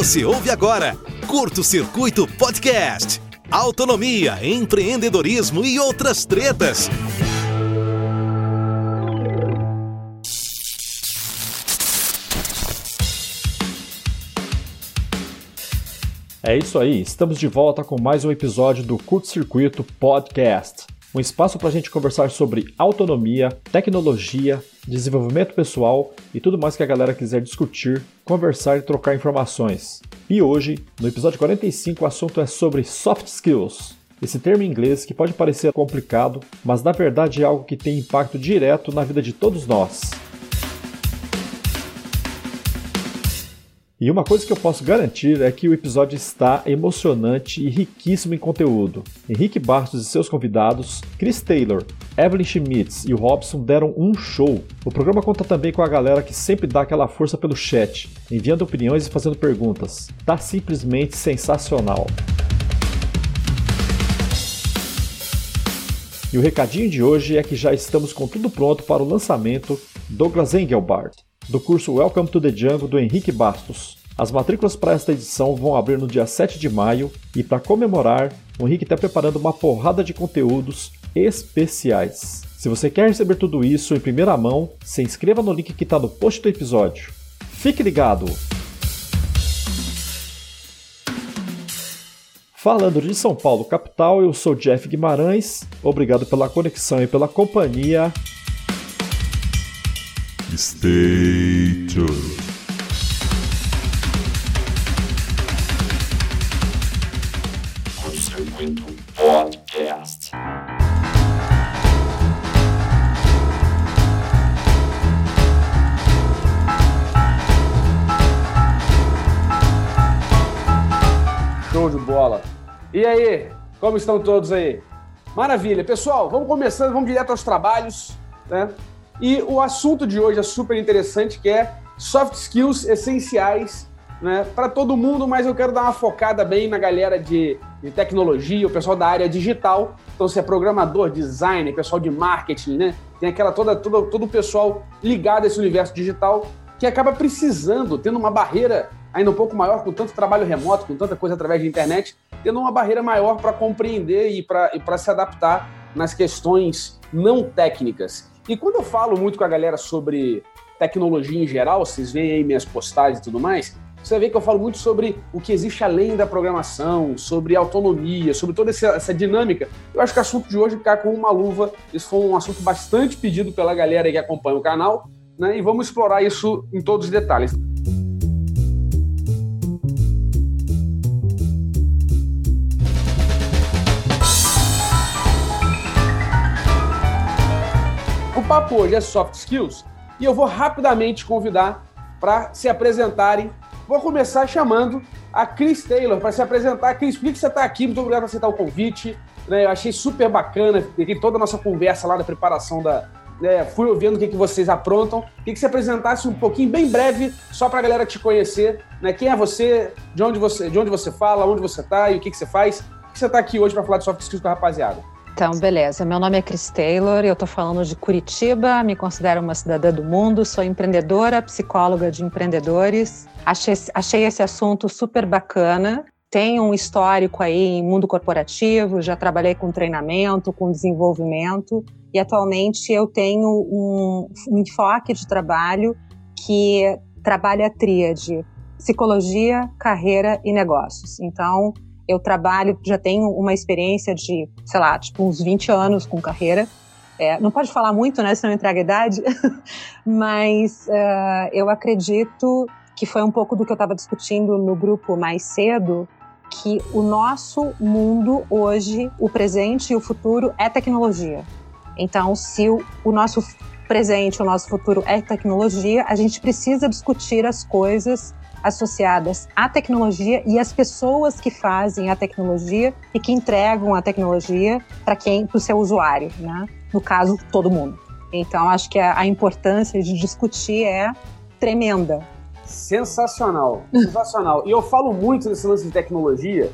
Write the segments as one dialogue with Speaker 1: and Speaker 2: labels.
Speaker 1: Você ouve agora Curto Circuito Podcast. Autonomia, empreendedorismo e outras tretas.
Speaker 2: É isso aí, estamos de volta com mais um episódio do Curto Circuito Podcast. Um espaço para a gente conversar sobre autonomia, tecnologia, desenvolvimento pessoal e tudo mais que a galera quiser discutir, conversar e trocar informações. E hoje, no episódio 45, o assunto é sobre soft skills. Esse termo em inglês que pode parecer complicado, mas na verdade é algo que tem impacto direto na vida de todos nós. E uma coisa que eu posso garantir é que o episódio está emocionante e riquíssimo em conteúdo. Henrique Bastos e seus convidados, Chris Taylor, Evelyn Schmitz e o Robson deram um show. O programa conta também com a galera que sempre dá aquela força pelo chat, enviando opiniões e fazendo perguntas. Tá simplesmente sensacional. E o recadinho de hoje é que já estamos com tudo pronto para o lançamento Douglas Engelbart do curso Welcome to the Jungle do Henrique Bastos. As matrículas para esta edição vão abrir no dia 7 de maio e para comemorar, o Henrique está preparando uma porrada de conteúdos especiais. Se você quer receber tudo isso em primeira mão, se inscreva no link que está no post do episódio. Fique ligado! Falando de São Paulo, capital, eu sou Jeff Guimarães. Obrigado pela conexão e pela companhia.
Speaker 3: Stay tuned.
Speaker 4: Circuito Podcast.
Speaker 5: Show de bola. E aí, como estão todos aí? Maravilha. Pessoal, vamos começando, vamos direto aos trabalhos, né? E o assunto de hoje é super interessante, que é soft skills essenciais né, para todo mundo, mas eu quero dar uma focada bem na galera de, de, tecnologia, o pessoal da área digital. Então, se é programador, designer, pessoal de marketing, né? Tem aquela toda, todo, todo o pessoal ligado a esse universo digital que acaba precisando, tendo uma barreira ainda um pouco maior, com tanto trabalho remoto, com tanta coisa através da internet, tendo uma barreira maior para compreender e para se adaptar nas questões não técnicas. E quando eu falo muito com a galera sobre tecnologia em geral, vocês veem aí minhas postagens e tudo mais, você vê que eu falo muito sobre o que existe além da programação, sobre autonomia, sobre toda essa, essa dinâmica. Eu acho que o assunto de hoje cai com uma luva. Isso foi um assunto bastante pedido pela galera que acompanha o canal, né? E vamos explorar isso em todos os detalhes. Papo hoje é soft skills e eu vou rapidamente convidar para se apresentarem. Vou começar chamando a Chris Taylor para se apresentar. Cris, por que você está aqui? Muito obrigado por aceitar o convite. Né? Eu achei super bacana, peguei toda a nossa conversa lá da preparação da. Né? Fui ouvindo o que, que vocês aprontam. Queria que você apresentasse um pouquinho, bem breve, só para a galera te conhecer. Né? Quem é você, de onde você, de onde você fala, onde você está e o que, que você faz. Por que você está aqui hoje para falar de soft skills com a rapaziada?
Speaker 6: Então, beleza. Meu nome é Chris Taylor, eu estou falando de Curitiba, me considero uma cidadã do mundo, sou empreendedora, psicóloga de empreendedores. Achei, achei esse assunto super bacana. Tenho um histórico aí em mundo corporativo, já trabalhei com treinamento, com desenvolvimento, e atualmente eu tenho um, um enfoque de trabalho que trabalha a tríade psicologia, carreira e negócios. Então, eu trabalho, já tenho uma experiência de, sei lá, tipo uns 20 anos com carreira. É, não pode falar muito, né, senão entrega a idade, mas uh, eu acredito que foi um pouco do que eu estava discutindo no grupo mais cedo, que o nosso mundo hoje, o presente e o futuro é tecnologia. Então, se o, o nosso presente, o nosso futuro é tecnologia, a gente precisa discutir as coisas associadas à tecnologia e as pessoas que fazem a tecnologia e que entregam a tecnologia para quem, para o seu usuário, né? No caso, todo mundo. Então, acho que a, a importância de discutir é tremenda.
Speaker 5: Sensacional, sensacional. E eu falo muito nesse lance de tecnologia,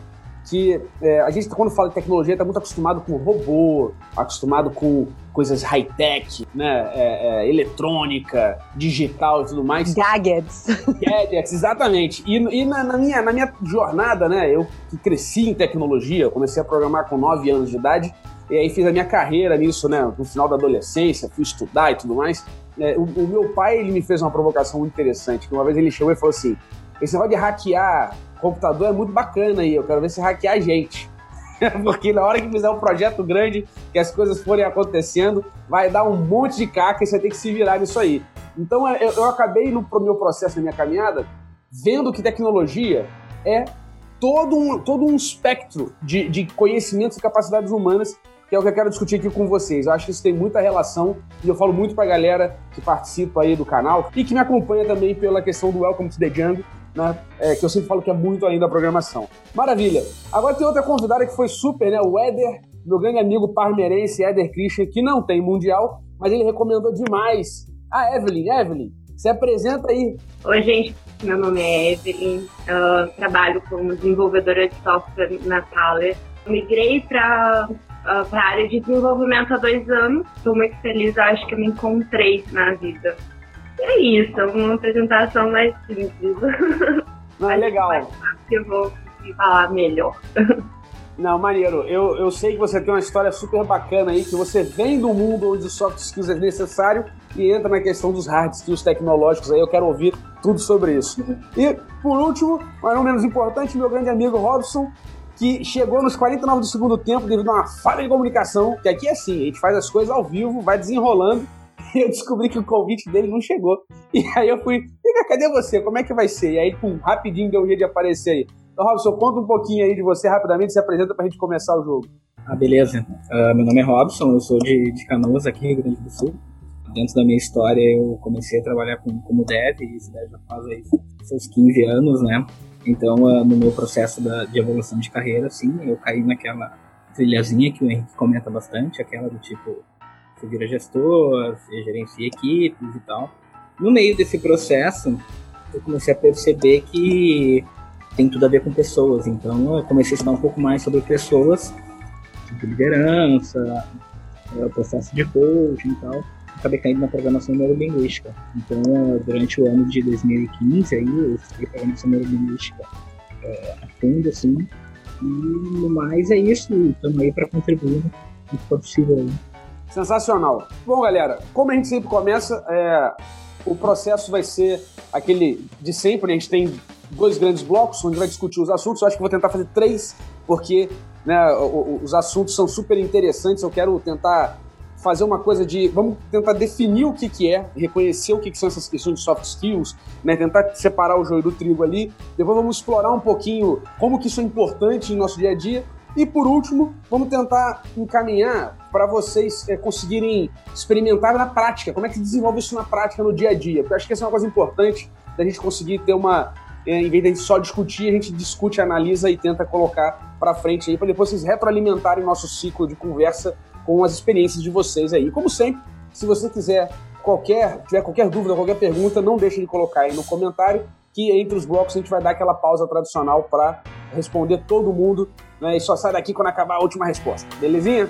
Speaker 5: que é, a gente, quando fala de tecnologia, está muito acostumado com robô, acostumado com coisas high-tech, né? É, é, eletrônica, digital e tudo mais.
Speaker 6: Gadgets.
Speaker 5: Gadgets, exatamente. E, e na, na, minha, na minha jornada, né? Eu que cresci em tecnologia, comecei a programar com 9 anos de idade, e aí fiz a minha carreira nisso, né? No final da adolescência, fui estudar e tudo mais. É, o, o, meu pai, ele me fez uma provocação muito interessante, que uma vez ele chegou e falou assim, esse negócio de hackear computador é muito bacana aí, eu quero ver se hackear a gente. Porque na hora que fizer um projeto grande, que as coisas forem acontecendo, vai dar um monte de caca e você tem que se virar nisso aí. Então eu, eu acabei no meu processo, na minha caminhada, vendo que tecnologia é todo um, todo um espectro de, de conhecimentos e capacidades humanas que é o que eu quero discutir aqui com vocês. Eu acho que isso tem muita relação e eu falo muito para a galera que participa aí do canal e que me acompanha também pela questão do Welcome to the Jungle, né? É, que eu sempre falo que é muito além da programação. Maravilha. Agora tem outra convidada que foi super, né? O Éder, meu grande amigo parmeirense, Éder Christian, que não tem mundial, mas ele recomendou demais. A Evelyn, Evelyn, se apresenta aí.
Speaker 7: Oi, gente. Meu nome é Evelyn. Eu trabalho como desenvolvedora de software na Thaler. Migrei para para a área de desenvolvimento há dois anos. Estou muito feliz, acho que eu me encontrei na vida. É isso, uma apresentação mais simples.
Speaker 5: Não, é legal.
Speaker 7: Que eu vou falar melhor.
Speaker 5: Não, maneiro. Eu, eu sei que você tem uma história super bacana aí, que você vem do mundo onde soft skills é necessário e entra na questão dos hard skills tecnológicos aí. Eu quero ouvir tudo sobre isso. E, por último, mas não menos importante, meu grande amigo Robson, que chegou nos 49 do segundo tempo devido a uma falha de comunicação, que aqui é assim, a gente faz as coisas ao vivo, vai desenrolando, eu descobri que o convite dele não chegou. E aí eu fui, cadê você? Como é que vai ser? E aí, pum, rapidinho deu um jeito de aparecer aí. Então, Robson, conta um pouquinho aí de você rapidamente, se apresenta pra gente começar o jogo.
Speaker 8: Ah, beleza. Uh, meu nome é Robson, eu sou de, de Canoas, aqui, Rio Grande do Sul. Dentro da minha história, eu comecei a trabalhar com, como dev, e isso já faz aí seus 15 anos, né? Então, uh, no meu processo da, de evolução de carreira, sim, eu caí naquela trilhazinha que o Henrique comenta bastante, aquela do tipo, você vira gestor, você gerencia equipes e tal. No meio desse processo, eu comecei a perceber que tem tudo a ver com pessoas, então eu comecei a estudar um pouco mais sobre pessoas, tipo liderança, eh, processo de coaching e tal acabei caindo na programação neurolinguística. Então, durante o ano de 2015, aí, eu estudei programação neurolinguística é, a fundo, assim. E no mais é isso, estamos aí para contribuir no que for possível. Aí.
Speaker 5: Sensacional. Bom, galera, como a gente sempre começa, é, o processo vai ser aquele de sempre, né? a gente tem dois grandes blocos onde vai discutir os assuntos. Eu acho que vou tentar fazer três, porque né, os assuntos são super interessantes. Eu quero tentar fazer uma coisa de. Vamos tentar definir o que, que é, reconhecer o que, que são essas questões de soft skills, né? Tentar separar o joio do trigo ali. Depois vamos explorar um pouquinho como que isso é importante no nosso dia a dia. E por último, vamos tentar encaminhar para vocês é, conseguirem experimentar na prática. Como é que desenvolve isso na prática no dia a dia? Porque eu acho que essa é uma coisa importante da gente conseguir ter uma. É, em vez de só discutir, a gente discute, analisa e tenta colocar para frente aí, para depois vocês retroalimentarem nosso ciclo de conversa com as experiências de vocês aí. Como sempre, se você quiser qualquer, tiver qualquer dúvida, qualquer pergunta, não deixe de colocar aí no comentário, que entre os blocos a gente vai dar aquela pausa tradicional para responder todo mundo, né? E só sai daqui quando acabar a última resposta. Belezinha?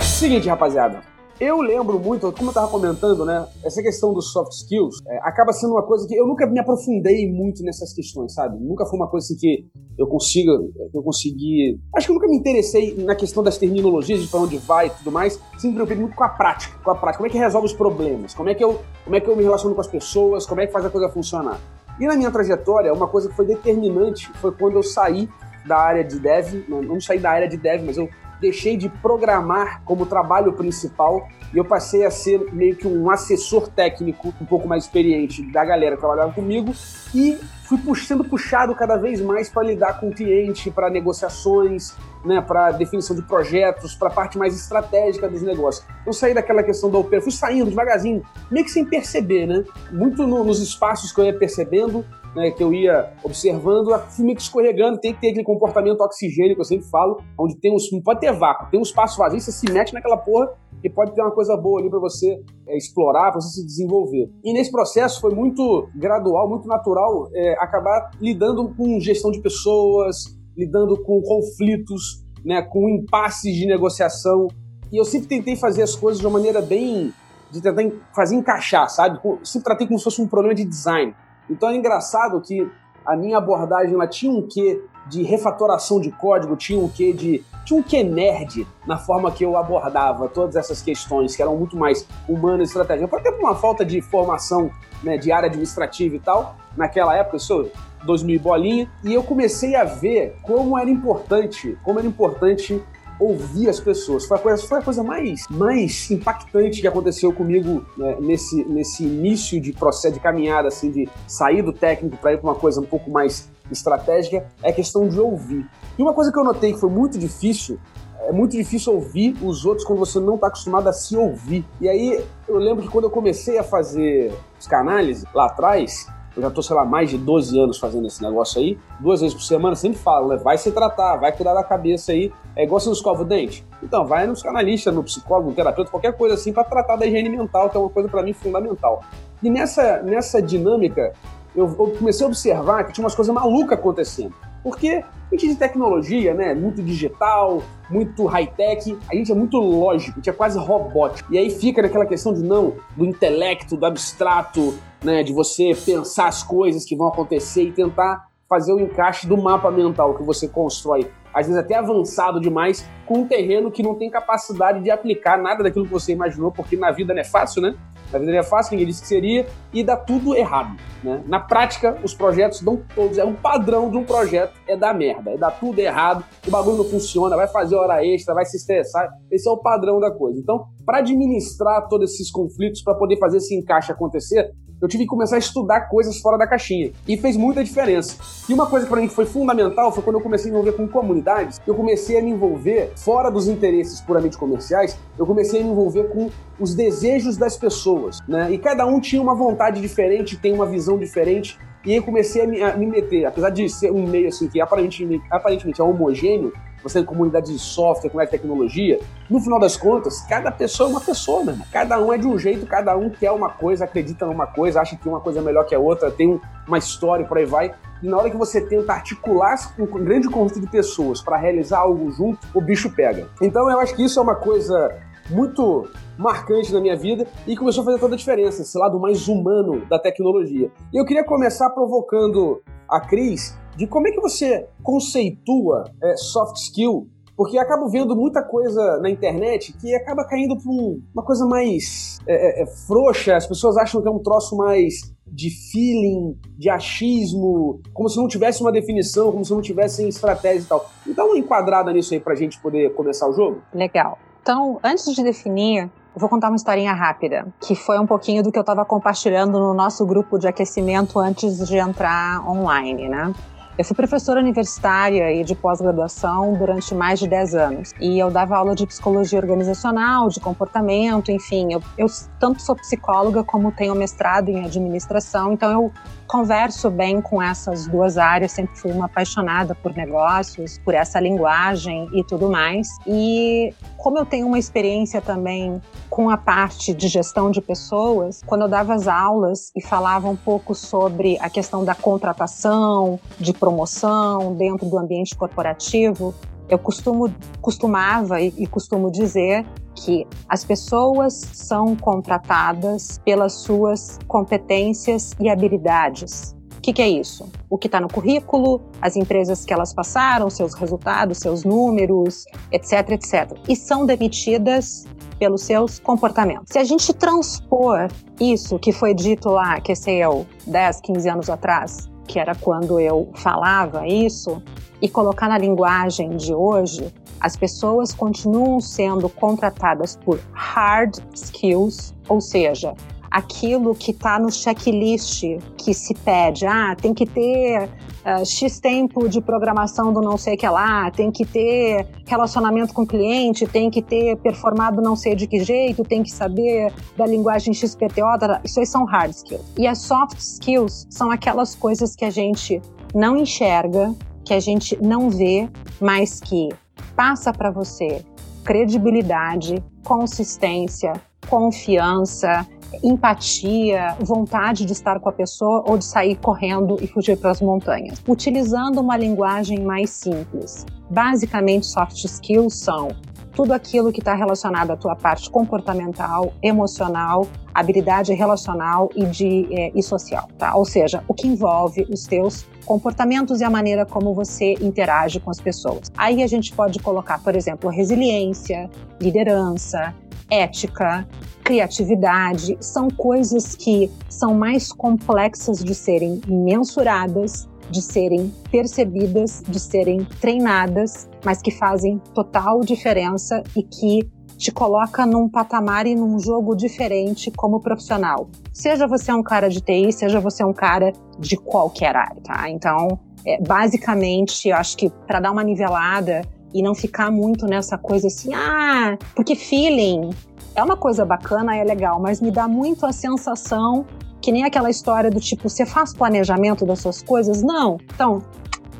Speaker 5: Seguinte, rapaziada. Eu lembro muito, como eu estava comentando, né? Essa questão dos soft skills é, acaba sendo uma coisa que eu nunca me aprofundei muito nessas questões, sabe? Nunca foi uma coisa assim que eu consiga, eu consegui. Acho que eu nunca me interessei na questão das terminologias, de para onde vai e tudo mais. Sempre preocupei muito com a prática, com a prática. Como é que resolve os problemas? Como é que eu, como é que eu me relaciono com as pessoas? Como é que faz a coisa funcionar? E na minha trajetória, uma coisa que foi determinante foi quando eu saí da área de dev, não, não saí da área de dev, mas eu deixei de programar como trabalho principal e eu passei a ser meio que um assessor técnico um pouco mais experiente da galera que trabalhava comigo e fui sendo puxado cada vez mais para lidar com o cliente, para negociações, né, para definição de projetos, para a parte mais estratégica dos negócios. Eu saí daquela questão da OP, fui saindo devagarzinho, meio que sem perceber, né? Muito no, nos espaços que eu ia percebendo, né, que eu ia observando, fui meio que escorregando, tem que ter aquele comportamento oxigênio que eu sempre falo, onde tem uns, não pode ter vácuo, tem um espaço vazio, você se mete naquela porra que pode ter uma coisa boa ali para você é, explorar, para você se desenvolver. E nesse processo foi muito gradual, muito natural é, acabar lidando com gestão de pessoas, lidando com conflitos, né, com impasses de negociação. E eu sempre tentei fazer as coisas de uma maneira bem. de tentar fazer encaixar, sabe? Sempre tratei como se fosse um problema de design. Então é engraçado que a minha abordagem ela tinha um quê de refatoração de código, tinha um quê de. tinha um quê nerd na forma que eu abordava todas essas questões que eram muito mais humanas e estratégicas. Pode ter uma falta de formação né, de área administrativa e tal, naquela época, eu sou 2000 bolinha, e eu comecei a ver como era importante, como era importante ouvir as pessoas. Foi a coisa, foi a coisa mais, mais impactante que aconteceu comigo né, nesse, nesse início de processo de caminhada, assim, de sair do técnico para ir para uma coisa um pouco mais estratégica, é a questão de ouvir. E uma coisa que eu notei que foi muito difícil é muito difícil ouvir os outros quando você não está acostumado a se ouvir. E aí eu lembro que quando eu comecei a fazer psicanálise lá atrás, eu já tô, sei lá, mais de 12 anos fazendo esse negócio aí. Duas vezes por semana, sempre falo, né? Vai se tratar, vai cuidar da cabeça aí. É igual você não escova o dente. Então, vai no psicanalista, no psicólogo, no terapeuta, qualquer coisa assim, para tratar da higiene mental, que é uma coisa para mim fundamental. E nessa, nessa dinâmica, eu, eu comecei a observar que tinha umas coisas malucas acontecendo. Porque a gente de tecnologia, né? Muito digital, muito high-tech, a gente é muito lógico, a gente é quase robótico. E aí fica naquela questão de não, do intelecto, do abstrato, né? De você pensar as coisas que vão acontecer e tentar fazer o encaixe do mapa mental que você constrói, às vezes até avançado demais, com um terreno que não tem capacidade de aplicar nada daquilo que você imaginou, porque na vida não é fácil, né? Vida é fácil, ninguém disse que seria, e dá tudo errado. Né? Na prática, os projetos dão todos. É um padrão de um projeto, é dar merda, é dar tudo errado, o bagulho não funciona, vai fazer hora extra, vai se estressar. Esse é o padrão da coisa. Então, para administrar todos esses conflitos, para poder fazer esse encaixe acontecer, eu tive que começar a estudar coisas fora da caixinha. E fez muita diferença. E uma coisa para mim que foi fundamental foi quando eu comecei a me envolver com comunidades, eu comecei a me envolver, fora dos interesses puramente comerciais, eu comecei a me envolver com os desejos das pessoas, né? E cada um tinha uma vontade diferente, tem uma visão diferente. E aí comecei a me, a me meter, apesar de ser um meio assim que aparentemente, aparentemente é homogêneo, você tem comunidade de software, comunidade de tecnologia, no final das contas, cada pessoa é uma pessoa, né? Cada um é de um jeito, cada um quer uma coisa, acredita numa coisa, acha que uma coisa é melhor que a outra, tem uma história por aí vai. E na hora que você tenta articular com um grande conjunto de pessoas para realizar algo junto, o bicho pega. Então eu acho que isso é uma coisa muito marcante na minha vida e começou a fazer toda a diferença, esse lado mais humano da tecnologia. E eu queria começar provocando a Cris de como é que você conceitua é, soft skill, porque eu acabo vendo muita coisa na internet que acaba caindo para um, uma coisa mais é, é, é, frouxa, as pessoas acham que é um troço mais de feeling, de achismo, como se não tivesse uma definição, como se não tivesse estratégia e tal. Então, uma enquadrada nisso aí para a gente poder começar o jogo?
Speaker 6: Legal. Então, antes de definir, eu vou contar uma historinha rápida, que foi um pouquinho do que eu estava compartilhando no nosso grupo de aquecimento antes de entrar online, né? Eu fui professora universitária e de pós-graduação durante mais de 10 anos. E eu dava aula de psicologia organizacional, de comportamento, enfim. Eu, eu tanto sou psicóloga como tenho mestrado em administração, então eu converso bem com essas duas áreas, sempre fui uma apaixonada por negócios, por essa linguagem e tudo mais. E como eu tenho uma experiência também com a parte de gestão de pessoas, quando eu dava as aulas e falava um pouco sobre a questão da contratação, de promoção dentro do ambiente corporativo, eu costumo, costumava e, e costumo dizer que as pessoas são contratadas pelas suas competências e habilidades. O que, que, é isso? O que está no currículo, as empresas que elas passaram, seus resultados, seus números, etc, etc. E são demitidas pelos seus comportamentos. Se a gente transpor isso que foi dito lá, que sei eu, 10, 15 anos atrás, que era quando eu falava isso, e colocar na linguagem de hoje, as pessoas continuam sendo contratadas por hard skills, ou seja, aquilo que está no checklist que se pede. Ah, tem que ter uh, X tempo de programação do não sei que lá, tem que ter relacionamento com o cliente, tem que ter performado não sei de que jeito, tem que saber da linguagem XPTO, isso aí são hard skills. E as soft skills são aquelas coisas que a gente não enxerga, que a gente não vê, mas que passa para você credibilidade, consistência, confiança, empatia, vontade de estar com a pessoa ou de sair correndo e fugir para as montanhas. Utilizando uma linguagem mais simples. Basicamente, soft skills são tudo aquilo que está relacionado à tua parte comportamental, emocional, habilidade relacional e, de, é, e social, tá? Ou seja, o que envolve os teus comportamentos e a maneira como você interage com as pessoas. Aí a gente pode colocar, por exemplo, resiliência, liderança, ética, criatividade, são coisas que são mais complexas de serem mensuradas de serem percebidas, de serem treinadas, mas que fazem total diferença e que te coloca num patamar e num jogo diferente como profissional. Seja você um cara de TI, seja você um cara de qualquer área, tá? Então, é, basicamente, eu acho que para dar uma nivelada e não ficar muito nessa coisa assim, ah, porque feeling é uma coisa bacana, é legal, mas me dá muito a sensação que nem aquela história do tipo, você faz planejamento das suas coisas? Não. Então,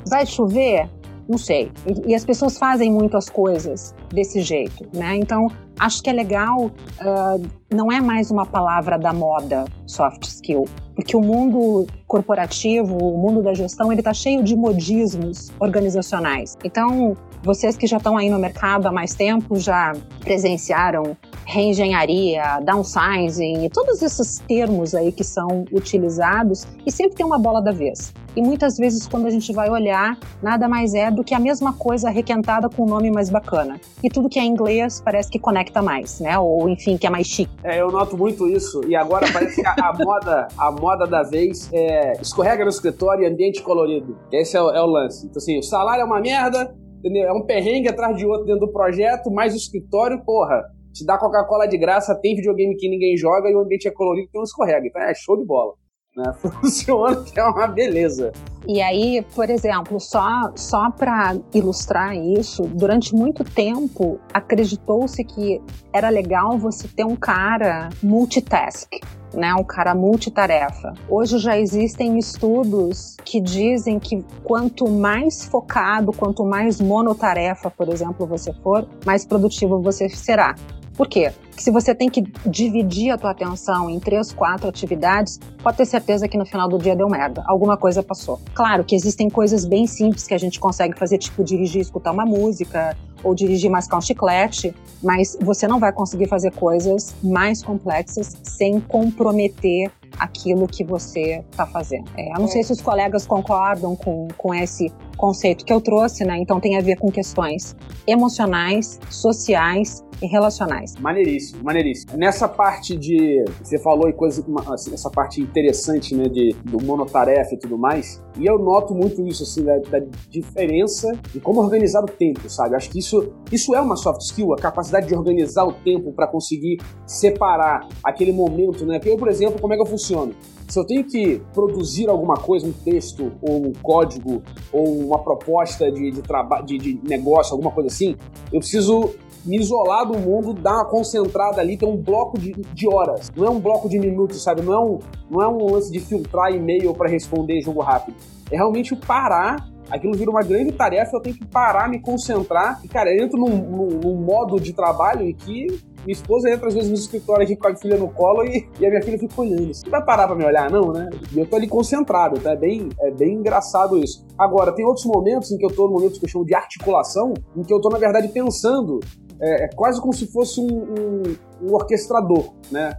Speaker 6: vai chover? Não sei. E, e as pessoas fazem muito as coisas desse jeito, né? Então, acho que é legal, uh, não é mais uma palavra da moda, soft skill, porque o mundo corporativo, o mundo da gestão, ele está cheio de modismos organizacionais. Então, vocês que já estão aí no mercado há mais tempo já presenciaram reengenharia, downsizing todos esses termos aí que são utilizados e sempre tem uma bola da vez. E muitas vezes quando a gente vai olhar, nada mais é do que a mesma coisa requentada com um nome mais bacana. E tudo que é inglês parece que conecta mais, né? Ou enfim, que é mais chique.
Speaker 5: É, eu noto muito isso. E agora parece que a, a moda, a moda da vez é escorrega no escritório e ambiente colorido. Esse é é o lance. Então assim, o salário é uma merda, entendeu? É um perrengue atrás de outro dentro do projeto, mais o escritório, porra, te dá Coca-Cola de graça, tem videogame que ninguém joga e o ambiente é colorido que não escorrega. Então é show de bola. Né? Funciona, que é uma beleza.
Speaker 6: E aí, por exemplo, só, só para ilustrar isso, durante muito tempo acreditou-se que era legal você ter um cara multitask né, um cara multitarefa. Hoje já existem estudos que dizem que quanto mais focado, quanto mais monotarefa, por exemplo, você for, mais produtivo você será. Por quê? Porque se você tem que dividir a tua atenção em três, quatro atividades, pode ter certeza que no final do dia deu merda. Alguma coisa passou. Claro que existem coisas bem simples que a gente consegue fazer, tipo dirigir, escutar uma música, ou dirigir mascar um chiclete, mas você não vai conseguir fazer coisas mais complexas sem comprometer aquilo que você está fazendo. É, eu não sei se os colegas concordam com, com esse conceito que eu trouxe, né? Então tem a ver com questões emocionais, sociais e relacionais.
Speaker 5: Maneiríssimo, maneiríssimo. Nessa parte de. Você falou e coisa. Assim, essa parte interessante, né? De, do monotarefa e tudo mais. E eu noto muito isso, assim, da, da diferença de como organizar o tempo, sabe? Acho que isso, isso é uma soft skill, a capacidade de organizar o tempo para conseguir separar aquele momento, né? Eu, por exemplo, como é que eu funciono? Se eu tenho que produzir alguma coisa, um texto, ou um código, ou uma proposta de, de, de, de negócio, alguma coisa assim, eu preciso me isolar do mundo, dar uma concentrada ali, ter um bloco de, de horas. Não é um bloco de minutos, sabe? Não é um, não é um lance de filtrar e-mail para responder jogo rápido. É realmente parar aquilo vira uma grande tarefa, eu tenho que parar, me concentrar. E, cara, eu entro num, num, num modo de trabalho em que minha esposa entra às vezes no escritório aqui com a filha no colo e, e a minha filha fica olhando. Você vai parar pra me olhar, não, né? E eu tô ali concentrado, tá? É bem, é bem engraçado isso. Agora, tem outros momentos em que eu tô no momento que eu chamo de articulação, em que eu tô, na verdade, pensando. É, é quase como se fosse um, um, um orquestrador, né?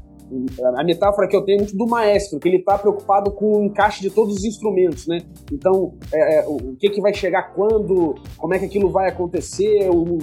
Speaker 5: A metáfora que eu tenho é muito do maestro, que ele está preocupado com o encaixe de todos os instrumentos, né? Então, é, é, o que, que vai chegar quando, como é que aquilo vai acontecer, o, o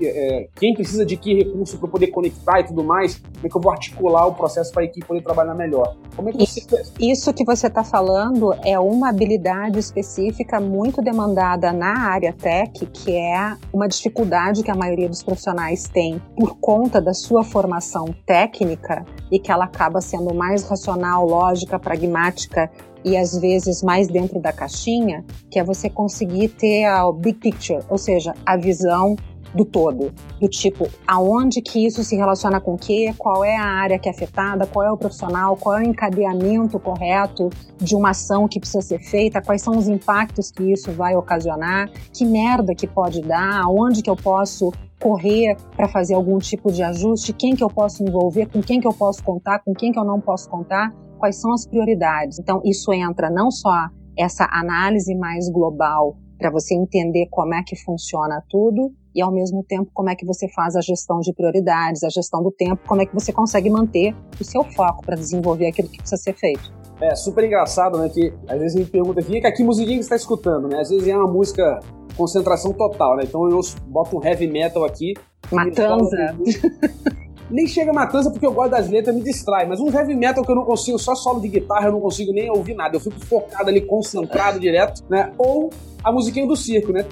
Speaker 5: é, quem precisa de que recurso para poder conectar e tudo mais, como é que eu vou articular o processo para a equipe poder trabalhar melhor. Como é que
Speaker 6: você... Isso que você está falando é uma habilidade específica muito demandada na área tech, que é uma dificuldade que a maioria dos profissionais tem por conta da sua formação técnica e que ela acaba sendo mais racional, lógica, pragmática e às vezes mais dentro da caixinha, que é você conseguir ter a big picture, ou seja, a visão do todo, do tipo aonde que isso se relaciona com o quê, qual é a área que é afetada, qual é o profissional, qual é o encadeamento correto de uma ação que precisa ser feita, quais são os impactos que isso vai ocasionar, que merda que pode dar, aonde que eu posso correr para fazer algum tipo de ajuste, quem que eu posso envolver, com quem que eu posso contar, com quem que eu não posso contar, quais são as prioridades. Então, isso entra não só essa análise mais global para você entender como é que funciona tudo e ao mesmo tempo como é que você faz a gestão de prioridades, a gestão do tempo, como é que você consegue manter o seu foco para desenvolver aquilo que precisa ser feito.
Speaker 5: É super engraçado, né? Que às vezes a gente pergunta aqui, que, que musiquinha que você está escutando, né? Às vezes é uma música concentração total, né? Então eu boto um heavy metal aqui.
Speaker 6: Matanza.
Speaker 5: nem chega matança porque eu gosto das letras, me distrai, mas um heavy metal que eu não consigo, só solo de guitarra, eu não consigo nem ouvir nada, eu fico focado ali, concentrado direto, né? Ou a musiquinha do circo, né?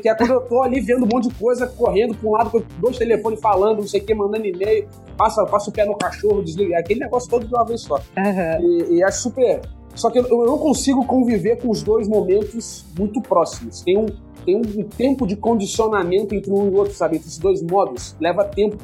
Speaker 5: Que é quando eu tô ali vendo um monte de coisa, correndo pra um lado, com dois telefones falando, não sei o que, mandando e-mail, passa, passa o pé no cachorro, desliga, aquele negócio todo de uma vez só. Uhum. E, e acho super. Só que eu, eu não consigo conviver com os dois momentos muito próximos. Tem um, tem um tempo de condicionamento entre um e outro, sabe? Entre esses dois modos. Leva tempo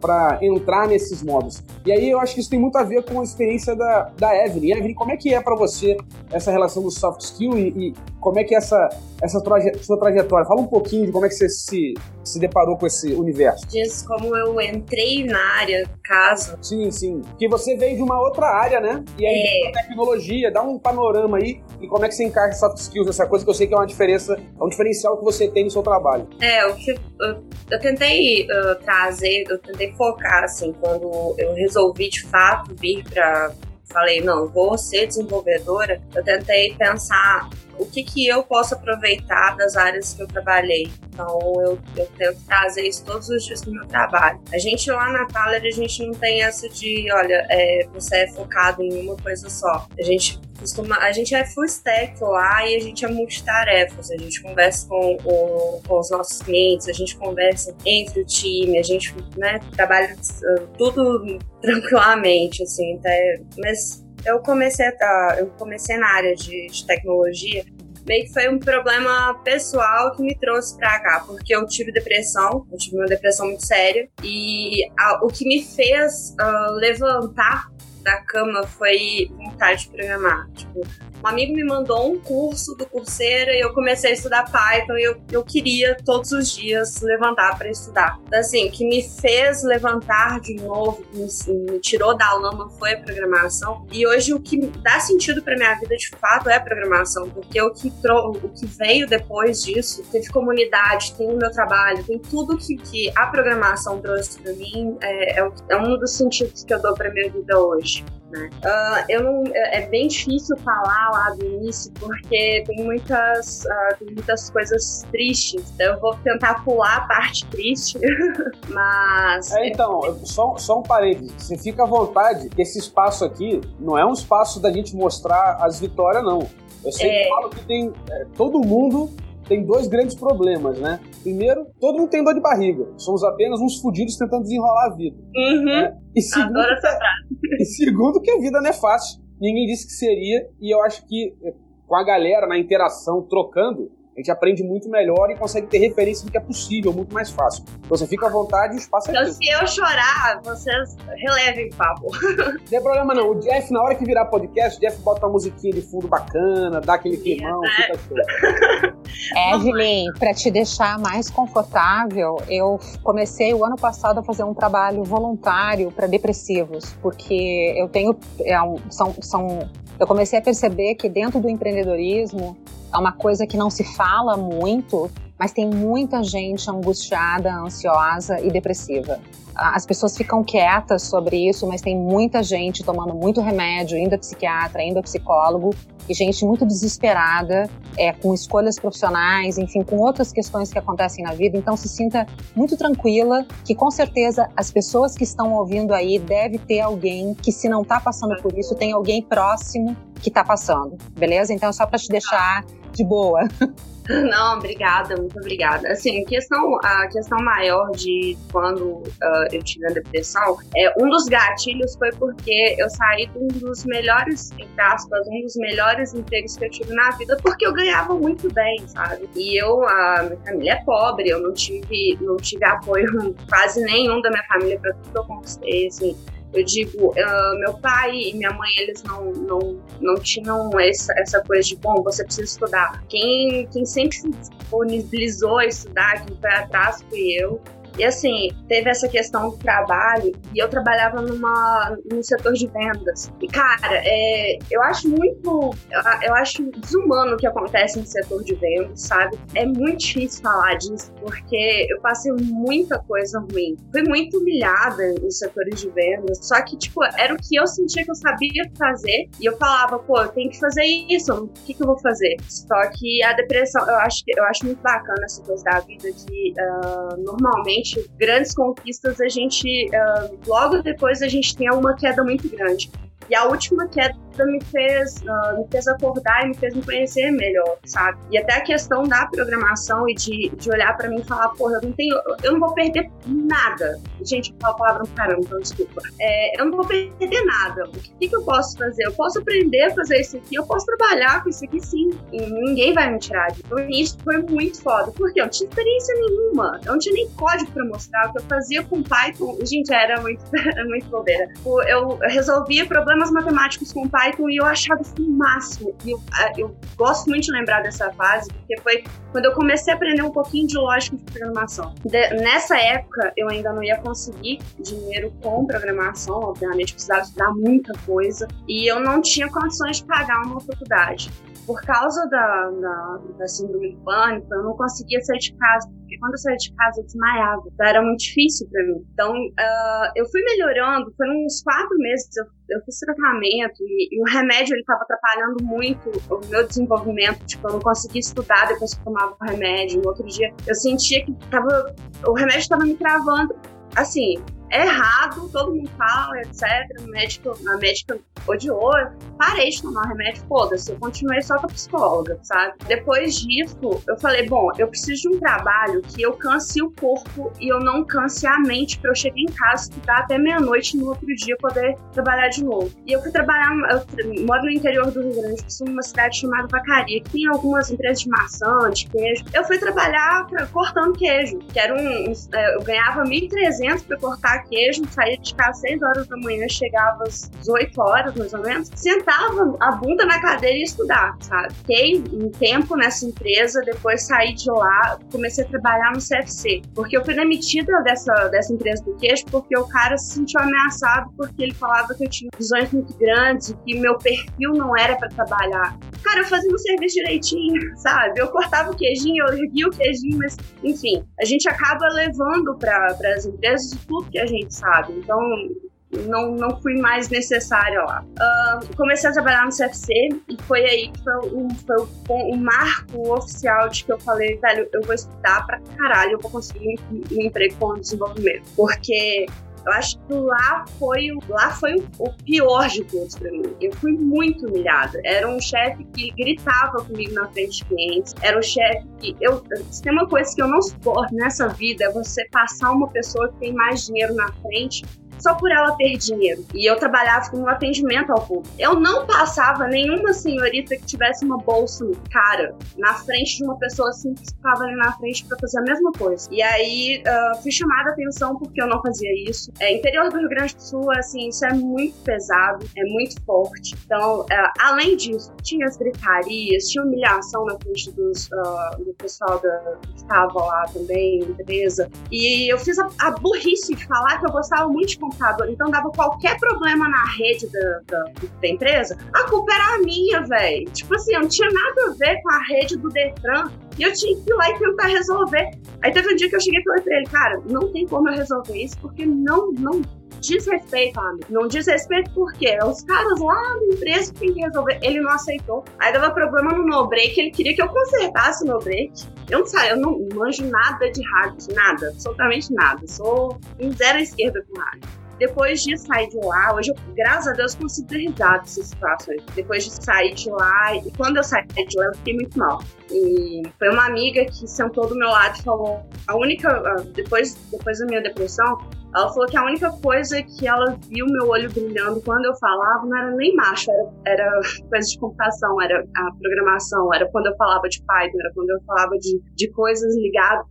Speaker 5: para entrar nesses modos. E aí eu acho que isso tem muito a ver com a experiência da, da Evelyn. Evelyn, como é que é para você essa relação do soft skill e, e como é que é essa, essa traje, sua trajetória? Fala um pouquinho de como é que você se, se deparou com esse universo.
Speaker 7: Diz como eu entrei na área, caso.
Speaker 5: Sim, sim. Que você veio de uma outra área, né? E aí, é. tecnologia, dá um panorama aí e como é que você encaixa soft skills, essa coisa que eu sei que é uma diferença, é um diferencial que você tem no seu trabalho.
Speaker 7: É, o que eu, eu tentei uh, trazer, eu tentei focar, assim, quando eu resolvi de fato vir para falei, não, vou ser desenvolvedora, eu tentei pensar o que, que eu posso aproveitar das áreas que eu trabalhei. Então, eu, eu tento trazer isso todos os dias no meu trabalho. A gente lá na Thaler, a gente não tem essa de, olha, é, você é focado em uma coisa só. A gente costuma, a gente é full stack lá e a gente é multitarefas. A gente conversa com, com, com os nossos clientes, a gente conversa entre o time, a gente né, trabalha uh, tudo tranquilamente, assim. Até, mas eu comecei, a, eu comecei na área de, de tecnologia meio que foi um problema pessoal que me trouxe pra cá, porque eu tive depressão, eu tive uma depressão muito séria, e a, o que me fez uh, levantar da cama foi vontade de programar. Tipo, um amigo me mandou um curso do Coursera e eu comecei a estudar Python e eu, eu queria todos os dias levantar para estudar. Então, assim, o que me fez levantar de novo, me, me tirou da lama foi a programação. E hoje o que dá sentido para minha vida de fato é a programação, porque o que, o que veio depois disso, teve comunidade, tem o meu trabalho, tem tudo que, que a programação trouxe para mim, é, é, é um dos sentidos que eu dou para minha vida hoje. Né? Uh, eu não, é, é bem difícil falar lá do início porque tem muitas, uh, tem muitas coisas tristes. Então eu vou tentar pular a parte triste, mas.
Speaker 5: É, então, só, só um parênteses. Você fica à vontade. Esse espaço aqui não é um espaço da gente mostrar as vitórias, não. Eu sempre é... falo que tem é, todo mundo tem dois grandes problemas, né? Primeiro, todo mundo tem dor de barriga. Somos apenas uns fudidos tentando desenrolar a vida.
Speaker 7: Uhum. Né?
Speaker 5: E segundo,
Speaker 7: Adoro essa frase.
Speaker 5: E segundo, que a vida não é fácil. Ninguém disse que seria. E eu acho que eh, com a galera, na interação, trocando, a gente aprende muito melhor e consegue ter referência do que é possível, muito mais fácil. Então você fica à vontade e o espaço é
Speaker 7: Então, se eu chorar, vocês relevem o papo.
Speaker 5: Não tem problema não. O Jeff, na hora que virar podcast, o Jeff bota uma musiquinha de fundo bacana, dá aquele climão, é, fica
Speaker 6: show. Evelyn, para te deixar mais confortável, eu comecei o ano passado a fazer um trabalho voluntário para depressivos, porque eu tenho. É um, são, são, eu comecei a perceber que dentro do empreendedorismo é uma coisa que não se fala muito, mas tem muita gente angustiada, ansiosa e depressiva. As pessoas ficam quietas sobre isso, mas tem muita gente tomando muito remédio, indo a psiquiatra, indo a psicólogo, e gente muito desesperada, é, com escolhas profissionais, enfim, com outras questões que acontecem na vida. Então, se sinta muito tranquila, que com certeza as pessoas que estão ouvindo aí deve ter alguém que, se não está passando por isso, tem alguém próximo que está passando, beleza? Então, é só para te deixar de boa.
Speaker 7: Não, obrigada, muito obrigada. Assim, questão, a questão maior de quando uh, eu tive a depressão, é, um dos gatilhos foi porque eu saí de um dos melhores, entre aspas, um dos melhores empregos que eu tive na vida, porque eu ganhava muito bem, sabe? E eu, a minha família é pobre, eu não tive, não tive apoio quase nenhum da minha família para tudo que eu conquistei, assim Eu digo, uh, meu pai e minha mãe, eles não, não, não tinham essa, essa coisa de, bom, você precisa estudar. Quem, quem sempre se disponibilizou a estudar, quem foi atrás fui eu. E assim, teve essa questão do trabalho e eu trabalhava numa, num setor de vendas. E cara, é, eu acho muito, eu acho desumano o que acontece no setor de vendas, sabe? É muito difícil falar disso porque eu passei muita coisa ruim. Fui muito humilhada nos setores de vendas, só que tipo, era o que eu sentia que eu sabia fazer e eu falava, pô, eu tenho que fazer isso, o que, que eu vou fazer? Só que a depressão, eu acho, eu acho muito bacana essa coisa da vida que uh, normalmente grandes conquistas, a gente, uh, logo depois, a gente tem uma queda muito grande. E a última queda me fez, uh, me fez acordar e me fez me conhecer melhor, sabe? E até a questão da programação e de, de olhar para mim e falar, porra, eu não tenho, eu não vou perder nada. Gente, eu falo a palavra no caramba, então desculpa. É, eu não vou perder nada. O que, que eu posso fazer? Eu posso aprender a fazer isso aqui, eu posso trabalhar com isso aqui sim. E ninguém vai me tirar disso. Então, isso foi muito foda. Porque eu não tinha experiência nenhuma. Eu não tinha nem código pra mostrar. O que eu fazia com Python, gente, era muito, muito bobeira. Eu resolvia problemas matemáticos com Python e eu achava isso o máximo. E eu, eu gosto muito de lembrar dessa fase, porque foi quando eu comecei a aprender um pouquinho de lógica de programação. De, nessa época, eu ainda não ia conseguir dinheiro com programação, obviamente precisava estudar muita coisa, e eu não tinha condições de pagar uma faculdade por causa da, da, da síndrome do pânico, eu não conseguia sair de casa, porque quando eu saía de casa eu desmaiava. Então era muito difícil para mim. Então uh, eu fui melhorando, foram uns quatro meses eu, eu fiz tratamento e, e o remédio ele estava atrapalhando muito o meu desenvolvimento. Tipo, eu não conseguia estudar depois que tomava o remédio. No outro dia eu sentia que tava, o remédio estava me travando. Assim, é errado, todo mundo fala, etc. O médico, a médica odiou, parei de tomar remédio, foda-se, eu continuei só com a psicóloga, sabe? Depois disso, eu falei, bom, eu preciso de um trabalho que eu canse o corpo e eu não canse a mente pra eu chegar em casa, estudar até meia-noite no outro dia poder trabalhar de novo. E eu fui trabalhar, eu moro no interior do Rio Grande do Sul, numa cidade chamada Vacaria, que tem algumas empresas de maçã, de queijo. Eu fui trabalhar pra, cortando queijo, que era um, é, eu ganhava 1.300 pra cortar queijo, saía de casa às 6 horas da manhã, chegava às 18 horas, mais ou menos, sentava a bunda na cadeira e estudar, sabe? Fiquei um tempo nessa empresa, depois saí de lá, comecei a trabalhar no CFC, porque eu fui demitida dessa, dessa empresa do queijo porque o cara se sentiu ameaçado porque ele falava que eu tinha visões muito grandes que meu perfil não era para trabalhar. Cara, eu fazia o serviço direitinho, sabe? Eu cortava o queijinho, eu erguia o queijinho, mas enfim, a gente acaba levando para as empresas tudo que a gente sabe. Então, não, não fui mais necessária lá. Uh, comecei a trabalhar no CFC e foi aí que foi o, foi o, o, marco oficial de que eu falei, velho, eu vou estudar pra caralho, eu vou conseguir um, um emprego com desenvolvimento. Porque eu acho que lá foi, lá foi o pior de todos para mim. Eu fui muito humilhada. Era um chefe que gritava comigo na frente de clientes. Era um chefe que eu. Se tem uma coisa que eu não suporto nessa vida é você passar uma pessoa que tem mais dinheiro na frente só por ela ter dinheiro. E eu trabalhava com um atendimento ao público. Eu não passava nenhuma senhorita que tivesse uma bolsa cara na frente de uma pessoa assim que estava ali na frente para fazer a mesma coisa. E aí uh, fui chamada a atenção porque eu não fazia isso. É, interior do Rio Grande do Sul, assim, isso é muito pesado, é muito forte. Então, uh, além disso, tinha as gritarias, tinha humilhação na frente dos, uh, do pessoal da, que estava lá também, empresa. E eu fiz a, a burrice de falar que eu gostava muito de computador, então dava qualquer problema na rede da, da, da empresa, a culpa era a minha, velho. Tipo assim, eu não tinha nada a ver com a rede do Detran. E eu tinha que ir lá e tentar resolver. Aí teve um dia que eu cheguei e falei pra ele, cara, não tem como eu resolver isso, porque não, não diz respeito, amigo. Não diz respeito por quê? Os caras lá na empresa que tem que resolver. Ele não aceitou. Aí dava problema no no break, ele queria que eu consertasse o no break. Eu não sei, eu não manjo nada de rádio, nada, absolutamente nada. Sou um zero esquerda com rádio. Depois de sair de lá, hoje eu, graças a Deus, consigo ter risada dessas situações. Depois de sair de lá, e quando eu saí de lá, eu fiquei muito mal. E foi uma amiga que sentou do meu lado e falou: a única, depois, depois da minha depressão, ela falou que a única coisa que ela viu meu olho brilhando quando eu falava não era nem macho, era, era coisa de computação, era a programação, era quando eu falava de Python, era quando eu falava de, de coisas ligadas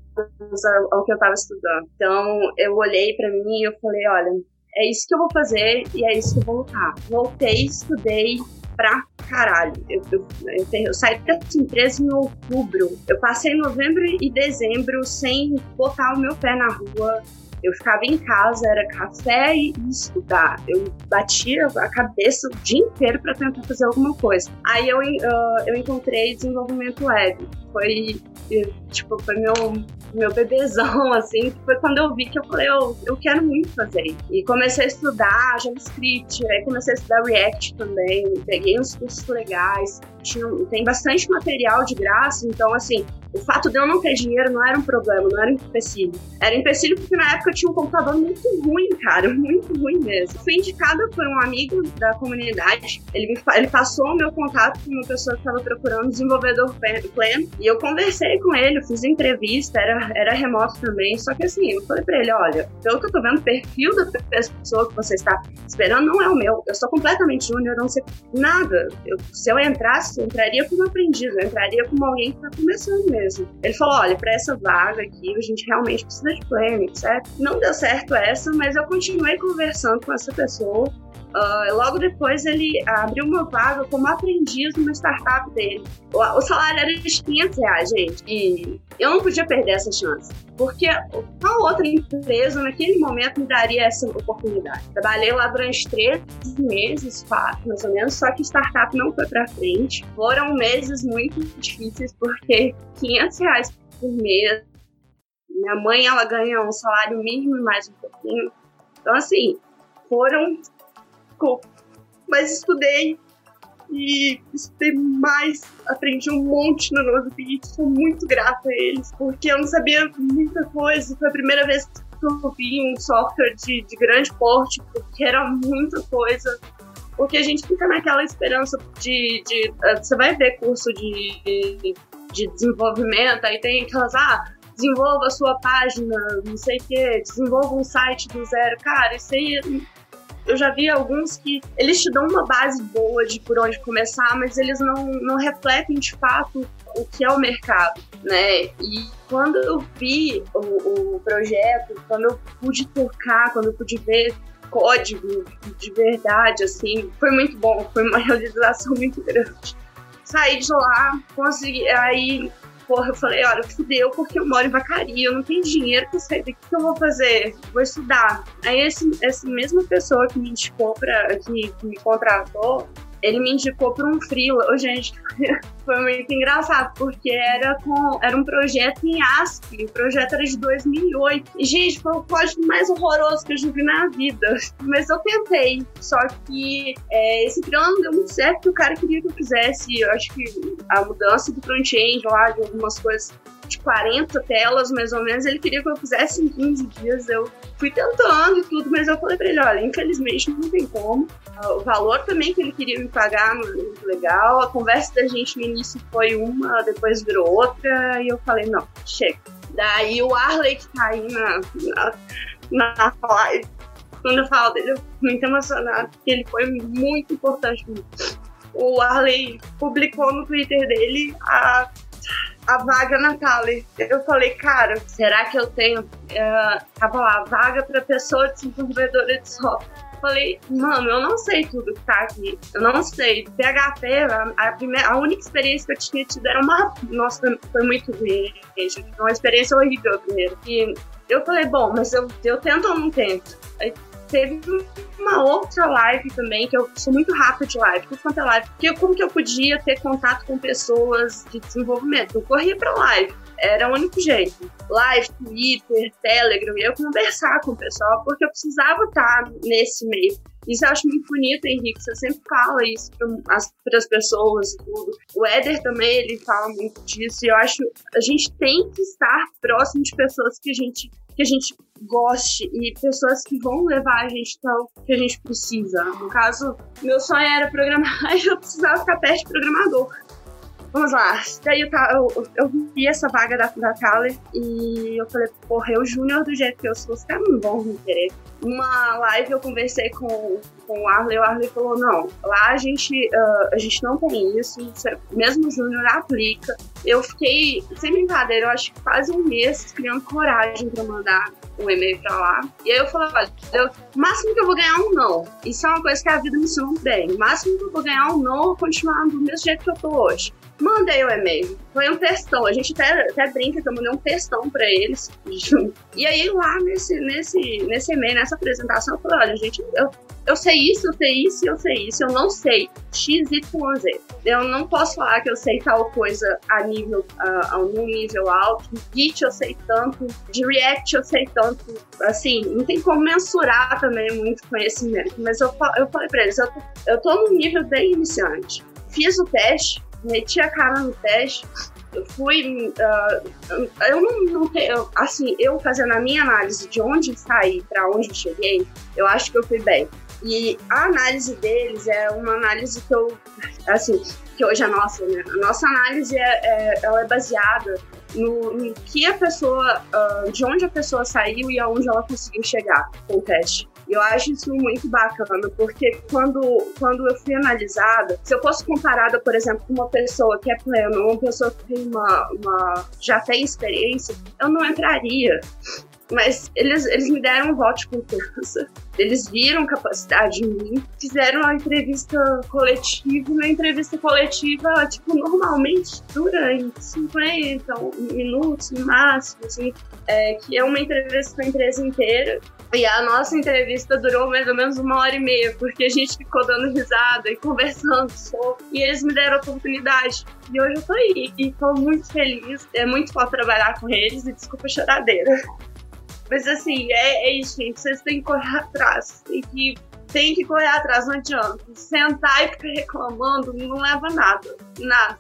Speaker 7: ao, que eu estava estudando. Então eu olhei para mim e eu falei: olha, é isso que eu vou fazer e é isso que eu vou lutar. Voltei, estudei pra caralho. Eu, eu, eu, eu saí dessa empresa em outubro. Eu passei novembro e dezembro sem botar o meu pé na rua. Eu ficava em casa, era café e estudar. Eu batia a cabeça o dia inteiro para tentar fazer alguma coisa. Aí eu, uh, eu encontrei desenvolvimento web. Foi, tipo, foi meu, meu bebezão, assim, foi quando eu vi que eu falei, eu, eu quero muito fazer. E comecei a estudar JavaScript, aí comecei a estudar React também, peguei uns cursos legais, tinha, tem bastante material de graça, então, assim, o fato de eu não ter dinheiro não era um problema, não era um empecilho. Era um empecilho porque na época eu tinha um computador muito ruim, cara, muito ruim mesmo. Fui indicada por um amigo da comunidade, ele, me, ele passou o meu contato com uma pessoa que estava procurando desenvolvedor pleno, e eu conversei com ele, fiz entrevista, era, era remoto também, só que assim, eu falei pra ele, olha, pelo que eu tô vendo, o perfil da pessoa que você está esperando não é o meu, eu sou completamente júnior, não sei nada. Eu, se eu entrasse, eu entraria como aprendiz, eu entraria como alguém que tá começando mesmo. Ele falou: olha, para essa vaga aqui, a gente realmente precisa de planning, etc. Não deu certo essa, mas eu continuei conversando com essa pessoa. Uh, logo depois ele abriu uma vaga como aprendiz numa startup dele. O, o, salário era de 500 reais, gente. E eu não podia perder essa chance. Porque qual outra empresa naquele momento me daria essa oportunidade? Trabalhei lá durante três meses, quatro mais ou menos, só que startup não foi para frente. Foram meses muito difíceis porque 500 reais por mês. Minha mãe ela ganha um salário mínimo e mais um pouquinho. Então assim, foram mas estudei e estudei mais, aprendi um monte no Notebit, sou muito grata a eles, porque eu não sabia muita coisa, foi a primeira vez que eu vi um software de, de grande porte, porque era muita coisa, porque a gente fica naquela esperança de, de uh, você vai ver curso de, de, de desenvolvimento, aí tem aquelas, ah, desenvolva a sua página, não sei o que, desenvolva um site do zero. Cara, isso aí eu já vi alguns que eles te dão uma base boa de por onde começar, mas eles não, não refletem de fato o que é o mercado, né? E quando eu vi o, o projeto, quando eu pude tocar, quando eu pude ver código de verdade, assim, foi muito bom, foi uma realização muito grande. Saí de lá, consegui, aí porra, eu falei, olha, fudeu porque eu moro em Vacaria, eu não tenho dinheiro pra sair daqui, o que eu vou fazer? Vou estudar. Aí esse, essa mesma pessoa que me indicou pra, que, que me contratou, ele me indicou para um freela. Oh, gente, foi muito engraçado, porque era, com, era um projeto em ASCII, o projeto era de 2008. E, gente, foi o código mais horroroso que eu já vi na vida. Mas eu tentei, só que é, esse freela não deu muito certo, o cara queria que eu fizesse, eu acho que a mudança do front-end lá, de algumas coisas de 40 telas, mais ou menos, ele queria que eu fizesse em 15 dias. Eu fui tentando e tudo, mas eu falei pra ele, olha, infelizmente não tem como. O valor também que ele queria me pagar não é muito legal. A conversa da gente no início foi uma, depois virou outra, e eu falei, não, chega. Daí o Arley que tá aí na, na, na live, quando eu falo dele, eu fico muito emocionada, porque ele foi muito importante. O Arley publicou no Twitter dele a a vaga na. Eu falei, cara, será que eu tenho. Uh, tava lá, vaga para pessoa desenvolvedora de software. Falei, mano, eu não sei tudo que tá aqui. Eu não sei. PHP, a, a, primeira, a única experiência que eu tinha tido era uma. Nossa, foi, foi muito ruim, gente. Uma experiência horrível primeiro. E eu falei, bom, mas eu, eu tento ou não tento? Aí teve uma outra live também, que eu sou muito rápida de live, tudo quanto é live, porque como que eu podia ter contato com pessoas de desenvolvimento? Eu corria pra live, era o único jeito. Live, Twitter, Telegram, eu conversar com o pessoal, porque eu precisava estar nesse meio. Isso eu acho muito bonito, Henrique. Você sempre fala isso para as pessoas tudo. O Éder também, ele fala muito disso. E eu acho a gente tem que estar próximo de pessoas que a gente que a gente goste e pessoas que vão levar a gente ao que a gente precisa. No caso, meu sonho era programar e eu precisava ficar perto de programador. Vamos lá. Daí eu, eu, eu vi essa vaga da, da Thaler e eu falei, porra, eu júnior do jeito que eu sou, os caras não vão me querer. Uma live eu conversei com, com o Arley, o Arley falou, não, lá a gente, uh, a gente não tem isso, mesmo o júnior aplica. Eu fiquei, sem brincadeira, eu acho que quase um mês criando coragem pra mandar um e-mail pra lá. E aí eu falei, olha, máximo que eu vou ganhar é um não. Isso é uma coisa que a vida me ensinou bem. O máximo que eu vou ganhar é um não, continuar do mesmo jeito que eu tô hoje. Mandei o e-mail. Foi um textão. A gente até, até brinca que eu mandei um textão pra eles. E aí, lá nesse, nesse, nesse e-mail, nessa apresentação, eu falei: olha, gente, eu, eu sei isso, eu sei isso, eu sei isso. Eu não sei X, Y, Z. Eu não posso falar que eu sei tal coisa a nível, uh, a um nível alto. Git eu sei tanto. De React eu sei tanto. Assim, não tem como mensurar também muito conhecimento. Mas eu, eu falei pra eles: eu, eu tô no nível bem iniciante. Fiz o teste meti a cara no teste. Eu fui. Uh, eu não, não. Assim, eu fazendo a minha análise de onde saí para onde cheguei, eu acho que eu fui bem. E a análise deles é uma análise que eu. Assim, que hoje é nossa, né? A nossa análise é, é ela é baseada no, no, que a pessoa. Uh, de onde a pessoa saiu e aonde ela conseguiu chegar com o teste. Eu acho isso muito bacana, porque quando, quando eu fui analisada, se eu fosse comparada, por exemplo, com uma pessoa que é plena, uma pessoa que tem uma, uma já tem experiência, eu não entraria. Mas eles, eles me deram um voto de confiança. Eles viram capacidade em mim, fizeram uma entrevista coletiva. Na entrevista coletiva, tipo, normalmente dura em 50 minutos no máximo, assim, é, que é uma entrevista com a empresa inteira. E a nossa entrevista durou mais ou menos uma hora e meia, porque a gente ficou dando risada e conversando sobre. E eles me deram a oportunidade. E hoje eu tô aí. E tô muito feliz. É muito fácil trabalhar com eles. E desculpa a choradeira. Mas assim, é, é isso, gente. Vocês têm que correr atrás. Tem que, tem que correr atrás, não adianta. Sentar e ficar reclamando não leva nada. Nada.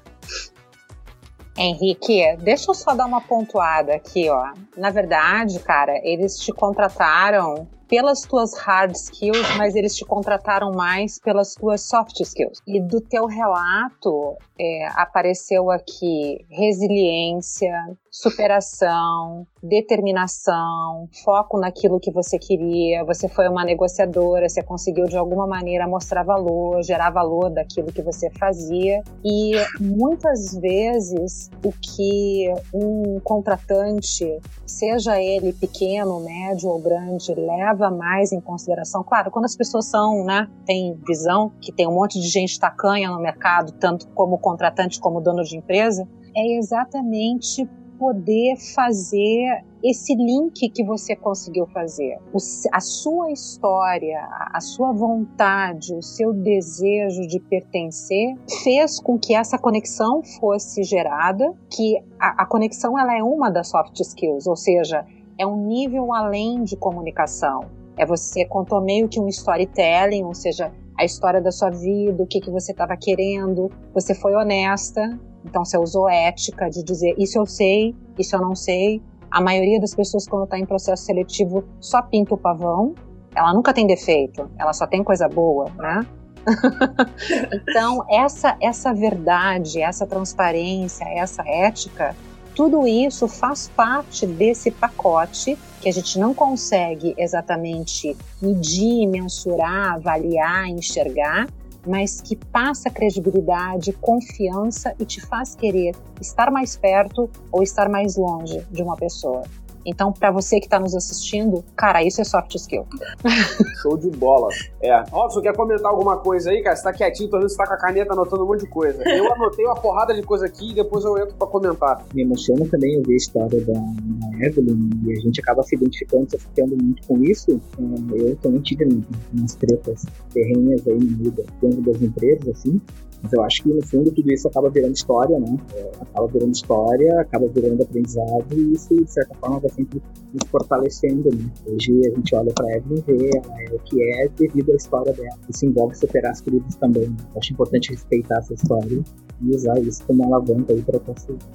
Speaker 6: Henrique, deixa eu só dar uma pontuada aqui, ó. Na verdade, cara, eles te contrataram pelas tuas hard skills, mas eles te contrataram mais pelas tuas soft skills. E do teu relato é, apareceu aqui resiliência, superação, determinação, foco naquilo que você queria. Você foi uma negociadora, você conseguiu de alguma maneira mostrar valor, gerar valor daquilo que você fazia. E muitas vezes o que um contratante, seja ele pequeno, médio ou grande, leva mais em consideração, claro, quando as pessoas são, né, tem visão que tem um monte de gente tacanha no mercado, tanto como contratante como dono de empresa, é exatamente poder fazer esse link que você conseguiu fazer. O, a sua história, a sua vontade, o seu desejo de pertencer fez com que essa conexão fosse gerada, que a, a conexão ela é uma das soft skills, ou seja, é um nível além de comunicação. É você contou meio que um storytelling, ou seja, a história da sua vida, o que, que você estava querendo, você foi honesta, então você usou ética de dizer isso eu sei, isso eu não sei. A maioria das pessoas, quando está em processo seletivo, só pinta o pavão. Ela nunca tem defeito, ela só tem coisa boa, né? então, essa, essa verdade, essa transparência, essa ética, tudo isso faz parte desse pacote que a gente não consegue exatamente medir, mensurar, avaliar, enxergar, mas que passa credibilidade, confiança e te faz querer estar mais perto ou estar mais longe de uma pessoa. Então, para você que está nos assistindo, cara, isso é soft skill.
Speaker 5: Show de bola. É. Robson, quer comentar alguma coisa aí, cara? Você tá quietinho, tô vendo que você tá com a caneta anotando um monte de coisa. Eu anotei uma porrada de coisa aqui e depois eu entro para comentar.
Speaker 8: Me emociona também eu ver a história da, Evelyn e a gente acaba se identificando, se ficando muito com isso. É, eu também tive umas tretas terrenas aí no meio dentro das empresas, assim. Mas eu acho que, no fundo, tudo isso acaba virando história, né? É, acaba virando história, acaba virando aprendizado e isso, de certa forma, vai sempre nos fortalecendo, né? Hoje a gente olha para Evelyn e vê ela é o que é devido à história dela. Isso envolve superar as feridas também. Né? Acho importante respeitar essa história e usar isso como alavanca aí para sempre.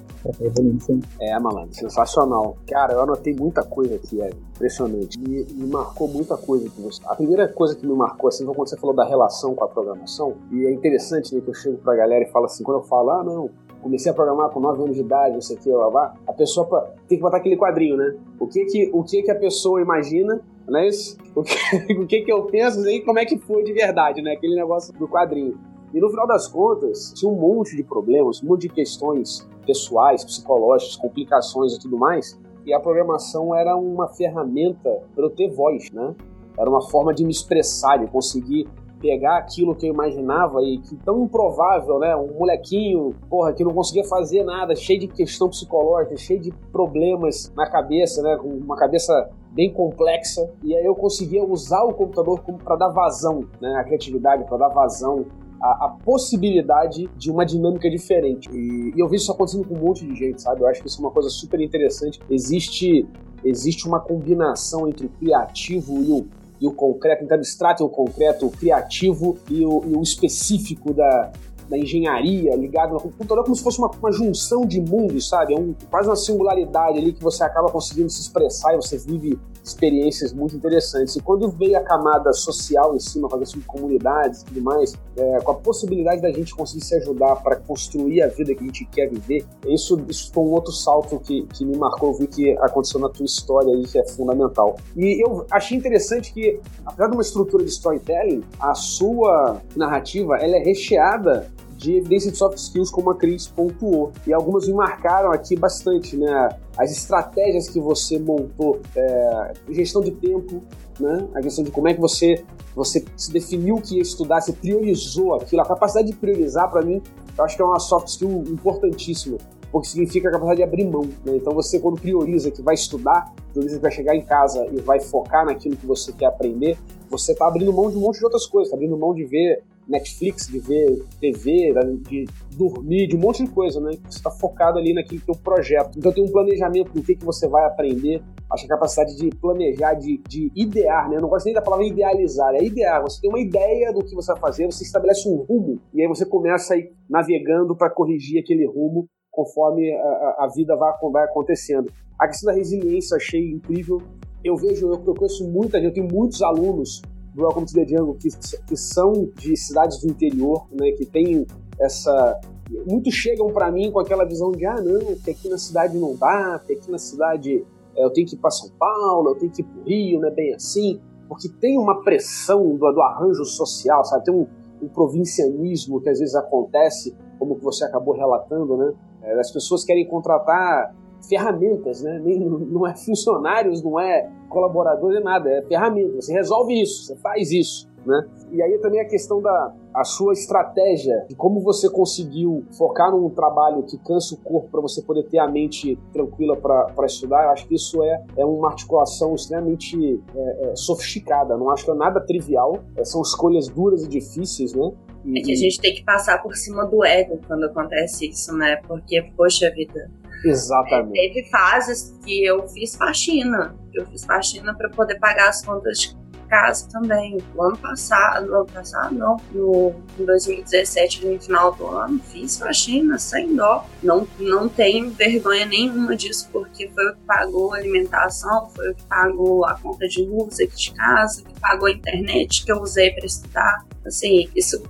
Speaker 5: É, malandro, sensacional. Cara, eu anotei muita coisa aqui, é impressionante. E me marcou muita coisa que você. A primeira coisa que me marcou, assim, foi quando você falou da relação com a programação. E é interessante, né, que eu chego pra galera e falo assim, quando eu falo, ah, não, comecei a programar com 9 anos de idade, não sei o que, lá, lá, a pessoa tem que botar aquele quadrinho, né? O que que, o que, que a pessoa imagina, não é isso? O que, o que que eu penso e como é que foi de verdade, né? Aquele negócio do quadrinho. E no final das contas, tinha um monte de problemas, um monte de questões pessoais, psicológicas, complicações e tudo mais. E a programação era uma ferramenta para eu ter voz, né? Era uma forma de me expressar, de conseguir pegar aquilo que eu imaginava e que tão improvável, né? Um molequinho, porra, que não conseguia fazer nada, cheio de questão psicológica, cheio de problemas na cabeça, né? Com uma cabeça bem complexa. E aí eu conseguia usar o computador como para dar vazão, né? A criatividade, para dar vazão a, a, possibilidade de uma dinâmica diferente. E, e, eu vejo isso acontecendo com um monte de gente, sabe? Eu acho que isso é uma coisa super interessante. Existe, existe uma combinação entre o criativo e o e o concreto, então abstrato e o concreto, o criativo e o, e o específico da, da engenharia ligado no computador como se fosse uma, uma junção de mundos, sabe? É um, quase uma singularidade ali que você acaba conseguindo se expressar e você vive experiências muito interessantes. E quando veio a camada social em cima, fazer de comunidades e tudo mais, é, com a possibilidade da gente conseguir se ajudar para construir a vida que a gente quer viver, isso, isso foi um outro salto que, que me marcou, eu vi que aconteceu na tua história aí, que é fundamental. E eu achei interessante que, apesar de uma estrutura de storytelling, a sua narrativa ela é recheada de evidência de soft skills, como a Cris pontuou. E algumas me marcaram aqui bastante, né? As estratégias que você montou, é, gestão de tempo, né? A questão de como é que você, você se definiu que ia estudar, você priorizou aquilo. A capacidade de priorizar, para mim, eu acho que é uma soft skill importantíssima porque significa a capacidade de abrir mão. Né? Então você, quando prioriza que vai estudar, prioriza que vai chegar em casa e vai focar naquilo que você quer aprender, você está abrindo mão de um monte de outras coisas, está abrindo mão de ver Netflix, de ver TV, de dormir, de um monte de coisa, né? Você está focado ali naquele teu projeto. Então tem um planejamento do que, que você vai aprender. Acho que a capacidade de planejar, de, de idear, né? Eu não gosto nem da palavra idealizar, é idear. Você tem uma ideia do que você vai fazer, você estabelece um rumo e aí você começa a ir navegando para corrigir aquele rumo conforme a, a vida vai, vai acontecendo. A questão da resiliência achei incrível. Eu vejo, eu, eu conheço muita gente, eu tenho muitos alunos do Welcome to the Jungle que, que são de cidades do interior, né, que tem essa muitos chegam para mim com aquela visão de ah não, que aqui na cidade não dá, que aqui na cidade é, eu tenho que ir para São Paulo, eu tenho que ir para o Rio, não é bem assim, porque tem uma pressão do, do arranjo social, sabe? Tem um, um, provincianismo que às vezes acontece, como que você acabou relatando, né? É, as pessoas querem contratar ferramentas, né? Nem, não é funcionários, não é colaborador, é nada, é ferramenta. Você resolve isso, você faz isso, né? E aí também a questão da a sua estratégia de como você conseguiu focar num trabalho que cansa o corpo para você poder ter a mente tranquila para estudar, eu acho que isso é, é uma articulação extremamente é, é, sofisticada. Não acho que é nada trivial. É, são escolhas duras e difíceis, né?
Speaker 7: É que a gente tem que passar por cima do ego quando acontece isso, né? Porque, poxa vida,
Speaker 5: Exatamente.
Speaker 7: É, teve fases que eu fiz faxina. Eu fiz faxina para poder pagar as contas de casa também. No ano passado, no ano passado não, no, em 2017, no final do ano, fiz faxina sem dó. Não, não tenho vergonha nenhuma disso, porque foi o que pagou a alimentação, foi o que pagou a conta de luz aqui de casa, que pagou a internet que eu usei para estudar. Assim, isso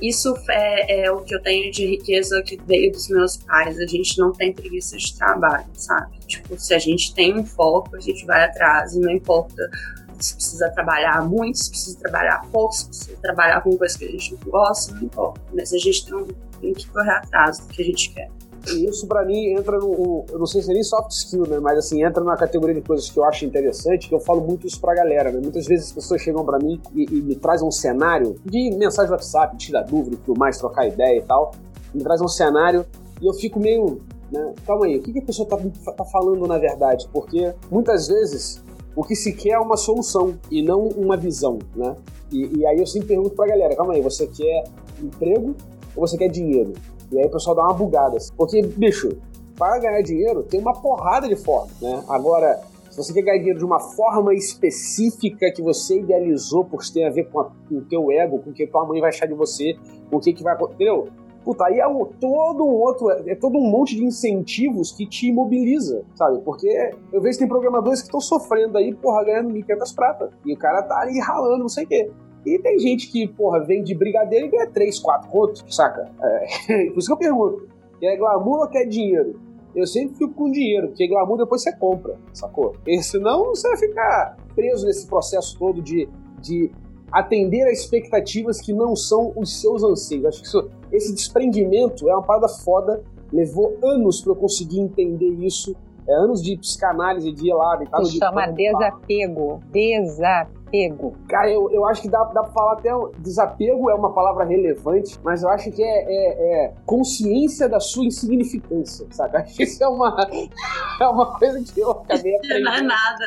Speaker 7: isso é, é, o que eu tenho de riqueza que veio dos meus pais. A gente não tem preguiça de trabalho, sabe? Tipo, se a gente tem um foco, a gente vai atrás e não importa se precisa trabalhar muito, se precisa trabalhar pouco, se precisa trabalhar com coisas que a gente não gosta, não importa. Mas a gente tem, tem que correr atrás do que a gente quer.
Speaker 5: Isso para mim entra no, eu não sei se é nem soft skill, né, mas assim, entra na categoria de coisas que eu acho interessante, que eu falo muito isso pra galera, né? Muitas vezes as pessoas chegam para mim e, e, me trazem um cenário de mensagem WhatsApp, tira dúvida, tudo mais, trocar ideia e tal, me traz um cenário e eu fico meio, né, calma aí, o que, que a pessoa tá, tá falando na verdade? Porque muitas vezes o que se quer é uma solução e não uma visão, né? E, e aí eu sempre pergunto pra galera, calma aí, você quer emprego ou você quer dinheiro? E aí o pessoal dá uma bugada. Assim. Porque, bicho, para ganhar dinheiro tem uma porrada de formas, né? Agora, se você quer ganhar dinheiro de uma forma específica que você idealizou por ter a ver com, a, com o teu ego, com o que tua mãe vai achar de você, com o que, que vai acontecer, entendeu? Puta, aí é um, todo um outro, é todo um monte de incentivos que te imobiliza, sabe? Porque eu vejo que tem programadores que estão sofrendo aí, porra, ganhando 1.500 prata. E o cara tá ali ralando, não sei o quê. E tem gente que, porra, vem de brigadeiro e ganha 3, 4 contos, saca? É, por isso que eu pergunto. Quer glamour ou quer dinheiro? Eu sempre fico com dinheiro, porque glamour depois você compra, sacou? E senão você vai ficar preso nesse processo todo de, de atender a expectativas que não são os seus anseios. Acho que isso, esse desprendimento é uma parada foda. Levou anos para eu conseguir entender isso. É anos de psicanálise, de ir lá, de
Speaker 6: Se chama desapego. Desapego desapego?
Speaker 5: Cara, eu, eu acho que dá, dá pra falar até. Desapego é uma palavra relevante, mas eu acho que é, é, é consciência da sua insignificância, sabe? Acho que isso é uma, é uma coisa que eu acabei aprendendo.
Speaker 7: Não é nada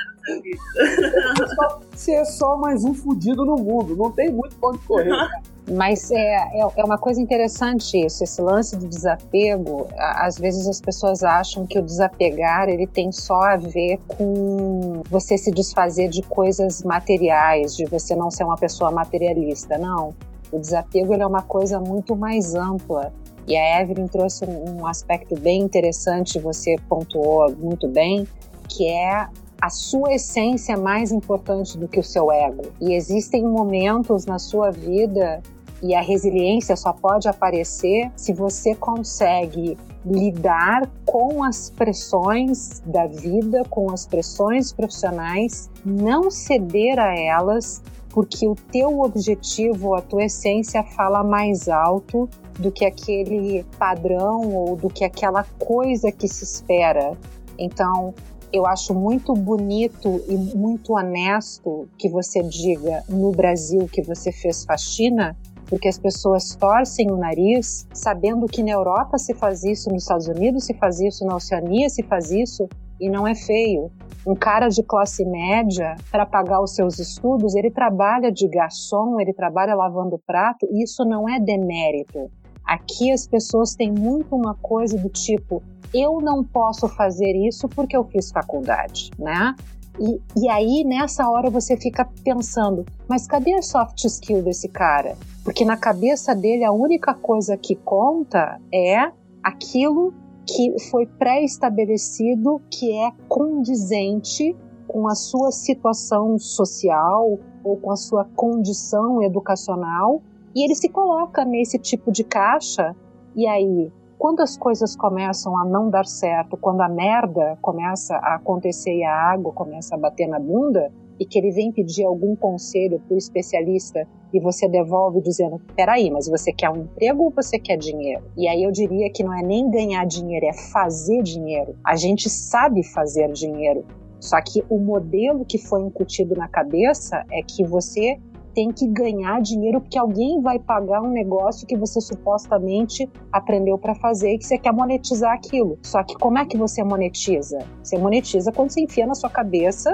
Speaker 5: Você é só mais um fudido no mundo, não tem muito pra onde correr.
Speaker 6: Mas é, é, é, uma coisa interessante isso, esse lance do desapego. Às vezes as pessoas acham que o desapegar ele tem só a ver com você se desfazer de coisas materiais, de você não ser uma pessoa materialista. Não. O desapego ele é uma coisa muito mais ampla. E a Evelyn trouxe um aspecto bem interessante, você pontuou muito bem, que é a sua essência é mais importante do que o seu ego. E existem momentos na sua vida e a resiliência só pode aparecer se você consegue lidar com as pressões da vida, com as pressões profissionais, não ceder a elas, porque o teu objetivo, a tua essência fala mais alto do que aquele padrão ou do que aquela coisa que se espera. Então, eu acho muito bonito e muito honesto que você diga no Brasil que você fez faxina, porque as pessoas torcem o nariz, sabendo que na Europa se faz isso, nos Estados Unidos se faz isso, na Oceania se faz isso, e não é feio. Um cara de classe média, para pagar os seus estudos, ele trabalha de garçom, ele trabalha lavando prato, e isso não é demérito. Aqui as pessoas têm muito uma coisa do tipo: eu não posso fazer isso porque eu fiz faculdade, né? E, e aí, nessa hora, você fica pensando: mas cadê a soft skill desse cara? Porque na cabeça dele, a única coisa que conta é aquilo que foi pré-estabelecido, que é condizente com a sua situação social ou com a sua condição educacional, e ele se coloca nesse tipo de caixa, e aí quando as coisas começam a não dar certo, quando a merda começa a acontecer e a água começa a bater na bunda, e que ele vem pedir algum conselho para o especialista e você devolve dizendo: peraí, mas você quer um emprego ou você quer dinheiro? E aí eu diria que não é nem ganhar dinheiro, é fazer dinheiro. A gente sabe fazer dinheiro. Só que o modelo que foi incutido na cabeça é que você tem que ganhar dinheiro porque alguém vai pagar um negócio que você supostamente aprendeu para fazer e que você quer monetizar aquilo. Só que como é que você monetiza? Você monetiza quando você enfia na sua cabeça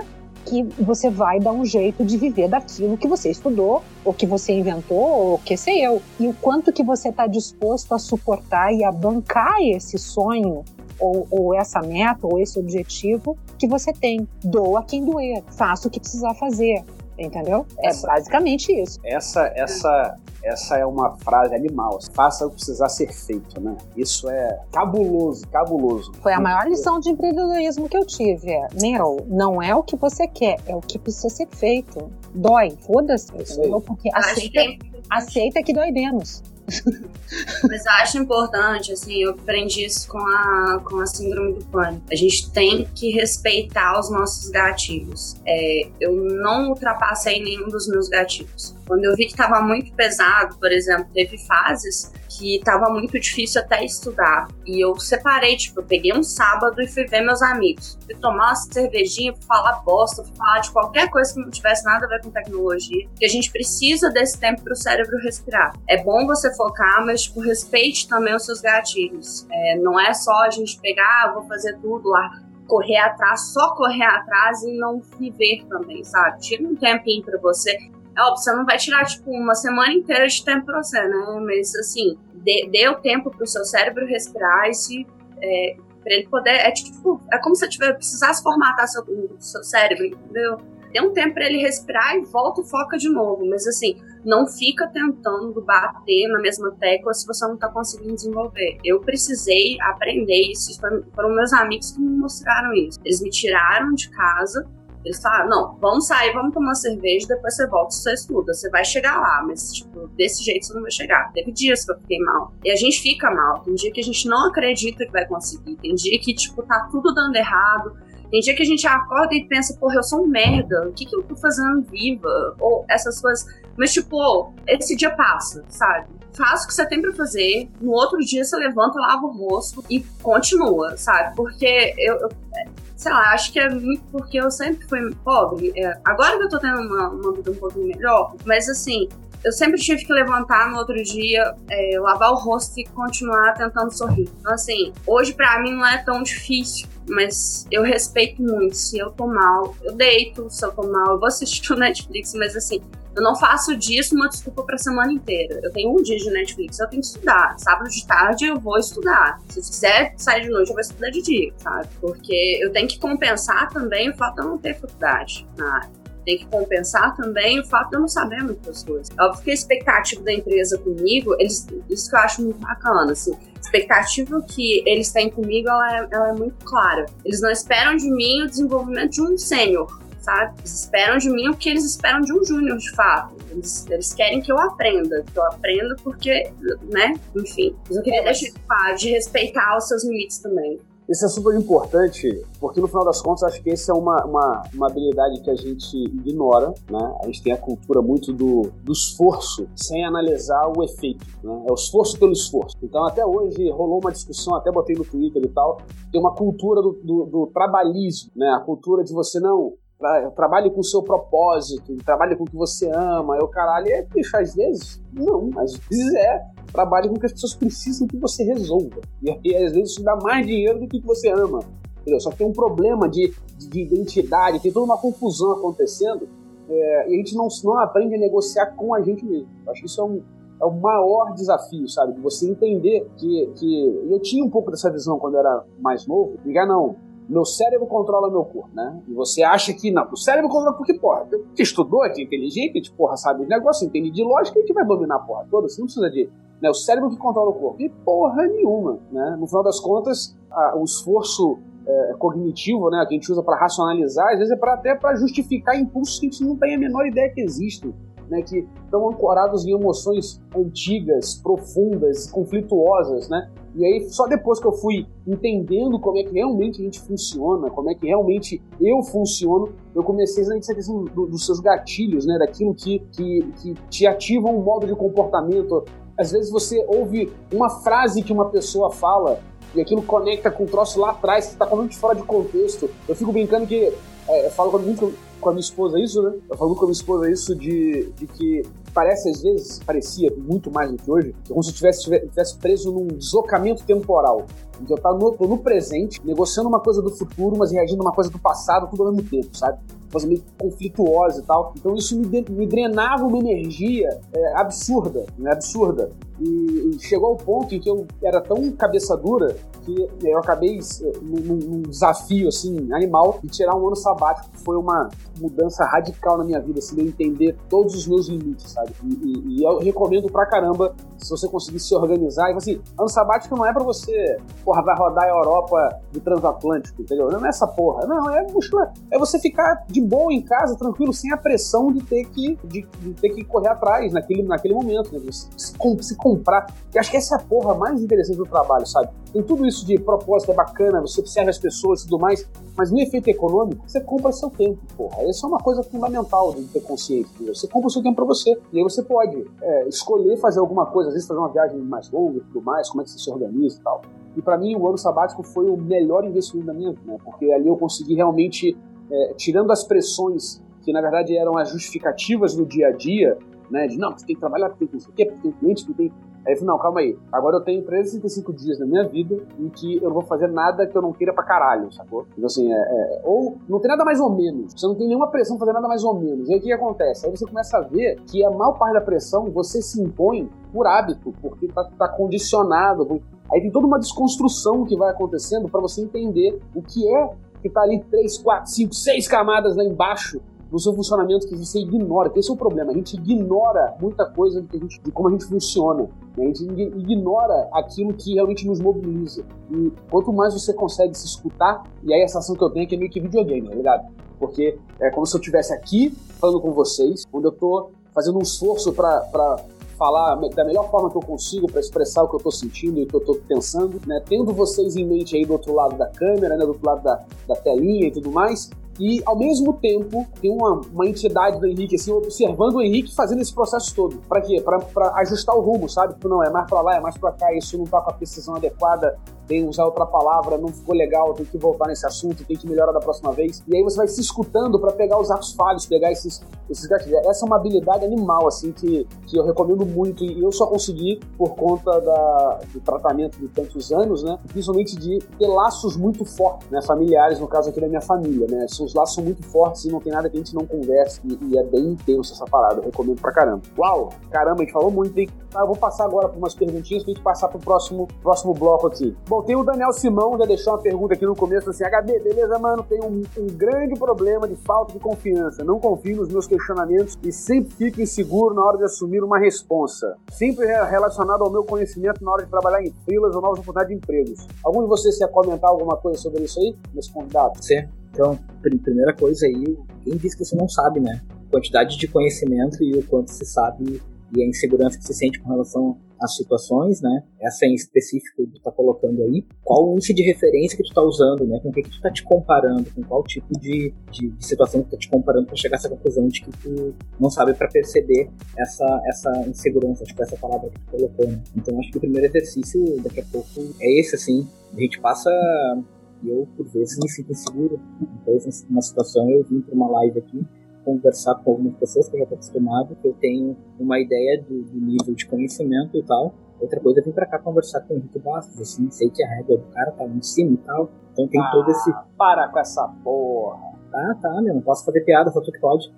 Speaker 6: que você vai dar um jeito de viver daquilo que você estudou, ou que você inventou, ou que sei eu. E o quanto que você está disposto a suportar e a bancar esse sonho ou, ou, essa meta, ou esse objetivo que você tem. Doa quem doer, faça o que precisar fazer entendeu? É basicamente isso.
Speaker 5: Essa, essa, essa é uma frase animal. Faça o que precisar ser feito, né? Isso é cabuloso, cabuloso.
Speaker 6: Foi a maior lição de empreendedorismo que eu tive. É, meu, não é o que você quer, é o que precisa ser feito. Dói, foda-se, entendeu? Porque aceita, aceita que dói menos.
Speaker 7: Mas eu acho importante, assim, eu aprendi isso com a, com a síndrome do pânico. A gente tem que respeitar os nossos gatilhos. É, eu não ultrapassei nenhum dos meus gatilhos. Quando eu vi que estava muito pesado, por exemplo, teve fases que estava muito difícil até estudar. E eu separei, tipo, eu peguei um sábado e fui ver meus amigos. Fui tomar uma cervejinha, fui falar bosta, fui falar de qualquer coisa que não tivesse nada a ver com tecnologia. Porque a gente precisa desse tempo para o cérebro respirar. É bom você focar, mas, tipo, respeite também os seus gatilhos. É, não é só a gente pegar, ah, vou fazer tudo lá correr atrás, só correr atrás e não viver também, sabe? Tira um tempinho para você. Óbvio, você não vai tirar, tipo, uma semana inteira de tempo pra você, né? Mas, assim, dê, dê o tempo pro seu cérebro respirar e se... É, pra ele poder... É tipo... É como se você tiver, precisasse formatar seu, seu cérebro, entendeu? Dê um tempo para ele respirar e volta e foca de novo. Mas, assim, não fica tentando bater na mesma tecla se você não tá conseguindo desenvolver. Eu precisei aprender isso. Foram meus amigos que me mostraram isso. Eles me tiraram de casa Eles falaram, não, vamos sair, vamos tomar uma cerveja, depois você volta, você estuda. Você vai chegar lá, mas, tipo, desse jeito você não vai chegar. Teve dias que eu fiquei mal. E a gente fica mal. Tem dia que a gente não acredita que vai conseguir. Tem dia que, tipo, tá tudo dando errado. Tem dia que a gente acorda e pensa, porra, eu sou um merda. O que, que eu tô fazendo viva? Ou essas coisas. Mas, tipo, esse dia passa, sabe? Faz o que você tem pra fazer. No outro dia você levanta, lava o rosto e continua, sabe? Porque eu, eu sei lá, acho que é muito porque eu sempre fui pobre. É, agora que eu tô tendo uma, uma vida um pouquinho melhor, mas assim, eu sempre tive que levantar no outro dia, é, lavar o rosto e continuar tentando sorrir. Então, assim, hoje para mim não é tão difícil, mas eu respeito muito. Se eu tô mal, eu deito. Se eu tô mal, eu vou assistir o Netflix, mas assim, eu não faço disso uma desculpa pra semana inteira. Eu tenho um dia de Netflix, eu tenho que estudar. Sábado de tarde eu vou estudar. Se quiser sair de noite, eu vou estudar de dia, sabe? Porque eu tenho que compensar também o fato de eu não ter faculdade na área tem que compensar também o fato de eu não saber muitas coisas. Óbvio que a expectativa da empresa comigo, eles, isso que eu acho muito bacana, assim, a expectativa que eles têm comigo, ela é, ela é muito clara. Eles não esperam de mim o desenvolvimento de um sênior, sabe? Eles esperam de mim o que eles esperam de um júnior, de fato. Eles, eles, querem que eu aprenda, que eu aprenda porque, né? Enfim. Mas eu queria deixar claro de respeitar os seus limites também.
Speaker 5: Isso é super importante, porque no final das contas acho que essa é uma, uma, uma, habilidade que a gente ignora, né? A gente tem a cultura muito do, do esforço, sem analisar o efeito, né? É o esforço pelo esforço. Então até hoje rolou uma discussão, até botei no Twitter e tal, tem uma cultura do, do, do trabalhismo, né? A cultura de você não trabalhe com o seu propósito, trabalhe com o que você ama. Eu, caralho, é, bicho, às vezes, não, às vezes é. Trabalhe com o que as pessoas precisam que você resolva. E, às vezes isso dá mais dinheiro do que você ama. Entendeu? Só que tem um problema de, de, de identidade, tem toda uma confusão acontecendo é, e a gente não, não aprende a negociar com a gente mesmo. Eu acho que isso é um, é o maior desafio, sabe? De você entender que, que. Eu tinha um pouco dessa visão quando eu era mais novo. Ligar, não meu cérebro controla meu corpo, né? E você acha que não, o cérebro controla porque, porra, que estudou, que é inteligente, que, porra, sabe os negócios, entende de lógica, a gente vai dominar a porra toda, você não precisa de. Né, o cérebro que controla o corpo. E porra nenhuma, né? No final das contas, a, o esforço é, cognitivo, né, que a gente usa para racionalizar, às vezes é pra, até para justificar impulsos que a gente não tem a menor ideia que existem né, que estão ancorados em emoções antigas, profundas, conflituosas, né? E aí, só depois que eu fui entendendo como é que realmente a gente funciona, como é que realmente eu funciono, eu comecei a essa questão do, dos seus gatilhos, né? Daquilo que, que, que te ativa um modo de comportamento. Às vezes você ouve uma frase que uma pessoa fala e aquilo conecta com o troço lá atrás, que está completamente fora de contexto. Eu fico brincando que. É, eu falo muito com a minha esposa isso, né? Eu falo com a minha esposa isso de, de que parece, às vezes, parecia muito mais do que hoje, como se eu tivesse, tivesse preso num deslocamento temporal. Então eu tô no, no presente, negociando uma coisa do futuro, mas reagindo a uma coisa do passado, tudo ao mesmo tempo, sabe? Coisa meio conflituosa e tal. Então isso me, de, me drenava uma energia é, absurda, né? Absurda. E, e, chegou ao ponto em que eu era tão cabeça dura que eu acabei é, num, num desafio assim animal de tirar um ano sabático que foi uma mudança radical na minha vida, assim, de eu entender todos os meus limites, sabe? E, e, e eu recomendo pra caramba se você conseguir se organizar. E assim, ano sabático não é pra você, porra, vai rodar a Europa de transatlântico, entendeu? Não é essa porra. Não, é, é você ficar de boa em casa, tranquilo, sem a pressão de ter que, de, de ter que correr atrás naquele, naquele momento, né? Se, se, se comprar. E acho que essa é a porra mais interessante do trabalho, sabe? Tem tudo isso de propósito, é bacana, você observa as pessoas e tudo mais, mas no efeito econômico, você compra seu tempo, porra. Essa é uma coisa fundamental de ter consciência. Entendeu? Você compra o seu tempo para você. E aí você pode é, escolher fazer alguma coisa, às vezes fazer uma viagem mais longa e tudo mais, como é que você se organiza e tal. E para mim, o ano sabático foi o melhor investimento da minha vida, né? porque ali eu consegui realmente, é, tirando as pressões que na verdade eram as justificativas do dia a dia, né? De não, você tem que trabalhar, porque tem que porque tem cliente, porque tem Aí eu falei, não, calma aí. Agora eu tenho 365 dias na minha vida em que eu não vou fazer nada que eu não queira pra caralho, sacou? Então assim, é, é, ou não tem nada mais ou menos. Você não tem nenhuma pressão pra fazer nada mais ou menos. E aí o que acontece? Aí você começa a ver que a maior parte da pressão você se impõe por hábito, porque tá, tá condicionado. Aí tem toda uma desconstrução que vai acontecendo para você entender o que é que tá ali 3, 4, 5, 6 camadas lá embaixo no seu funcionamento que você ignora, que esse é o problema. A gente ignora muita coisa de, gente, de como a gente funciona. Né? A gente ignora aquilo que realmente nos mobiliza. E quanto mais você consegue se escutar, e aí a sensação que eu tenho é que é meio que videogame, tá ligado? Porque é como se eu estivesse aqui falando com vocês, onde eu tô fazendo um esforço para falar da melhor forma que eu consigo para expressar o que eu estou sentindo e o que eu estou pensando, né? Tendo vocês em mente aí do outro lado da câmera, né? Do outro lado da, da telinha e tudo mais. E, ao mesmo tempo, tem uma, uma entidade do Henrique, assim, observando o Henrique fazendo esse processo todo. Para quê? Para ajustar o rumo, sabe? Tipo, não, é mais para lá, é mais para cá, isso não tá com a precisão adequada, que usar outra palavra, não ficou legal, tem que voltar nesse assunto, tem que melhorar da próxima vez. E aí você vai se escutando para pegar os atos falhos, pegar esses, esses gatilhos. Essa é uma habilidade animal, assim, que, que eu recomendo muito e eu só consegui por conta da, do tratamento de tantos anos, né? Principalmente de ter laços muito fortes, né? Familiares, no caso aqui da minha família, né? Os laços são muito fortes e não tem nada que a gente não converse e, e é bem intenso essa parada. Eu recomendo pra caramba. Uau! Caramba, a gente falou muito, hein? Tá, eu vou passar agora por umas perguntinhas pra gente passar pro próximo, próximo bloco aqui. Bom, tem o Daniel Simão, já deixou uma pergunta aqui no começo, assim, HB, beleza, mano? Tem um, um grande problema de falta de confiança. Não confio nos meus questionamentos e sempre fico inseguro na hora de assumir uma responsa. Sempre relacionado ao meu conhecimento na hora de trabalhar em filas ou novas oportunidades de empregos. Algum de vocês quer comentar alguma coisa sobre isso aí, meus convidados?
Speaker 8: Sim. Então, primeira coisa aí, quem diz que você não sabe, né? Quantidade de conhecimento e o quanto se sabe e a insegurança que se sente com relação às situações, né? Essa em específico que tu tá colocando aí. Qual o índice de referência que tu tá usando, né? Com o que, que tu tá te comparando, com qual tipo de, de, de situação que tu tá te comparando para chegar a essa conclusão de que tu não sabe para perceber essa, essa insegurança, que essa palavra que tu colocou, né? Então acho que o primeiro exercício daqui a pouco é esse, assim. A gente passa eu, por vezes, me sinto inseguro. Então, numa situação, eu vim para uma live aqui conversar com algumas pessoas que eu já estou acostumado, que eu tenho uma ideia do, do, nível de conhecimento e tal. Outra coisa é vir para cá conversar com o Henrique Bastos, assim, sei que a régua do cara tá lá em cima e tal. Então tem ah, todo esse.
Speaker 5: Para com essa porra!
Speaker 8: Tá, tá, meu, não posso fazer piada, só tu que pode.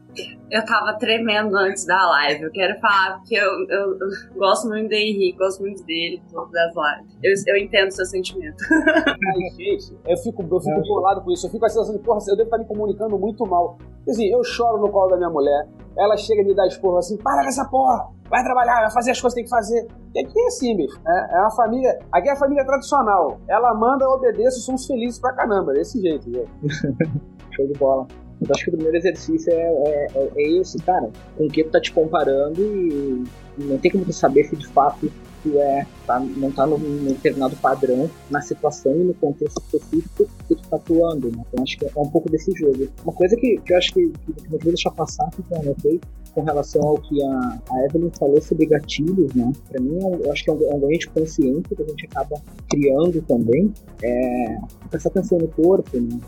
Speaker 9: Eu tava tremendo antes da live. Eu quero falar porque eu, eu, eu gosto muito do Henrique, gosto muito dele, das lives. Eu, eu entendo o seu sentimento.
Speaker 5: Ai, gente, eu fico, eu fico bolado com isso. Eu fico com a sensação de, porra, eu devo estar me comunicando muito mal. Assim, eu choro no colo da minha mulher, ela chega e me dá esporro assim, para com essa porra, vai trabalhar, vai fazer as coisas que tem que fazer. E aqui é assim, bicho. É, é uma família. Aqui é a família tradicional. Ela manda, obedeça e somos felizes pra caramba, desse jeito, viu?
Speaker 8: Show de bola. Eu acho que o primeiro exercício é, é, é, é esse, cara. Com o que tu tá te comparando e não tem como tu saber se de fato tu é, tá, não tá num, determinado padrão na situação e no contexto específico que tu tá atuando, né? Então acho que é um pouco desse jogo. Uma coisa que, que eu acho que, que, não vou deixar passar, que eu anotei, com relação ao que a, a Evelyn falou sobre gatilhos, né? Para mim, é eu acho que é um, é um de consciência que a gente acaba criando também. É, prestar atenção no corpo, né?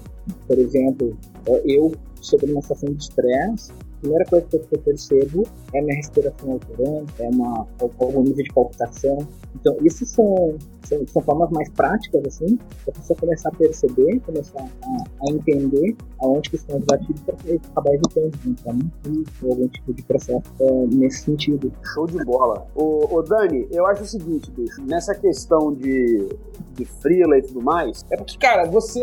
Speaker 8: Por exemplo, eu, sobre uma situação de estresse, primeira coisa que eu percebo é minha respiração alterando, é uma, algum nível de palpitação. Então, isso são, são, são, formas mais práticas, assim, para você começar a perceber, começar a, a entender aonde que estão os gatilhos para acabar evitando, então, algum tipo de processo é, nesse sentido.
Speaker 5: Show de bola. Ô, Dani, eu acho o seguinte, bicho, nessa questão de, de freela e tudo mais, é porque, cara, você,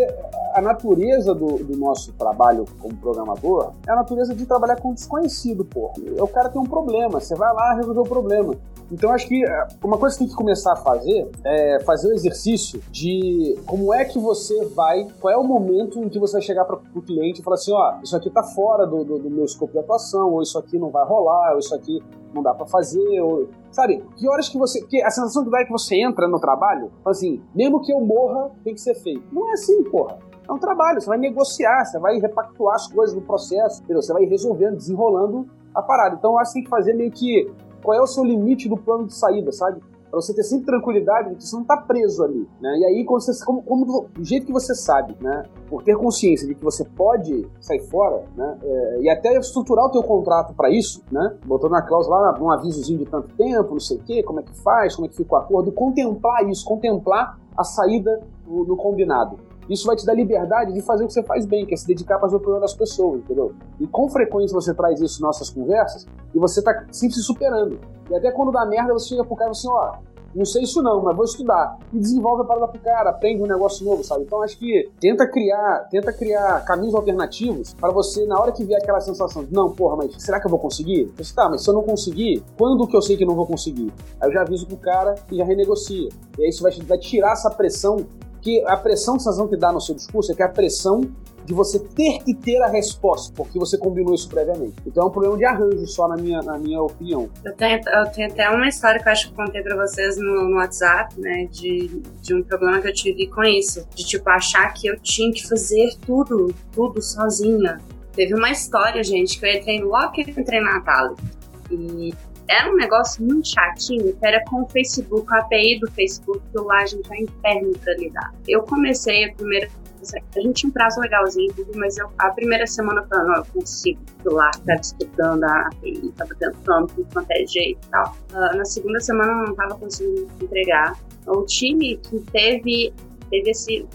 Speaker 5: a natureza do, do nosso trabalho como programador é a natureza de trabalhar com desconhecido, pô. O cara tem um problema, você vai lá resolver o problema. Então acho que é, uma coisa que tem que começar a fazer é fazer o exercício de como é que você vai, qual é o momento em que você vai chegar para o cliente e falar assim, ó, isso aqui tá fora do, do, do, meu escopo de atuação, ou isso aqui não vai rolar, ou isso aqui não dá para fazer, ou sabe? Que horas que você, porque a sensação que dá é que você entra no trabalho, assim, mesmo que eu morra, tem que ser feito. Não é assim, porra. É um trabalho, você vai negociar, você vai repactuar as coisas no processo, entendeu? Você vai resolvendo, desenrolando a parada. Então eu acho que tem que fazer meio que qual é o seu limite do plano de saída, sabe? Para você ter sempre tranquilidade você não está preso ali, né? E aí, quando você, como, como, do jeito que você sabe, né? Por ter consciência de que você pode sair fora, né? É, e até estruturar o teu contrato para isso, né? Botando na cláusula lá, um avisozinho de tanto tempo, não sei o quê, como é que faz, como é que fica o acordo, contemplar isso, contemplar a saída no combinado. Isso vai te dar liberdade de fazer o que você faz bem, que é se dedicar para as opiniões das pessoas, entendeu? E com frequência você traz isso em nossas conversas e você tá sempre se superando. E até quando dá merda, você chega pro cara e assim, ó, Não sei isso não, mas vou estudar. E desenvolve a parada pro cara, aprende um negócio novo, sabe? Então acho que tenta criar, tenta criar caminhos alternativos para você, na hora que vier aquela sensação de, não, porra, mas será que eu vou conseguir? Disse, tá, mas se eu não conseguir, quando que eu sei que eu não vou conseguir? Aí eu já aviso pro cara e já renegocia. E aí isso vai, vai tirar essa pressão que a pressão que sensação que dá no seu discurso é que é a pressão de você ter que ter a resposta, porque você combinou isso previamente. Então é um problema de arranjo só, na minha, na minha opinião.
Speaker 7: Eu tenho, eu tenho até uma história que eu acho que contei pra vocês no, no WhatsApp, né, de, de um problema que eu tive com isso. De, tipo, achar que eu tinha que fazer tudo, tudo sozinha. Teve uma história, gente, que eu entrei logo que eu entrei na Natália. E era um negócio muito chatinho, que era com o Facebook, a API do Facebook, que lá a gente é inferno pra lidar. Eu comecei a primeira a gente tinha um prazo legalzinho, mas eu, a primeira semana eu falei, não, eu consigo ir lá, ficar disputando a API, tava tentando tudo quanto é jeito e tal. Uh, na segunda semana eu não tava conseguindo entregar. O time que teve, teve esse,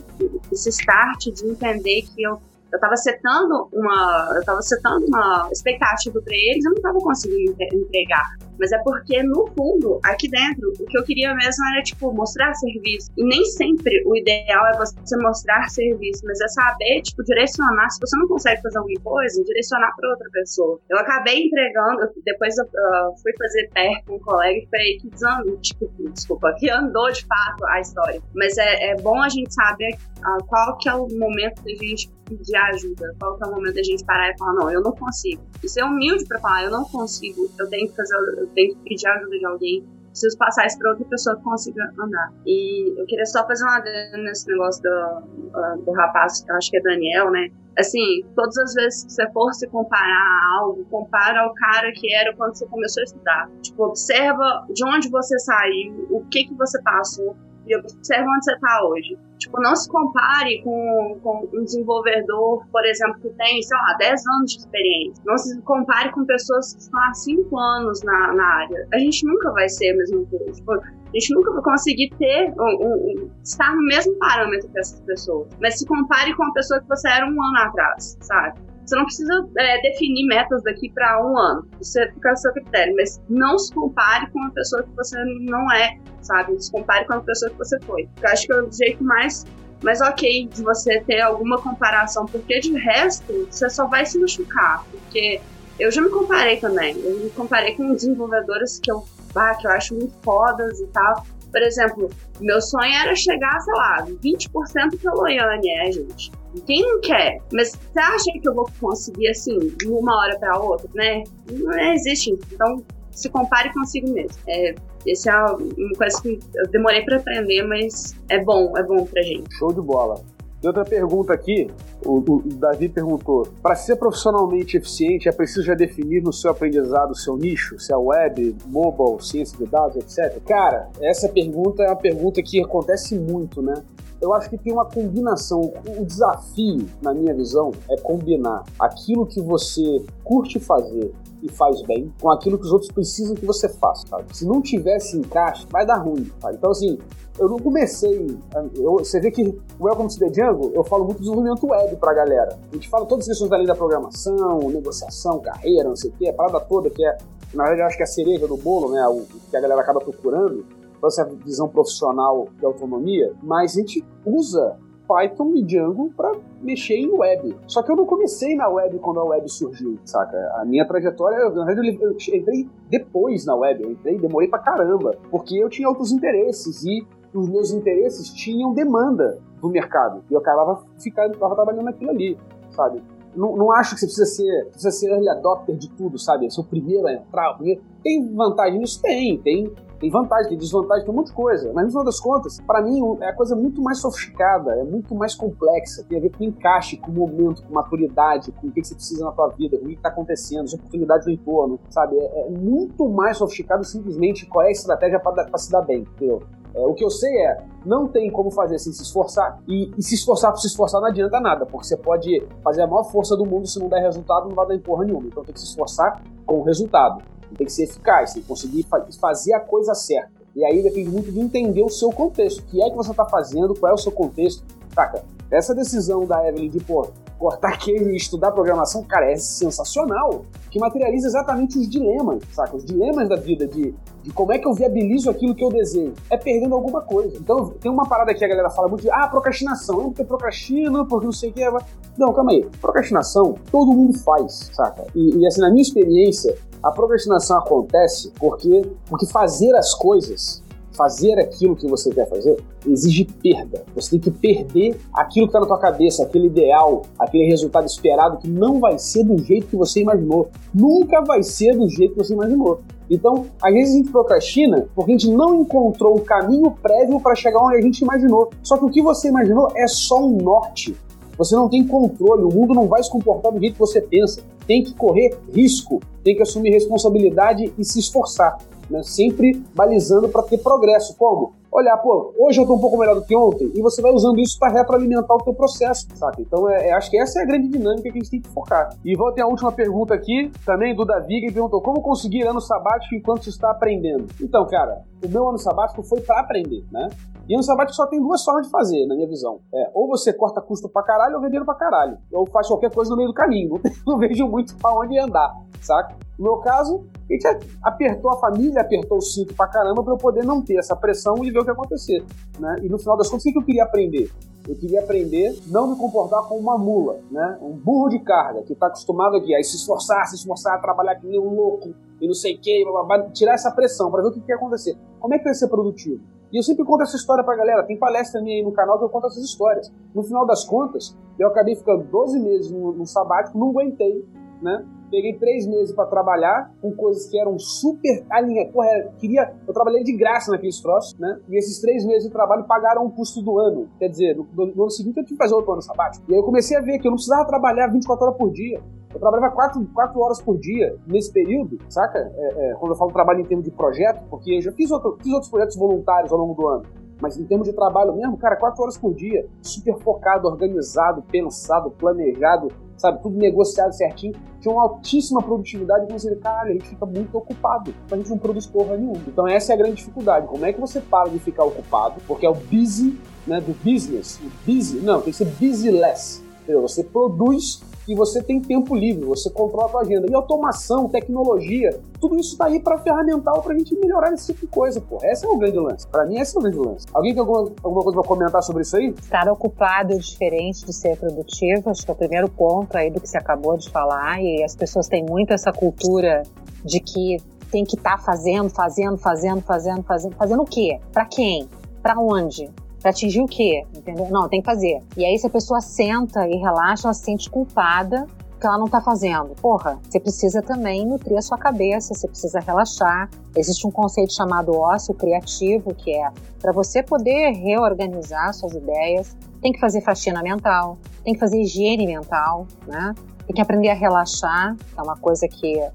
Speaker 7: esse start de entender que eu eu estava setando uma, eu tava setando uma expectativa para eles, eu não estava conseguindo entregar. Mas é porque, no fundo, aqui dentro, o que eu queria mesmo era, tipo, mostrar serviço. E nem sempre o ideal é você mostrar serviço, mas é saber, tipo, direcionar. Se você não consegue fazer alguma coisa, direcionar para outra pessoa. Eu acabei entregando, depois eu uh, fui fazer pé com um colega e falei que desandou, tipo, desculpa, que andou de fato a história. Mas é, é bom a gente saber uh, qual que é o momento da gente pedir ajuda, qual que é o momento da gente parar e falar, não, eu não consigo. E ser humilde para falar, eu não consigo, eu tenho que fazer eu tenho que pedir ajuda de alguém, preciso passar isso para outra pessoa que consiga andar. E eu queria só fazer uma adendo nesse negócio do, uh, do rapaz, acho que é Daniel, né? Assim, todas as vezes que você for se comparar a algo, compara ao cara que era quando você começou a estudar. Tipo, observa de onde você saiu, o que que você passou, e observa onde você está hoje. Tipo, não se compare com, com um desenvolvedor, por exemplo, que tem, sei lá, 10 anos de experiência. Não se compare com pessoas que estão há 5 anos na, na área. A gente nunca vai ser a mesma coisa. Tipo, a gente nunca vai conseguir ter, um, um, estar no mesmo parâmetro que essas pessoas. Mas se compare com a pessoa que você era um ano atrás, sabe? Você não precisa é, definir metas daqui para um ano. Isso fica a seu critério. Mas não se compare com uma pessoa que você não é, sabe? Se compare com a pessoa que você foi. Eu acho que é o jeito mais mais ok de você ter alguma comparação, porque de resto você só vai se machucar. Porque eu já me comparei também. Eu me comparei com desenvolvedoras que eu, ah, que eu acho muito fodas e tal. Por exemplo, meu sonho era chegar, sei lá, 20% pelo Loiane, é, gente. Quem não quer? Mas você acha que eu vou conseguir assim, de uma hora para outra, né? Não existe. Então, se compare consigo mesmo. É, esse é uma coisa que eu demorei para aprender, mas é bom, é bom pra gente.
Speaker 5: Show de bola. E outra pergunta aqui, o, o Davi perguntou: para ser profissionalmente eficiente, é preciso já definir no seu aprendizado o seu nicho, se é web, mobile, ciência de dados, etc. Cara, essa pergunta é uma pergunta que acontece muito, né? Eu acho que tem uma combinação. O desafio, na minha visão, é combinar aquilo que você curte fazer e faz bem com aquilo que os outros precisam que você faça, sabe? Se não tivesse encaixe, vai dar ruim, sabe? Então, assim, eu não comecei. Eu, você vê que o Welcome to the Jungle, eu falo muito de desenvolvimento web pra galera. A gente fala todas as questões além da programação, negociação, carreira, não sei o quê, a parada toda que é, na verdade, eu acho que é a cereja do bolo, né? O que a galera acaba procurando essa visão profissional de autonomia, mas a gente usa Python e Django para mexer em web. Só que eu não comecei na web quando a web surgiu, saca? A minha trajetória, na verdade, eu entrei depois na web, eu entrei, demorei pra caramba, porque eu tinha outros interesses e os meus interesses tinham demanda do mercado. E eu acabava ficando, tava trabalhando naquilo ali, sabe? Não, não acho que você precisa ser, precisa ser early adopter de tudo, sabe? Ser o primeiro a entrar. O primeiro. Tem vantagem nisso? Tem. Tem tem vantagem, tem desvantagem, tem um monte de coisa. Mas no final das contas, para mim, é a coisa muito mais sofisticada, é muito mais complexa, tem a ver com encaixe, com momento, com maturidade, com o que você precisa na tua vida, com o que está acontecendo, as oportunidades do entorno, sabe? É, é, muito mais sofisticado simplesmente qual é a estratégia para se dar bem, entendeu? É, o que eu sei é, não tem como fazer sem se esforçar. E, e, se esforçar por se esforçar não adianta nada, porque você pode fazer a maior força do mundo, se não der resultado, não vai dar porra nenhuma. Então tem que se esforçar com o resultado tem que ser eficaz, tem que conseguir fazer a coisa certa. E aí depende muito de entender o seu contexto. O que é que você está fazendo, qual é o seu contexto. Saca? Essa decisão da Evelyn de, pô, cortar queijo e estudar programação, cara, é sensacional. Que materializa exatamente os dilemas, saca? Os dilemas da vida, de, de como é que eu viabilizo aquilo que eu desejo. É perdendo alguma coisa. Então, tem uma parada que a galera fala muito de, ah, procrastinação. Eu porque procrastino, porque não sei o que. Não, calma aí. Procrastinação, todo mundo faz, saca? E, e assim, na minha experiência, a procrastinação acontece porque, porque fazer as coisas fazer aquilo que você quer fazer exige perda. Você tem que perder aquilo que está na tua cabeça, aquele ideal, aquele resultado esperado que não vai ser do jeito que você imaginou. Nunca vai ser do jeito que você imaginou. Então, às vezes a gente procrastina porque a gente não encontrou o caminho prévio para chegar onde a gente imaginou. Só que o que você imaginou é só um norte. Você não tem controle, o mundo não vai se comportar do jeito que você pensa. Tem que correr risco, tem que assumir responsabilidade e se esforçar né? sempre balizando para ter progresso. Como? Olhar, pô, hoje eu tô um pouco melhor do que ontem, e você vai usando isso para retroalimentar o teu processo, saca? Então, é, é, acho que essa é a grande dinâmica que a gente tem que focar. E vou ter a última pergunta aqui, também do Davi, que perguntou como conseguir ano sabático enquanto se está aprendendo. Então, cara, o meu ano sabático foi para aprender, né? E ano sabático só tem duas formas de fazer, na minha visão. É, ou você corta custo pra caralho ou ganha dinheiro pra caralho. Ou faz qualquer coisa no meio do caminho. Não vejo muito pra onde andar, saca? No meu caso, a gente apertou a família, apertou o cinto pra caramba pra eu poder não ter essa pressão e ver o que acontecer. Né? E no final das contas, o que eu queria aprender? Eu queria aprender não me comportar como uma mula, né? Um burro de carga que está acostumado aqui a se esforçar, se esforçar, a trabalhar que nem um louco e não sei o que, tirar essa pressão para ver o que, que ia acontecer. Como é que ia ser produtivo? E eu sempre conto essa história pra galera. Tem palestra minha aí no canal que eu conto essas histórias. No final das contas, eu acabei ficando 12 meses no, no sabático, não aguentei, né? Peguei três meses para trabalhar com coisas que eram super alinhadas. Porra, queria. Eu trabalhei de graça naqueles troços, né? E esses três meses de trabalho pagaram o custo do ano. Quer dizer, no, no, ano seguinte eu tive que fazer outro ano sabático. E aí eu comecei a ver que eu não precisava trabalhar 24 horas por dia. Eu trabalhava quatro, quatro horas por dia nesse período, saca? É, é, quando eu falo trabalho em termos de projeto, porque eu já fiz, outro, fiz outros projetos voluntários ao longo do ano. Mas em termos de trabalho mesmo, cara, quatro horas por dia, super focado, organizado, pensado, planejado, sabe? Tudo negociado certinho. Tinha uma altíssima produtividade. E você vê, caralho, a gente fica muito ocupado. A gente não produz porra nenhuma. Então essa é a grande dificuldade. Como é que você para de ficar ocupado? Porque é o busy, né, do business. O busy, não, tem que ser busy less. Você produz e você tem tempo livre, você controla a sua agenda. E automação, tecnologia, tudo isso tá aí para ferramental pra gente melhorar esse tipo de coisa, pô. Esse é o grande lance. Para mim, esse é o grande lance. Alguém tem alguma, alguma coisa para comentar sobre isso aí?
Speaker 6: Estar ocupado é diferente de ser produtivo, acho que é o primeiro ponto aí do que você acabou de falar, e as pessoas têm muito essa cultura de que tem que estar tá fazendo, fazendo, fazendo, fazendo, fazendo. Fazendo o quê? Para quem? Para onde? Pra atingir o quê? Entendeu? Não, tem que fazer. E aí, se a pessoa senta e relaxa, ela se sente culpada que ela não tá fazendo. Porra, você precisa também nutrir a sua cabeça, você precisa relaxar. Existe um conceito chamado ócio criativo, que é para você poder reorganizar suas ideias, tem que fazer faxina mental, tem que fazer higiene mental, né? Tem que aprender a relaxar, é uma coisa que é,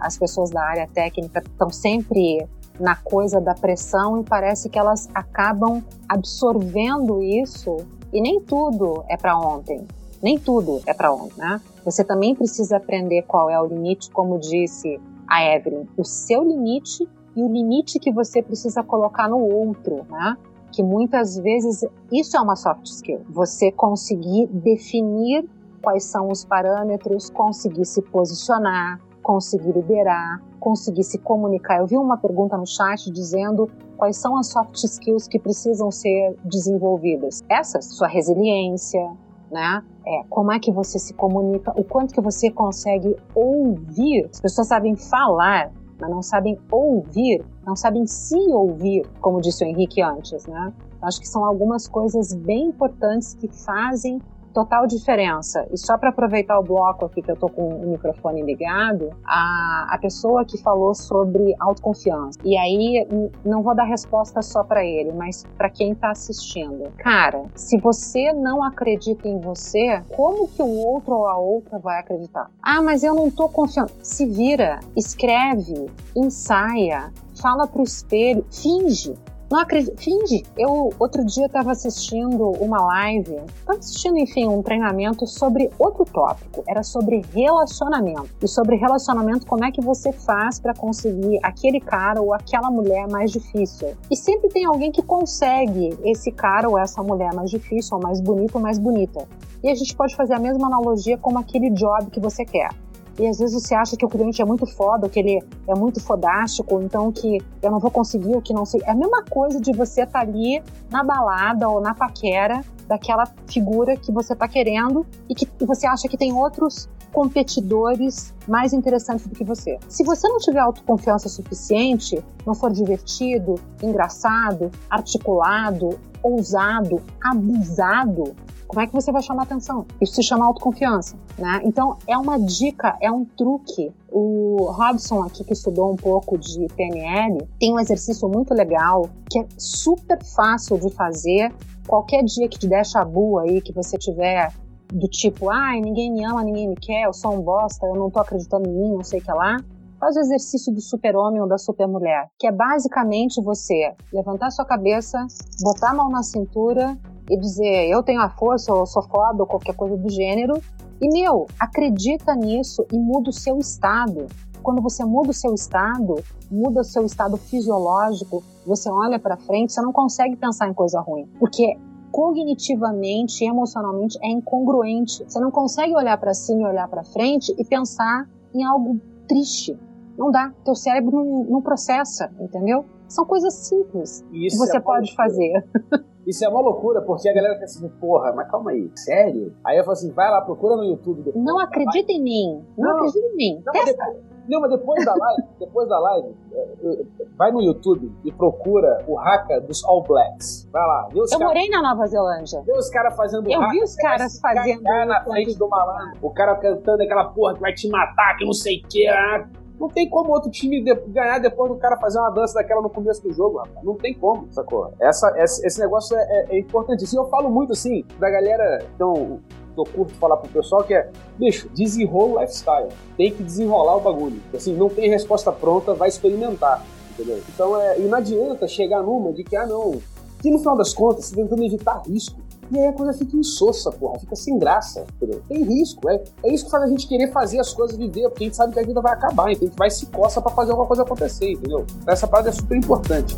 Speaker 6: as pessoas da área técnica estão sempre na coisa da pressão e parece que elas acabam absorvendo isso e nem tudo é para ontem. Nem tudo é para ontem, né? Você também precisa aprender qual é o limite, como disse a Evelyn, o seu limite e o limite que você precisa colocar no outro, né? Que muitas vezes isso é uma soft skill. Você conseguir definir quais são os parâmetros, conseguir se posicionar, conseguir liderar, conseguir se comunicar. Eu vi uma pergunta no chat dizendo quais são as soft skills que precisam ser desenvolvidas. Essas, sua resiliência, né? É, como é que você se comunica, o quanto que você consegue ouvir. As pessoas sabem falar, mas não sabem ouvir, não sabem se ouvir, como disse o Henrique antes, né? Acho que são algumas coisas bem importantes que fazem total diferença. E só para aproveitar o bloco aqui que eu tô com o microfone ligado, a, a pessoa que falou sobre autoconfiança. E aí não vou dar resposta só para ele, mas para quem tá assistindo. Cara, se você não acredita em você, como que o outro ou a outra vai acreditar? Ah, mas eu não tô confiando. Se vira, escreve, ensaia, fala pro espelho, finge Não acredito. Finge. Eu, outro dia, estava assistindo uma live, estava assistindo, enfim, um treinamento sobre outro tópico. Era sobre relacionamento. E sobre relacionamento, como é que você faz para conseguir aquele cara ou aquela mulher mais difícil. E sempre tem alguém que consegue esse cara ou essa mulher mais difícil, ou mais bonito ou mais bonita. E a gente pode fazer a mesma analogia como aquele job que você quer. E às vezes você acha que o cliente é muito foda, que ele é muito fodástico, então que eu não vou conseguir, que não sei. É a mesma coisa de você estar tá ali na balada ou na paquera daquela figura que você está querendo e que você acha que tem outros competidores mais interessantes do que você. Se você não tiver autoconfiança suficiente, não for divertido, engraçado, articulado, ousado, abusado, como é que você vai chamar atenção? Isso se chama autoconfiança, né? Então, é uma dica, é um truque. O Robson aqui, que estudou um pouco de PNL, tem um exercício muito legal, que é super fácil de fazer. Qualquer dia que te der chabu aí, que você tiver do tipo, ai, ninguém me ama, ninguém me quer, eu sou um bosta, eu não tô acreditando em mim, não sei o que lá. Faz o exercício do super-homem ou da super-mulher, que é basicamente você levantar sua cabeça, botar a mão na cintura e dizer eu tenho a força, ou eu sou foda, ou qualquer coisa do gênero. E, meu, acredita nisso e muda o seu estado. Quando você muda o seu estado, muda o seu estado fisiológico, você olha para frente, você não consegue pensar em coisa ruim. Porque cognitivamente, emocionalmente é incongruente. Você não consegue olhar para cima e olhar para frente e pensar em algo triste. Não dá. Teu cérebro não, não processa, entendeu? São coisas simples que você é pode fazer.
Speaker 5: Isso é uma loucura, porque a galera pensa assim, porra, mas calma aí, sério? Aí eu falo assim, vai lá, procura no YouTube.
Speaker 6: Depois, não acredita em mim. Não, não acredita em mim. Não, Testa.
Speaker 5: Depois, não, mas depois da live, depois da live, é, vai no YouTube e procura o haka dos All Blacks. Vai lá,
Speaker 6: vê os Eu cara... morei na Nova Zelândia.
Speaker 5: Vê os caras fazendo
Speaker 6: Eu vi os caras fazendo.
Speaker 5: na frente do malandro. O cara cantando aquela porra que vai te matar, que não sei o que. Ah, não tem como outro time de, ganhar depois do cara fazer uma dança daquela no começo do jogo, rapaz. Não tem como, sacou? Essa, esse, esse negócio é, é, é importantíssimo. Eu falo muito assim, da galera. Então, eu curto falar pro pessoal que é, bicho, desenrola o lifestyle. Tem que desenrolar o bagulho. Assim, não tem resposta pronta, vai experimentar. Entendeu? Então, é, e não adianta chegar numa de que, ah, não. Que no final das contas, você tentando evitar risco. E aí a coisa fica insossa, porra, fica sem graça, entendeu? Tem risco, é, é isso que faz a gente querer fazer as coisas viver, porque a gente sabe que a vida vai acabar, então a gente vai se coça para fazer alguma coisa acontecer, entendeu? Então essa parada é super importante.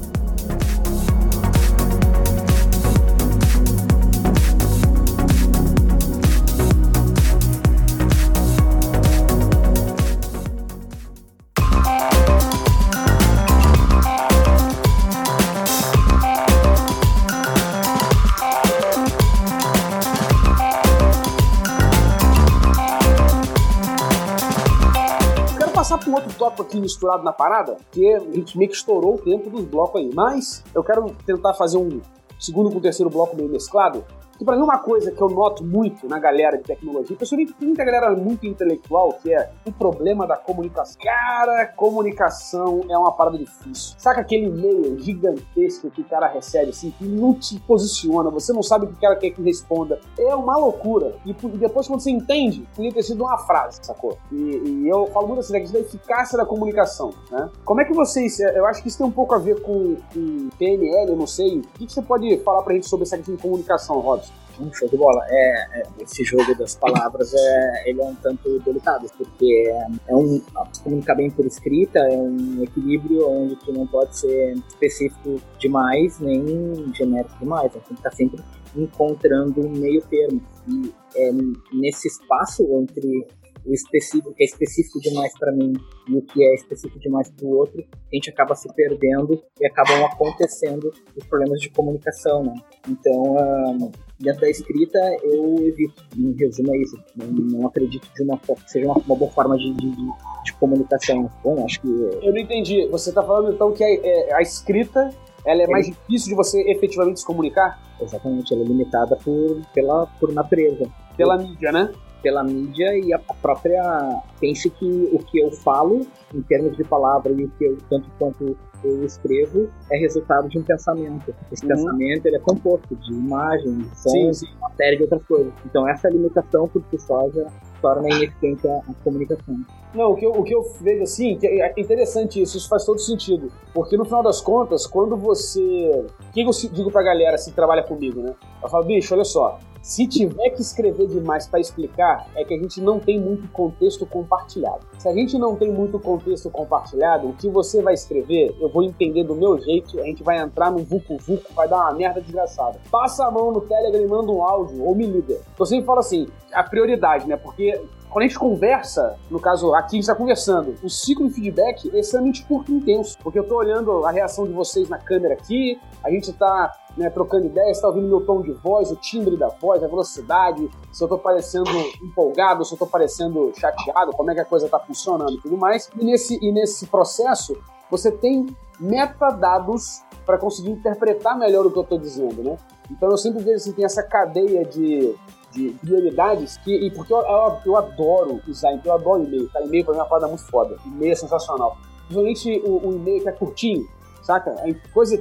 Speaker 5: Tópico aqui misturado na parada, que a gente meio que estourou o tempo dos blocos aí. Mas eu quero tentar fazer um segundo com terceiro bloco meio mesclado, que para mim uma coisa que eu noto muito na galera de tecnologia, principalmente muita galera muito intelectual, que é o problema da comunicação. Cara, comunicação é uma parada difícil. Saca aquele e-mail gigantesco que o cara recebe, assim, que não te posiciona, você não sabe o que o cara quer que responda. É uma loucura. E depois, quando você entende, podia ter sido uma frase, sacou? E, e eu falo muito assim, da eficácia da comunicação, né? Como é que vocês, é, eu acho que isso tem um pouco a ver com, com PNL, eu não sei. O que, que você pode falar pra gente sobre essa questão de comunicação, Robson?
Speaker 8: Um show de bola. É, é, esse jogo das palavras é, ele é um tanto delicado, porque é, é um comunicar bem por escrita é um equilíbrio onde tu não pode ser específico demais nem genérico demais. Então, tem que estar sempre encontrando um meio termo. E é nesse espaço entre o específico, que é específico demais para mim e o que é específico demais para o outro, a gente acaba se perdendo e acabam acontecendo os problemas de comunicação, né? Então, um, dentro da escrita, eu evito, em resumo é isso, não, não acredito de uma, que seja uma, uma boa forma de, de, de, comunicação. Bom, acho que...
Speaker 5: Eu não entendi, você está falando então que a, é, a escrita ela é mais difícil de você efetivamente se comunicar?
Speaker 8: Exatamente, ela é limitada por, pela, por natureza.
Speaker 5: Pela mídia, né?
Speaker 8: pela mídia e a própria pense que o que eu falo em termos de palavra e o que eu tanto quanto eu escrevo é resultado de um pensamento. Esse
Speaker 5: Uhum.
Speaker 8: pensamento ele é composto de imagens, sons
Speaker 5: Sim,
Speaker 8: e uma série de outras coisas. Então essa limitação por si só já torna ineficiente a, a comunicação.
Speaker 5: Não, o que, eu, o que eu vejo assim, que é interessante isso, isso faz todo sentido. Porque no final das contas, quando você. O que eu digo pra galera assim, que trabalha comigo, né? Eu falo, bicho, olha só. Se tiver que escrever demais pra explicar, é que a gente não tem muito contexto compartilhado. Se a gente não tem muito contexto compartilhado, o que você vai escrever, eu vou entender do meu jeito, a gente vai entrar num vucu-vucu, vai dar uma merda desgraçada. Passa a mão no Telegram e manda um áudio, ou me liga. Eu sempre falo assim, a prioridade, né? Porque quando a gente conversa, no caso aqui a gente está conversando, o ciclo de feedback é extremamente curto e intenso, porque eu estou olhando a reação de vocês na câmera aqui, a gente está né, trocando ideias, está ouvindo meu tom de voz, o timbre da voz, a velocidade, se eu estou parecendo empolgado, se eu estou parecendo chateado, como é que a coisa está funcionando e tudo mais. E nesse, e nesse processo, você tem metadados para conseguir interpretar melhor o que eu estou dizendo, né? Então eu sempre vejo assim, tem essa cadeia de, de prioridades, que, e porque eu, eu, eu adoro usar, então eu adoro e-mail, tá? E-mail pra mim é uma parada muito foda. E-mail é sensacional. Principalmente o, o e-mail que é curtinho, saca? A, coisa,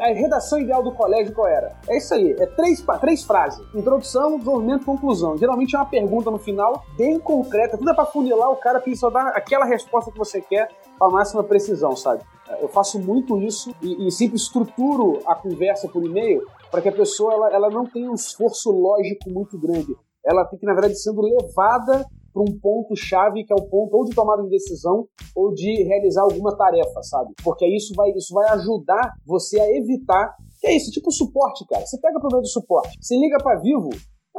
Speaker 5: a redação ideal do colégio qual era? É isso aí, é três, três frases. Introdução, desenvolvimento, conclusão. Geralmente é uma pergunta no final, bem concreta, tudo é pra funilar o cara pra ele só dar aquela resposta que você quer com a máxima precisão, sabe? Eu faço muito isso e, e sempre estruturo a conversa por e-mail para que a pessoa ela, ela não tenha um esforço lógico muito grande. Ela tem que, na verdade, sendo levada para um ponto-chave, que é o ponto ou de tomada de decisão ou de realizar alguma tarefa, sabe? Porque isso vai, isso vai ajudar você a evitar. Que é isso, tipo suporte, cara. Você pega problema do suporte, você liga para Vivo,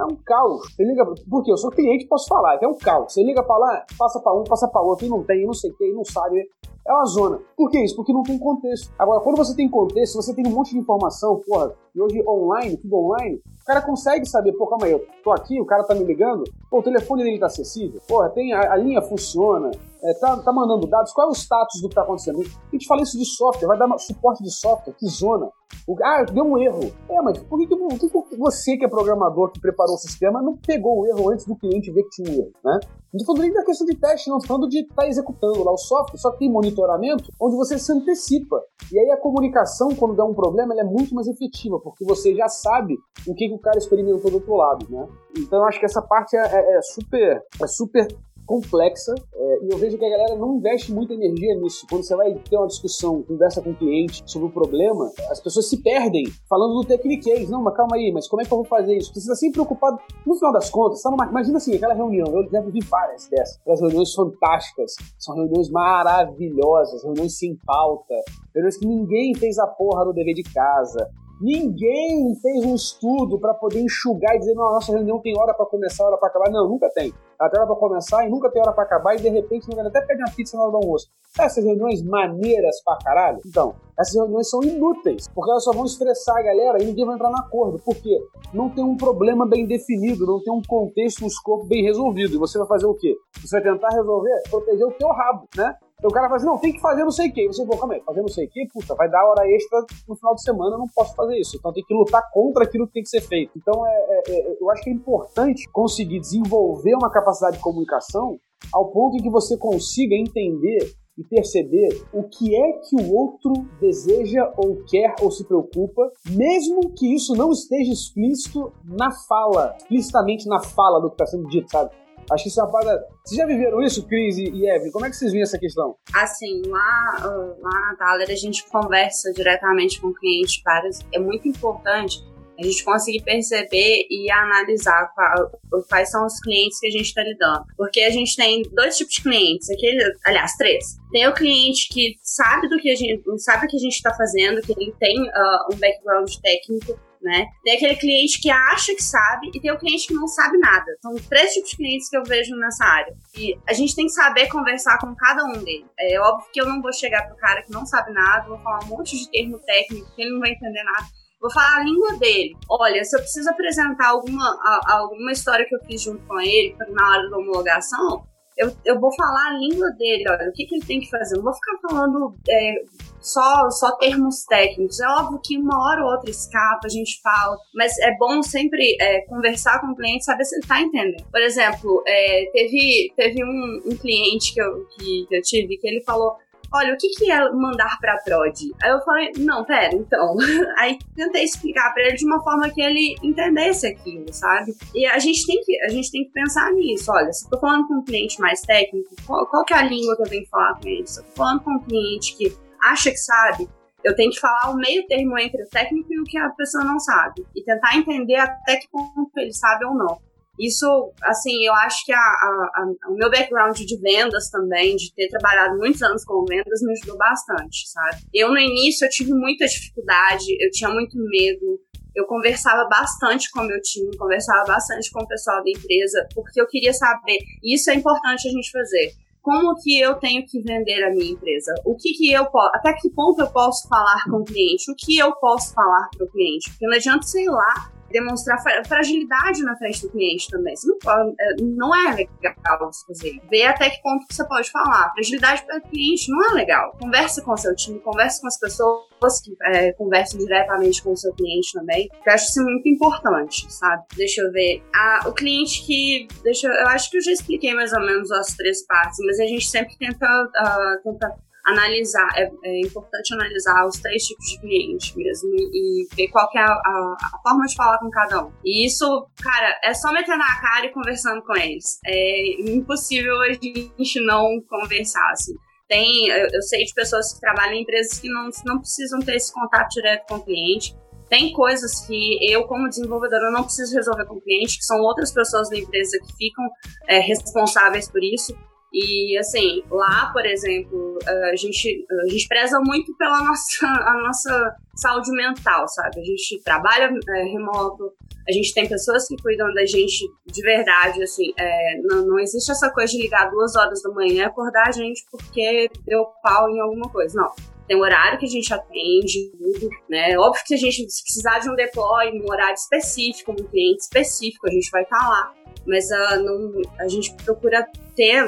Speaker 5: é um caos. Você liga. Porque eu sou cliente, posso falar, é um caos. Você liga pra lá, passa pra um, passa pra outro, e não tem, não sei o que, e não sabe. É uma zona. Por que isso? Porque não tem contexto. Agora, quando você tem contexto, você tem um monte de informação, porra, e hoje online, tudo online, o cara consegue saber, pô, calma aí, eu tô aqui, o cara tá me ligando, pô, o telefone dele tá acessível, porra, tem, a, a linha funciona, é, tá, tá mandando dados, qual é o status do que tá acontecendo? A gente fala isso de software, vai dar suporte de software, que zona. O, ah, deu um erro. É, mas por que, que, por que, você que é programador, que preparou o sistema, não pegou o erro antes do cliente ver que tinha um erro, né? Não tô falando nem da questão de teste, não, tô falando de estar tá executando lá o software, só que tem monitoramento onde você se antecipa. E aí a comunicação, quando dá um problema, ela é muito mais efetiva, porque você já sabe o que, que o cara experimentou do outro lado, né? Então eu acho que essa parte é, é, é super, é super complexa é, e eu vejo que a galera não investe muita energia nisso. Quando você vai ter uma discussão, conversa com o cliente sobre o problema, as pessoas se perdem falando do techniquez. Não, mas calma aí, mas como é que eu vou fazer isso? Você está sempre preocupado. No final das contas, tá numa... imagina assim, aquela reunião, eu já vivi várias dessas, aquelas reuniões fantásticas, são reuniões maravilhosas, reuniões sem pauta, reuniões que ninguém fez a porra do dever de casa, Ninguém fez um estudo para poder enxugar e dizer, não, a nossa reunião tem hora para começar, hora para acabar. Não, nunca tem. Ela tem hora para começar e nunca tem hora para acabar, e de repente não até pede uma pizza na hora do almoço. Essas reuniões maneiras pra caralho? Então, essas reuniões são inúteis, porque elas só vão estressar a galera e ninguém vai entrar no acordo. Por quê? Não tem um problema bem definido, não tem um contexto, um escopo bem resolvido. E você vai fazer o quê? Você vai tentar resolver, proteger o teu rabo, né? Então o cara fala assim, não, tem que fazer não sei o quê. Você, pô, calma aí, fazer não sei o quê, puta, vai dar hora extra no final de semana, eu não posso fazer isso. Então tem que lutar contra aquilo que tem que ser feito. Então é, é, é, eu acho que é importante conseguir desenvolver uma capacidade de comunicação ao ponto em que você consiga entender e perceber o que é que o outro deseja ou quer ou se preocupa, mesmo que isso não esteja explícito na fala, explicitamente na fala do que está sendo dito, sabe? Acho que isso é uma parada. Vocês já viveram isso, Cris e Evelyn? Como é que vocês veem essa questão?
Speaker 7: Assim, lá, lá na Thaler a gente conversa diretamente com clientes vários. É muito importante a gente conseguir perceber e analisar qual, quais são os clientes que a gente está lidando. Porque a gente tem dois tipos de clientes, aquele, aliás, três. Tem o cliente que sabe do que a gente sabe o que a gente está fazendo, que ele tem uh, um background técnico né? Tem aquele cliente que acha que sabe e tem o cliente que não sabe nada. São três tipos de clientes que eu vejo nessa área. E a gente tem que saber conversar com cada um deles. É óbvio que eu não vou chegar pro cara que não sabe nada, vou falar um monte de termo técnico que ele não vai entender nada. Vou falar a língua dele. Olha, se eu preciso apresentar alguma, a, alguma história que eu fiz junto com ele na hora da homologação, eu, eu vou falar a língua dele, olha, o que, que ele tem que fazer. Não vou ficar falando é, só, só termos técnicos. É óbvio que uma hora ou outra escapa, a gente fala, mas é bom sempre é, conversar com o cliente, saber se ele está entendendo. Por exemplo, é, teve, teve um, um cliente que eu, que, que eu tive que ele falou olha, o que, que é mandar pra prod? Aí eu falei, não, pera, então. Aí tentei explicar pra ele de uma forma que ele entendesse aquilo, sabe? E a gente tem que, a gente tem que pensar nisso. Olha, se eu tô falando com um cliente mais técnico, qual, qual que é a língua que eu tenho que falar com ele? Se eu tô falando com um cliente que acha que sabe, eu tenho que falar o meio termo entre o técnico e o que a pessoa não sabe. E tentar entender até que ponto ele sabe ou não. Isso, assim, eu acho que a, a, a, o meu background de vendas também, de ter trabalhado muitos anos com vendas, me ajudou bastante, sabe? Eu, no início, eu tive muita dificuldade, eu tinha muito medo, eu conversava bastante com o meu time, conversava bastante com o pessoal da empresa, porque eu queria saber, isso é importante a gente fazer, como que eu tenho que vender a minha empresa? O que que eu posso, até que ponto eu posso falar com o cliente? O que eu posso falar para o cliente? Porque não adianta, sei lá, demonstrar fragilidade na frente do cliente também. Você não, pode, é, não é legal você fazer. Ver até que ponto você pode falar. Fragilidade para o cliente não é legal. Converse com o seu time, converse com as pessoas que é, conversam diretamente com o seu cliente também. Eu acho isso muito importante, sabe? Deixa eu ver. Ah, o cliente que. Deixa eu, eu acho que eu já expliquei mais ou menos as três partes, mas a gente sempre tenta, uh, tenta analisar, é, é, importante analisar os três tipos de cliente mesmo e, ver qual é a, a, a, forma de falar com cada um. E isso, cara, é só meter na cara e conversando com eles. É impossível a gente não conversar, assim. Tem, eu, eu sei de pessoas que trabalham em empresas que não, não precisam ter esse contato direto com o cliente, tem coisas que eu, como desenvolvedora, não preciso resolver com o cliente, que são outras pessoas da empresa que ficam é, responsáveis por isso. E assim, lá, por exemplo, a gente, a gente preza muito pela nossa, a nossa saúde mental, sabe? A gente trabalha é, remoto, a gente tem pessoas que cuidam da gente de verdade, assim, é, não, não existe essa coisa de ligar duas horas da manhã e acordar a gente porque deu pau em alguma coisa, não. Tem um horário que a gente atende, tudo, né? Óbvio que a gente, se precisar de um deploy, um horário específico, um cliente específico, a gente vai estar tá lá. Mas uh, não, a gente procura ter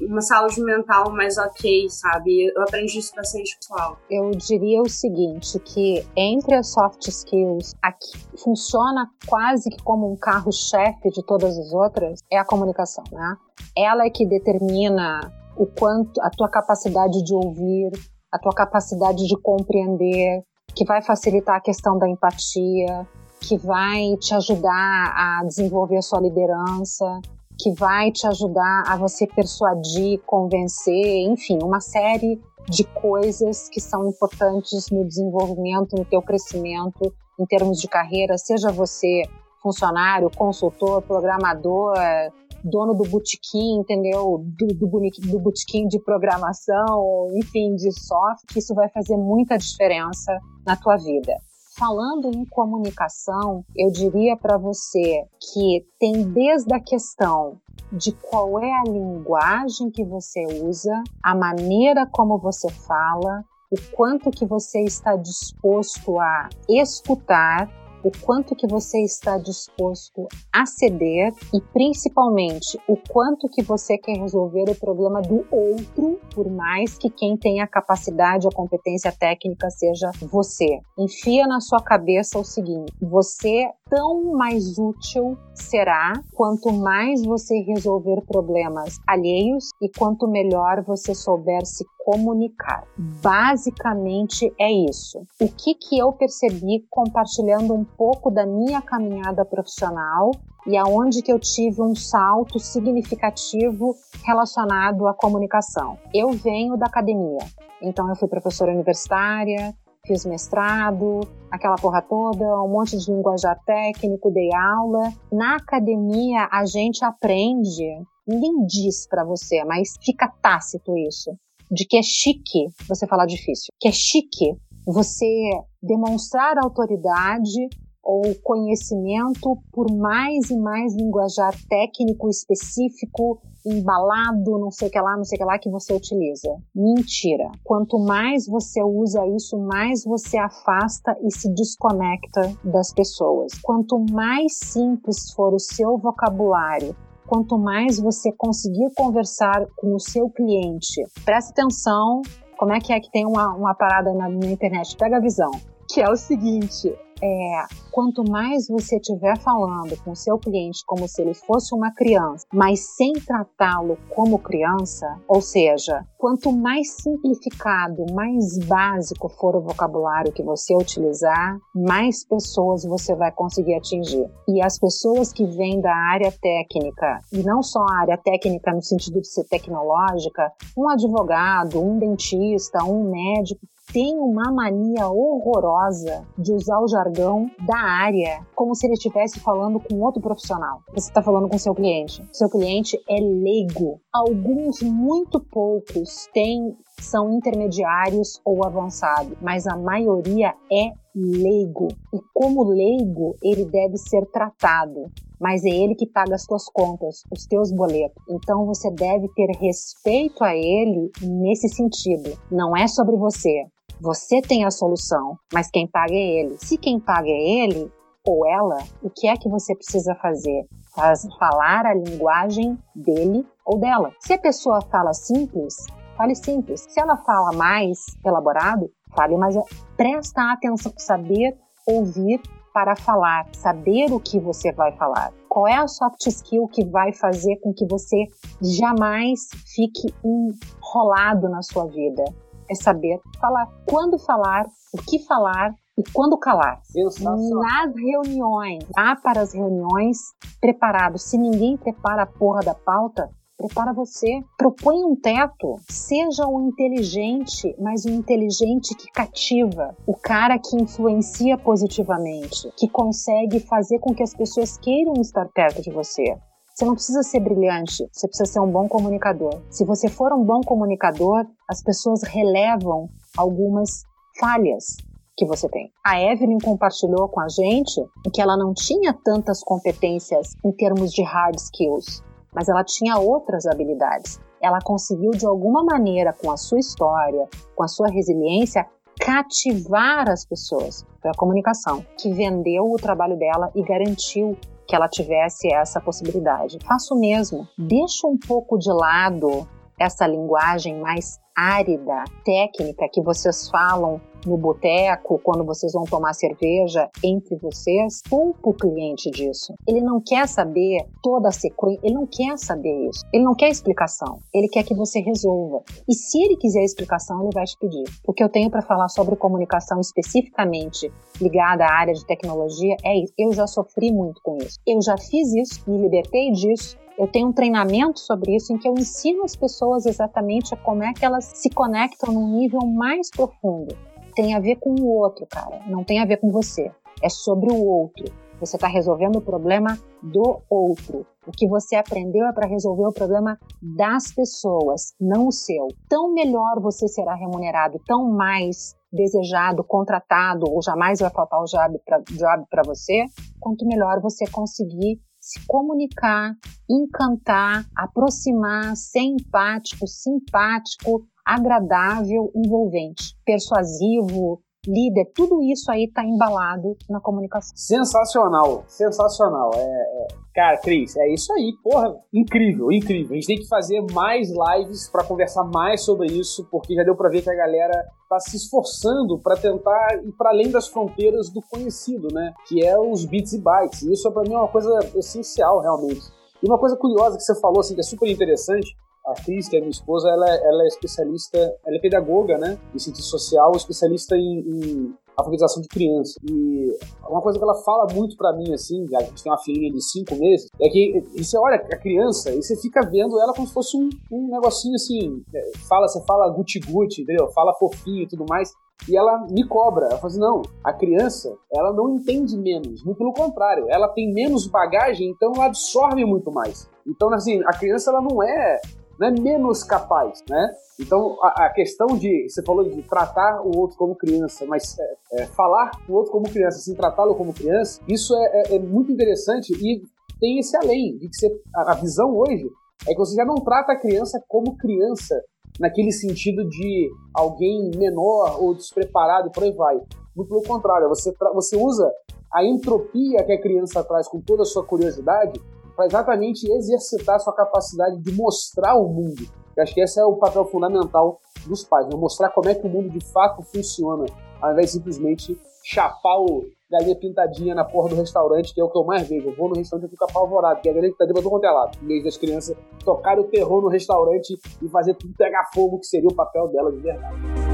Speaker 7: uma saúde mental mais ok, sabe? Eu aprendi isso bastante pessoal.
Speaker 6: Eu diria o seguinte, que entre as soft skills, a que funciona quase que como um carro-chefe de todas as outras, é a comunicação, né? Ela é que determina o quanto a tua capacidade de ouvir, a tua capacidade de compreender, que vai facilitar a questão da empatia, que vai te ajudar a desenvolver a sua liderança, que vai te ajudar a você persuadir, convencer, enfim, uma série de coisas que são importantes no desenvolvimento, no teu crescimento em termos de carreira, seja você funcionário, consultor, programador, dono do botequim, entendeu? Do, do, do botequim de programação, enfim, de software, isso vai fazer muita diferença na tua vida. Falando em comunicação, eu diria para você que tem desde a questão de qual é a linguagem que você usa, a maneira como você fala, o quanto que você está disposto a escutar o quanto que você está disposto a ceder e principalmente o quanto que você quer resolver o problema do outro, por mais que quem tenha a capacidade, a competência técnica seja você. Enfia na sua cabeça o seguinte: você tão mais útil será quanto mais você resolver problemas alheios e quanto melhor você souber se comunicar. Basicamente é isso. O que que eu percebi compartilhando um pouco da minha caminhada profissional e aonde que eu tive um salto significativo relacionado à comunicação. Eu venho da academia, então eu fui professora universitária, fiz mestrado, aquela porra toda, um monte de linguajar técnico, dei aula. Na academia a gente aprende, ninguém diz para você, mas fica tácito isso, de que é chique você falar difícil, que é chique você demonstrar autoridade ou conhecimento por mais e mais linguajar técnico específico, embalado, não sei o que lá, não sei o que lá que você utiliza. Mentira. Quanto mais você usa isso, mais você afasta e se desconecta das pessoas. Quanto mais simples for o seu vocabulário, quanto mais você conseguir conversar com o seu cliente, presta atenção como é que é que tem uma, uma parada na, na internet, pega a visão, que é o seguinte, é quanto mais você estiver falando com o seu cliente como se ele fosse uma criança, mas sem tratá-lo como criança, ou seja, quanto mais simplificado, mais básico for o vocabulário que você utilizar, mais pessoas você vai conseguir atingir. E as pessoas que vêm da área técnica, e não só a área técnica no sentido de ser tecnológica, um advogado, um dentista, um médico, tem uma mania horrorosa de usar o jargão da área como se ele estivesse falando com outro profissional. Você está falando com seu cliente. Seu cliente é leigo. Alguns, muito poucos, têm são intermediários ou avançados, mas a maioria é leigo. E como leigo, ele deve ser tratado, mas é ele que paga as tuas contas, os teus boletos. Então você deve ter respeito a ele nesse sentido. Não é sobre você. Você tem a solução, mas quem paga é ele. Se quem paga é ele ou ela, o que é que você precisa fazer? Faz, falar a linguagem dele ou dela. Se a pessoa fala simples, fale simples. Se ela fala mais elaborado, fale mais. Presta atenção, saber ouvir para falar, saber o que você vai falar. Qual é a soft skill que vai fazer com que você jamais fique enrolado na sua vida? É saber falar. Quando falar, o que falar e quando calar. Nas reuniões, vá para as reuniões preparado. Se ninguém prepara a porra da pauta, Prepara você. Propõe um teto. Seja um inteligente, mas um inteligente que cativa. O cara que influencia positivamente, que consegue fazer com que as pessoas queiram estar perto de você. Você não precisa ser brilhante, você precisa ser um bom comunicador. Se você for um bom comunicador, as pessoas relevam algumas falhas que você tem. A Evelyn compartilhou com a gente que ela não tinha tantas competências em termos de hard skills, mas ela tinha outras habilidades. Ela conseguiu, de alguma maneira, com a sua história, com a sua resiliência, cativar as pessoas. Foi a comunicação que vendeu o trabalho dela e garantiu que ela tivesse essa possibilidade. Faça o mesmo. Deixa um pouco de lado essa linguagem mais árida, técnica que vocês falam no boteco, quando vocês vão tomar cerveja entre vocês, poupa o cliente disso. Ele não quer saber toda a sequência, ele não quer saber isso. Ele não quer explicação, ele quer que você resolva. E se ele quiser explicação, ele vai te pedir. O que eu tenho para falar sobre comunicação especificamente ligada à área de tecnologia é isso. Eu já sofri muito com isso. Eu já fiz isso, me libertei disso, eu tenho um treinamento sobre isso em que eu ensino as pessoas exatamente como é que elas se conectam num nível mais profundo. Tem a ver com o outro, cara. Não tem a ver com você. É sobre o outro. Você está resolvendo o problema do outro. O que você aprendeu é para resolver o problema das pessoas, não o seu. Tão melhor você será remunerado, tão mais desejado, contratado, ou jamais vai faltar o job para você, quanto melhor você conseguir se comunicar, encantar, aproximar, ser empático, simpático, agradável, envolvente, persuasivo, líder, tudo isso aí tá embalado na comunicação.
Speaker 5: Sensacional, sensacional. É, é... Cara, Cris, é isso aí, porra, incrível, incrível. A gente tem que fazer mais lives para conversar mais sobre isso, porque já deu para ver que a galera tá se esforçando para tentar ir para além das fronteiras do conhecido, né? Que é os bits e bytes. Isso para mim é uma coisa essencial, realmente. E uma coisa curiosa que você falou, assim, que é super interessante, a Cris, que é minha esposa, ela, é, ela é especialista, ela é pedagoga, né, em ciência social, especialista em, em alfabetização de criança. E uma coisa que ela fala muito para mim, assim, a gente tem uma filhinha de cinco meses, é que você olha a criança e você fica vendo ela como se fosse um, um negocinho assim, é, fala, você fala guti-guti, entendeu? Fala fofinho e tudo mais. E ela me cobra. Ela fala assim: não, a criança, ela não entende menos. Muito pelo contrário, ela tem menos bagagem, então ela absorve muito mais. Então, assim, a criança, ela não é não é menos capaz, né? Então, a, a, questão de, você falou de tratar o outro como criança, mas é, é, falar o outro como criança, assim, tratá-lo como criança, isso é, é, é, muito interessante e tem esse além, de que você, a, a visão hoje é que você já não trata a criança como criança, naquele sentido de alguém menor ou despreparado e por aí vai. Muito pelo contrário, você, você usa a entropia que a criança traz com toda a sua curiosidade para exatamente exercitar sua capacidade de mostrar o mundo. Eu acho que esse é o papel fundamental dos pais, né? mostrar como é que o mundo de fato funciona, ao invés de simplesmente chapar o, galinha pintadinha na porra do restaurante, que é o que eu mais vejo. Eu vou no restaurante e fico apavorado, porque a galinha pintadinha pra todo quanto é lado. Em vez das crianças tocarem o terror no restaurante e fazer tudo pegar fogo, que seria o papel dela de verdade.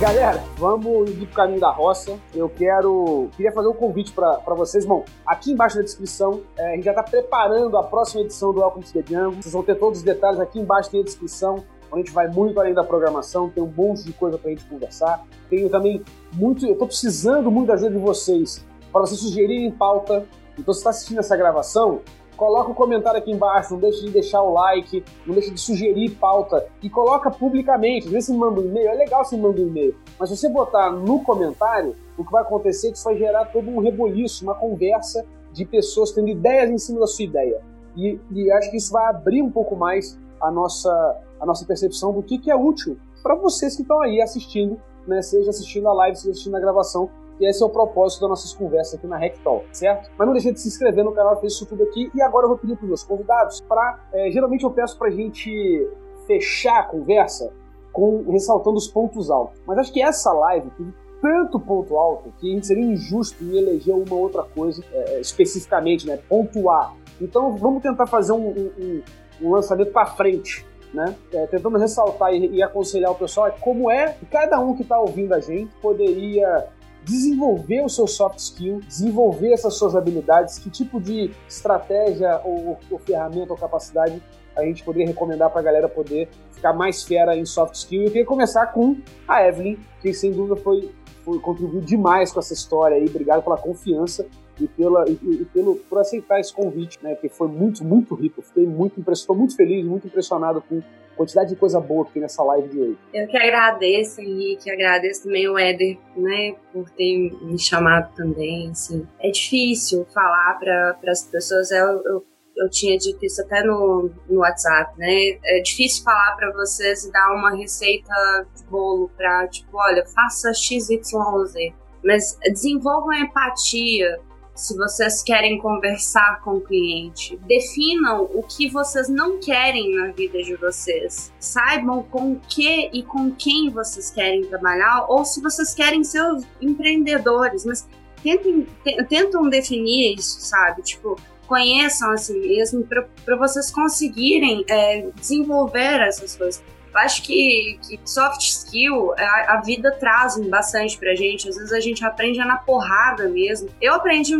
Speaker 5: Galera, vamos ir pro caminho da roça. Eu quero. Queria fazer um convite para vocês. Bom, aqui embaixo na descrição, é, a gente já tá preparando a próxima edição do Welcome to the Jungle. Vocês vão ter todos os detalhes aqui embaixo tem a descrição. A gente vai muito além da programação, tem um monte de coisa pra gente conversar. Tenho também muito. Eu tô precisando muito da ajuda de vocês para vocês sugerirem pauta. Então, se está assistindo essa gravação, coloca o um comentário aqui embaixo, não deixe de deixar o like, não deixe de sugerir pauta e coloca publicamente. Às vezes você manda um e-mail, é legal você mandar um e-mail, mas se você botar no comentário, o que vai acontecer é que isso vai gerar todo um reboliço, uma conversa de pessoas tendo ideias em cima da sua ideia. E, e acho que isso vai abrir um pouco mais a nossa, a nossa percepção do que, que é útil para vocês que estão aí assistindo, né? seja assistindo a live, seja assistindo a gravação e esse é o propósito das nossas conversas aqui na Rectal, certo? Mas não deixe de se inscrever no canal, fez isso tudo aqui. E agora eu vou pedir para os meus convidados para. É, geralmente eu peço para a gente fechar a conversa com ressaltando os pontos altos. Mas acho que essa live teve tanto ponto alto que a gente seria injusto em eleger uma outra coisa é especificamente, né? Pontuar. Então vamos tentar fazer um, um, um lançamento para frente. Né? É, tentando ressaltar e, e, aconselhar o pessoal é como é que cada um que está ouvindo a gente poderia desenvolver o seu soft skill, desenvolver essas suas habilidades, que tipo de estratégia ou, ou ferramenta ou capacidade a gente poderia recomendar para a galera poder ficar mais fera em soft skill. Eu queria começar com a Evelyn, que sem dúvida foi, foi contribuiu demais com essa história aí. Obrigado pela confiança e, pela, e, e, pelo, por aceitar esse convite, né? Que foi muito, muito rico. Fiquei muito impressionado, muito feliz, muito impressionado com quantidade de coisa boa que tem nessa live de hoje.
Speaker 7: Eu que agradeço, Henrique, agradeço também o Éder, né, por ter me chamado também, assim. É difícil falar para as pessoas, eu, eu, eu, tinha dito isso até no, no WhatsApp, né, é difícil falar para vocês e dar uma receita de bolo para, tipo, olha, faça X, Y Z. Mas desenvolvam empatia, se vocês querem conversar com o cliente. Definam o que vocês não querem na vida de vocês. Saibam com o que e com quem vocês querem trabalhar, ou se vocês querem ser os empreendedores, mas tentem, tentam definir isso, sabe? Tipo, conheçam assim mesmo para vocês conseguirem é, desenvolver essas coisas. Eu acho que, que soft skill, a, a, vida traz bastante pra gente. Às vezes a gente aprende na porrada mesmo. Eu aprendi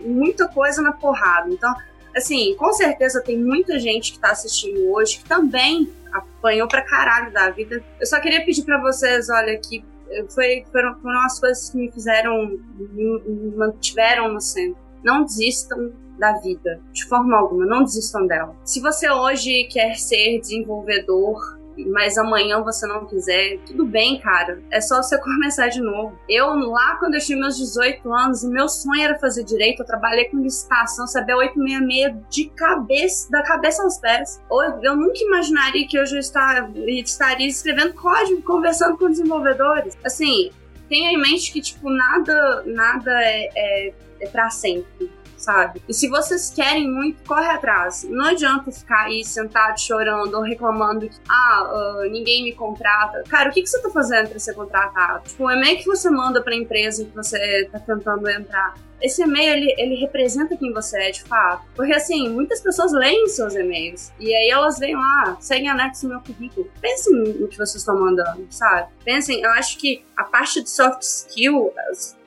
Speaker 7: muita coisa na porrada. Então, assim, com certeza tem muita gente que tá assistindo hoje que também apanhou pra caralho da vida. Eu só queria pedir para vocês, olha, que foi, foram, foram as coisas que me fizeram, me mantiveram no centro. Não desistam da vida, de forma alguma, não desistam dela. Se você hoje quer ser desenvolvedor, mas amanhã você não quiser, tudo bem, cara. É só você começar de novo. Eu, lá quando eu tinha meus 18 anos, o meu sonho era fazer direito. Eu trabalhei com licitação, sabia 866 de cabeça, da cabeça aos pés. Eu nunca imaginaria que eu estaria escrevendo código, conversando com desenvolvedores. Assim, tenha em mente que, tipo, nada, nada é, é, é sempre sabe? E se vocês querem muito, corre atrás. Não adianta ficar aí sentado chorando ou reclamando que, ah, uh, ninguém me contrata. Cara, o que, que você tá fazendo para ser contratado? Tipo, o e-mail que você manda pra empresa que você tá tentando entrar, esse e-mail ele, ele representa quem você é de fato. Porque assim, muitas pessoas leem seus e-mails e aí elas vêm lá, seguem anexo no meu currículo. Pensem no que vocês estão mandando, sabe? Pensem, eu acho que a parte de soft skill,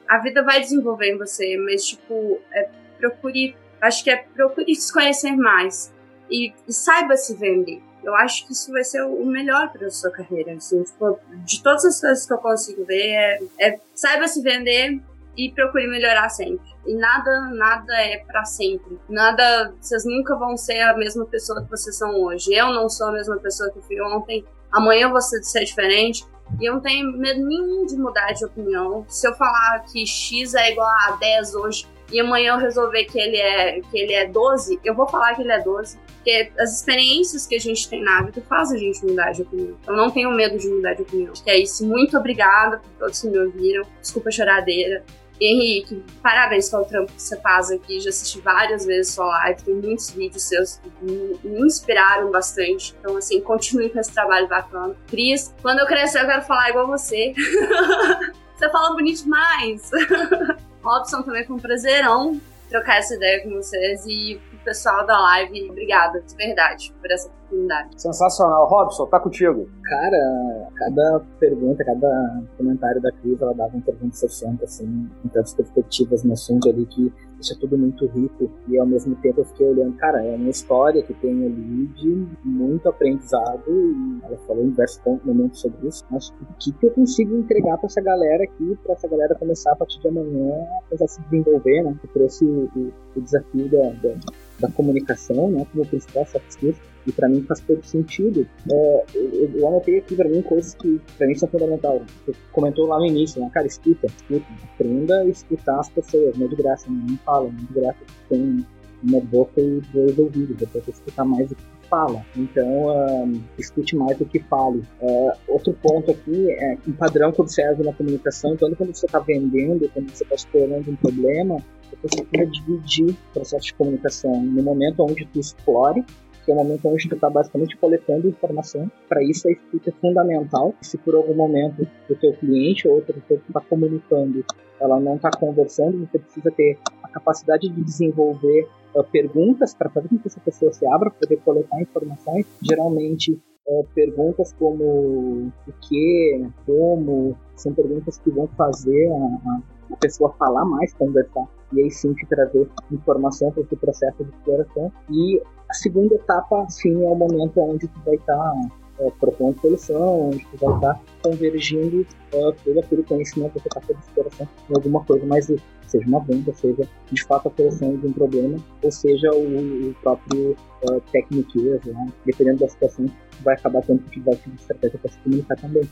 Speaker 7: a vida vai desenvolver em você, mas tipo, é procure, acho que é procure se conhecer mais e, e saiba se vender. Eu acho que isso vai ser o melhor para sua carreira. Assim, tipo, de todas as coisas que eu consigo ver, é, é saiba se vender e procure melhorar sempre. E nada, nada é para sempre. Nada, vocês nunca vão ser a mesma pessoa que vocês são hoje. Eu não sou a mesma pessoa que eu fui ontem. Amanhã eu vou ser diferente. E eu não tenho medo nenhum de mudar de opinião. Se eu falar que X é igual a 10 hoje, e amanhã eu resolver que ele é que ele é 12, eu vou falar que ele é 12. Porque as experiências que a gente tem na vida fazem a gente mudar de opinião. Eu não tenho medo de mudar de opinião. Que é isso. Muito obrigada por todos que me ouviram. Desculpa a choradeira.
Speaker 9: Henrique, parabéns pelo trampo que você faz aqui. Já assisti várias vezes sua live, tem muitos vídeos seus que me, me inspiraram bastante. Então, assim, continue com esse trabalho bacana. Cris, quando eu crescer, eu quero falar igual você. você fala bonito demais. Robson, também foi um prazerão trocar essa ideia com vocês e o pessoal da live, obrigada, de verdade, por essa oportunidade.
Speaker 5: Sensacional. Robson, tá contigo.
Speaker 8: Cara, cada pergunta, cada comentário da Cris, ela dava um 360, assim, em tantas perspectivas no assunto ali que deixa tudo muito rico e ao mesmo tempo eu fiquei olhando, cara, é uma história que tem ali de muito aprendizado e ela falou em diversos momentos sobre isso, mas o que, que eu consigo entregar para essa galera aqui, para essa galera começar a partir de amanhã a se desenvolver, né? Eu trouxe o, o, o desafio da, da, da, comunicação, né, como principal soft e para mim faz todo sentido. É, eu, eu, anotei aqui para mim coisas que para mim são fundamentais. Você comentou lá no início, né? Cara, escuta, escuta. Aprenda a escutar as pessoas, não é de graça, né? não fala, não é de graça. Tem uma boca e dois ouvidos, depois você escutar mais do que fala. Então, uh, escute mais do que fale. Uh, outro ponto aqui é um padrão que observo na comunicação, então quando você está vendendo, quando você está explorando um problema, você precisa dividir o processo de comunicação no momento onde tu explore que é o momento onde tu está basicamente coletando informação. Para isso, a escuta é fundamental. Se por algum momento o teu cliente ou outra pessoa que está comunicando, ela não está conversando, você precisa ter a capacidade de desenvolver uh, perguntas para fazer com que essa pessoa se abra, poder coletar informações. Geralmente, uh, perguntas como o que, como, são perguntas que vão fazer a, a a pessoa falar mais, conversar, e aí sim te trazer informação para esse processo de exploração. E a segunda etapa, sim, é o momento onde tu vai estar tá, é, propondo solução, onde tu vai estar tá convergindo é, todo aquele conhecimento que você está fazendo exploração em alguma coisa mais útil. Seja uma venda, seja de fato a solução de um problema, ou seja o, o próprio uh, técnico, né? dependendo da situação, vai acabar tendo que usar de estratégia para se comunicar também.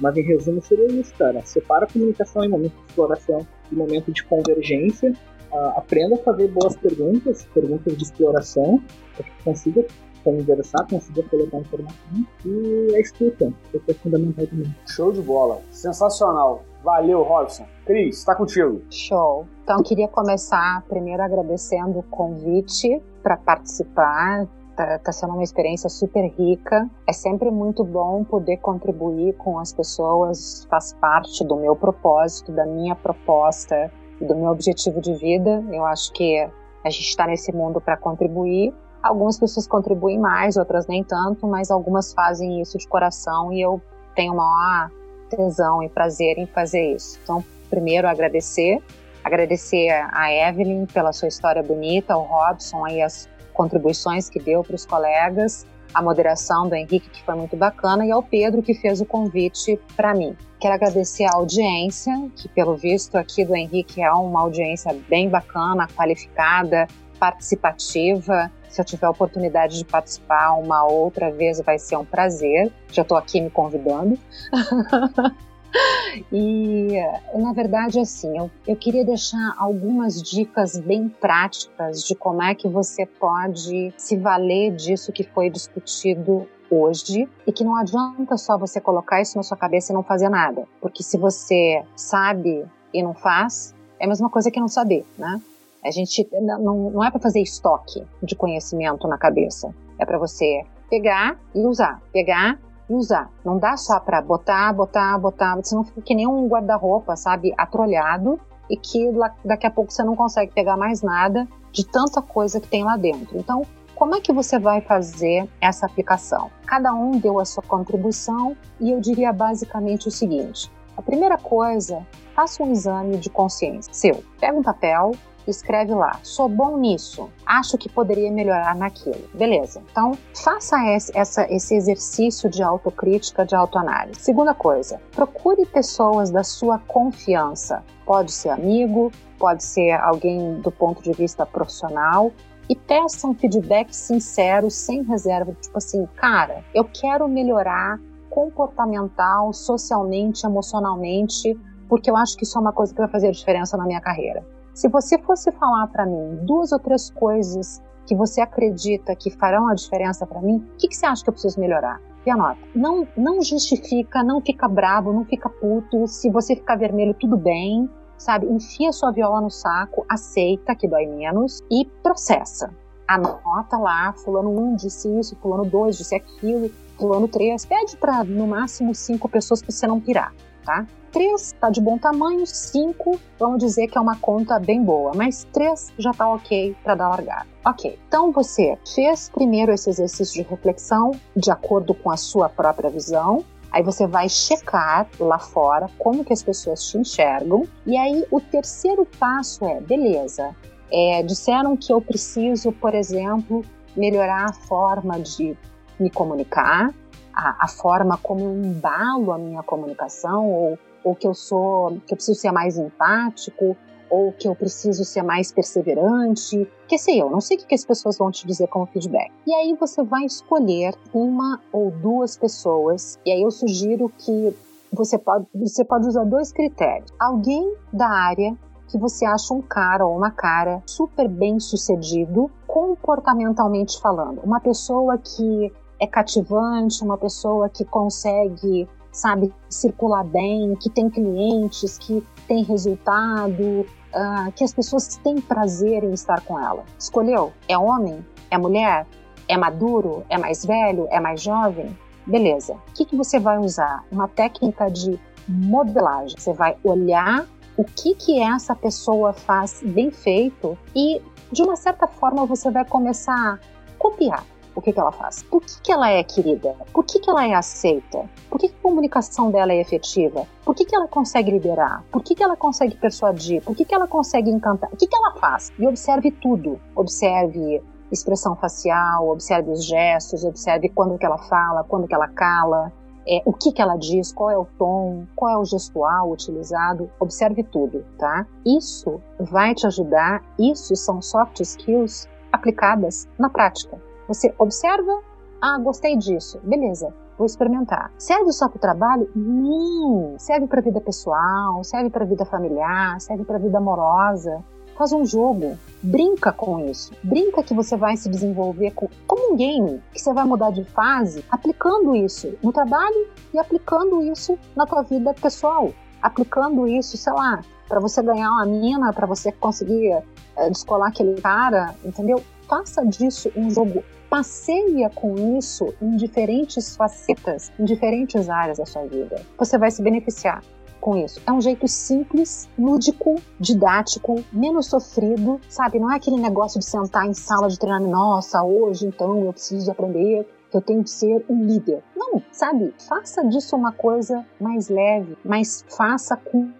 Speaker 8: Mas em resumo seria isso, cara. Separa a comunicação em momento de exploração e momento de convergência. Uh, aprenda a fazer boas perguntas, perguntas de exploração, para que consiga conversar, consiga coletar informação e a escuta, que é fundamental também.
Speaker 5: Show de bola, sensacional. Valeu, Robson. Cris, está contigo.
Speaker 6: Show. Então, queria começar primeiro agradecendo o convite para participar Tá, tá sendo uma experiência super rica. É sempre muito bom poder contribuir com as pessoas, faz parte do meu propósito, da minha proposta do meu objetivo de vida. Eu acho que a gente está nesse mundo para contribuir. Algumas pessoas contribuem mais, outras nem tanto, mas algumas fazem isso de coração e eu tenho maior tesão e prazer em fazer isso. Então, primeiro agradecer, agradecer a Evelyn pela sua história bonita, o Robson aí as contribuições que deu para os colegas, a moderação do Henrique, que foi muito bacana, e ao Pedro, que fez o convite para mim. Quero agradecer a audiência, que pelo visto aqui do Henrique é uma audiência bem bacana, qualificada, participativa. Se eu tiver a oportunidade de participar uma outra vez, vai ser um prazer. Já estou aqui me convidando. E, na verdade, assim, eu, eu queria deixar algumas dicas bem práticas de como é que você pode se valer disso que foi discutido hoje e que não adianta só você colocar isso na sua cabeça e não fazer nada. Porque se você sabe e não faz, é a mesma coisa que não saber, né? A gente não, não é para fazer estoque de conhecimento na cabeça. É para você pegar e usar, pegar usar. Não dá só para botar, botar, botar, senão fica que nem um guarda-roupa, sabe, atrolhado e que daqui a pouco você não consegue pegar mais nada de tanta coisa que tem lá dentro. Então, como é que você vai fazer essa aplicação? Cada um deu a sua contribuição e eu diria basicamente o seguinte: a primeira coisa, faça um exame de consciência seu. Pega um papel, escreve lá, sou bom nisso, acho que poderia melhorar naquilo. Beleza. Então, faça esse, essa, esse exercício de autocrítica, de autoanálise. Segunda coisa, procure pessoas da sua confiança. Pode ser amigo, pode ser alguém do ponto de vista profissional, e peça um feedback sincero, sem reserva, tipo assim, cara, eu quero melhorar comportamental, socialmente, emocionalmente, porque eu acho que isso é uma coisa que vai fazer diferença na minha carreira. Se você fosse falar para mim duas ou três coisas que você acredita que farão a diferença para mim, o que, que, você acha que eu preciso melhorar? E anota. Não, não justifica, não fica bravo, não fica puto. Se você ficar vermelho, tudo bem. sabe? Enfia sua viola no saco, aceita que dói menos e processa. Anota lá, fulano 1 um disse isso, fulano 2 disse aquilo, fulano 3. Pede para no máximo cinco pessoas para você não pirar, tá? 3 tá de bom tamanho, 5 vamos dizer que é uma conta bem boa, mas 3 já tá ok para dar largada. Ok, então você fez primeiro esse exercício de reflexão de acordo com a sua própria visão, Aí você vai checar lá fora como que as pessoas te enxergam. E aí o terceiro passo é, beleza, é, disseram que eu preciso, por exemplo, melhorar a forma de me comunicar, a, a forma como eu embalo a minha comunicação ou ou que eu sou, que eu preciso ser mais empático, ou que eu preciso ser mais perseverante, que sei eu, não sei o que as pessoas vão te dizer como feedback. E aí você vai escolher uma ou duas pessoas, e aí eu sugiro que você pode, você pode usar dois critérios. Alguém da área que você acha um cara ou uma cara super bem sucedido, comportamentalmente falando. Uma pessoa que é cativante, uma pessoa que consegue sabe, circular bem, que tem clientes, que tem resultado, uh, que as pessoas têm prazer em estar com ela. Escolheu? É homem? É mulher? É maduro? É mais velho? É mais jovem? Beleza. O que, que você vai usar? Uma técnica de modelagem. Você vai olhar o que, que essa pessoa faz bem feito e, de uma certa forma, você vai começar a copiar o que, que ela faz. Por que, que ela é querida? Por que, que ela é aceita? Por que, que a comunicação dela é efetiva? Por que, que ela consegue liderar? Por que, que ela consegue persuadir? Por que, que ela consegue encantar? O que, que ela faz? E observe tudo. Observe expressão facial, observe os gestos, observe quando que ela fala, quando que ela cala, é, o que, que ela diz, qual é o tom, qual é o gestual utilizado, observe tudo, tá? Isso vai te ajudar, isso são soft skills aplicadas na prática. Você observa, ah, gostei disso, beleza, vou experimentar. Serve só para o trabalho? Não. Serve para a vida pessoal, serve para a vida familiar, serve para a vida amorosa. Faz um jogo, brinca com isso. Brinca que você vai se desenvolver com, como um game, que você vai mudar de fase aplicando isso no trabalho e aplicando isso na tua vida pessoal. Aplicando isso, sei lá, para você ganhar uma mina, para você conseguir é, descolar aquele cara, entendeu? Faça disso um jogo passeia com isso em diferentes facetas, em diferentes áreas da sua vida. Você vai se beneficiar com isso. É um jeito simples, lúdico, didático, menos sofrido, sabe? Não é aquele negócio de sentar em sala de treinamento, nossa, hoje então eu preciso aprender que eu tenho que ser um líder. Não, sabe? Faça disso uma coisa mais leve, mas faça com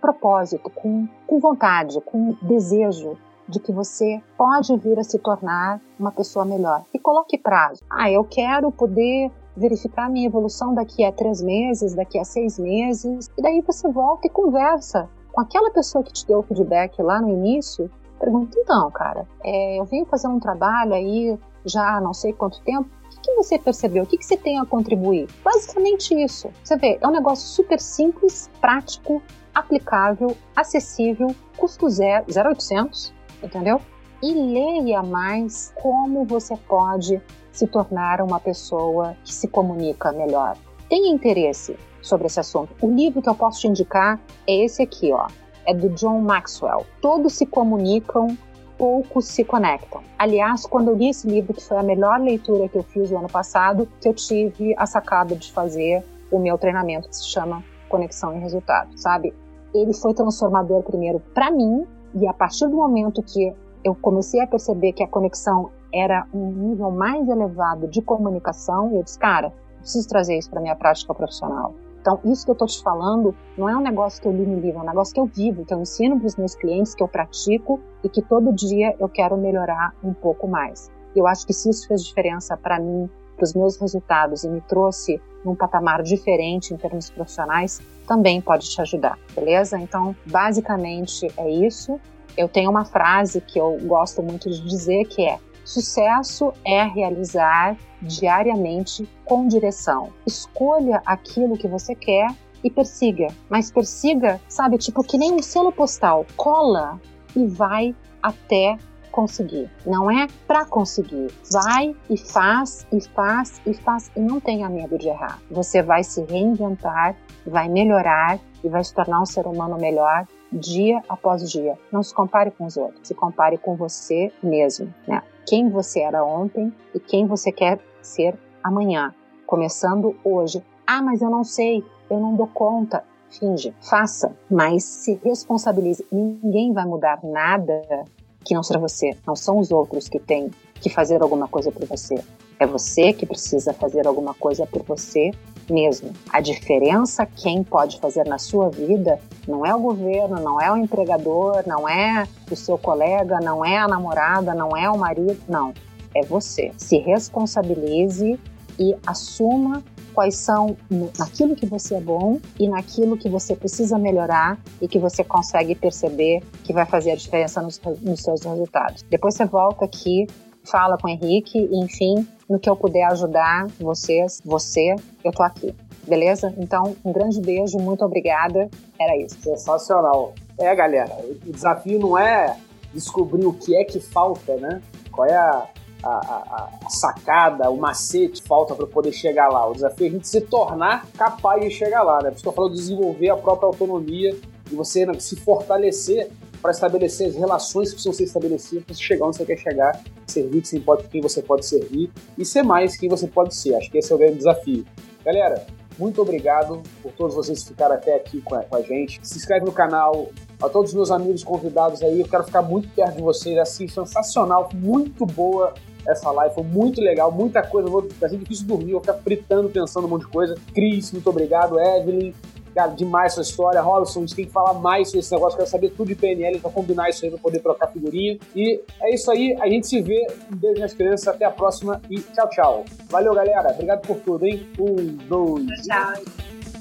Speaker 6: propósito, com, com vontade, com desejo, de que você pode vir a se tornar uma pessoa melhor. E coloque prazo. Ah, eu quero poder verificar minha evolução daqui a três meses, daqui a seis meses. E daí você volta e conversa com aquela pessoa que te deu o feedback lá no início. Pergunta, então, cara, é, eu venho fazendo um trabalho aí já não sei quanto tempo. O que, você percebeu? O que você tem a contribuir? Basicamente isso. Você vê, é um negócio super simples, prático, aplicável, acessível, custo zero, 0,800 entendeu? E leia mais como você pode se tornar uma pessoa que se comunica melhor. Tenha interesse sobre esse assunto. O livro que eu posso te indicar é esse aqui, ó. É do John Maxwell. Todos se comunicam, poucos se conectam. Aliás, quando eu li esse livro, que foi a melhor leitura que eu fiz o ano passado, que eu tive a sacada de fazer o meu treinamento que se chama Conexão e Resultado, sabe? Ele foi transformador primeiro para mim e a partir do momento que eu comecei a perceber que a conexão era um nível mais elevado de comunicação, eu disse, cara, preciso trazer isso para minha prática profissional. Então, isso que eu estou te falando não é um negócio que eu li no livro, é um negócio que eu vivo, que eu ensino para os meus clientes, que eu pratico e que todo dia eu quero melhorar um pouco mais. Eu acho que se isso fez diferença para mim, para os meus resultados e me trouxe num patamar diferente em termos profissionais, também pode te ajudar, beleza? Então, basicamente é isso. Eu tenho uma frase que eu gosto muito de dizer que é: sucesso é realizar diariamente com direção. Escolha aquilo que você quer e persiga, mas persiga, sabe, tipo que nem um selo postal, cola e vai até conseguir. Não é para conseguir. Vai e faz e faz e faz e não tenha medo de errar. Você vai se reinventar, vai melhorar e vai se tornar um ser humano melhor dia após dia. Não se compare com os outros, se compare com você mesmo, né? Quem você era ontem e quem você quer ser amanhã, começando hoje. Ah, mas eu não sei, eu não dou conta. Finge, faça, mas se responsabilize. Ninguém vai mudar nada que não seja você. Não são os outros que têm que fazer alguma coisa por você. É você que precisa fazer alguma coisa por você mesmo. A diferença quem pode fazer na sua vida não é o governo, não é o empregador, não é o seu colega, não é a namorada, não é o marido, não. É você. Se responsabilize e assuma quais são naquilo que você é bom e naquilo que você precisa melhorar e que você consegue perceber que vai fazer a diferença nos, nos seus resultados. Depois você volta aqui, fala com o Henrique, e, enfim, no que eu puder ajudar vocês, você, eu tô aqui. Beleza? Então, um grande beijo, muito obrigada. Era isso.
Speaker 5: Sensacional. É, galera, o desafio não é descobrir o que é que falta, né? Qual é a, a, a, sacada, o macete falta para poder chegar lá. O desafio é a gente se tornar capaz de chegar lá, né? Por isso que eu falo de desenvolver a própria autonomia e você né, se fortalecer para estabelecer as relações que precisam ser estabelecidas para chegar onde você quer chegar, servir que você importa quem você pode servir e ser mais quem você pode ser. Acho que esse é o grande desafio. Galera, muito obrigado por todos vocês que ficaram até aqui com a, com a gente. Se inscreve no canal, a todos os meus amigos convidados aí, eu quero ficar muito perto de vocês, assim, sensacional, muito boa essa live, foi muito legal, muita coisa, vou, vai ser difícil dormir, vou ficar fritando, pensando um monte de coisa. Cris, muito obrigado, Evelyn, cara, demais sua história. Robson, a gente tem que falar mais sobre esse negócio, quero saber tudo de PNL pra combinar isso aí, pra poder trocar figurinha. E é isso aí, a gente se vê, um beijo nas crianças, até a próxima e tchau, tchau. Valeu, galera, obrigado por tudo, hein? Um, dois,
Speaker 9: Tchau.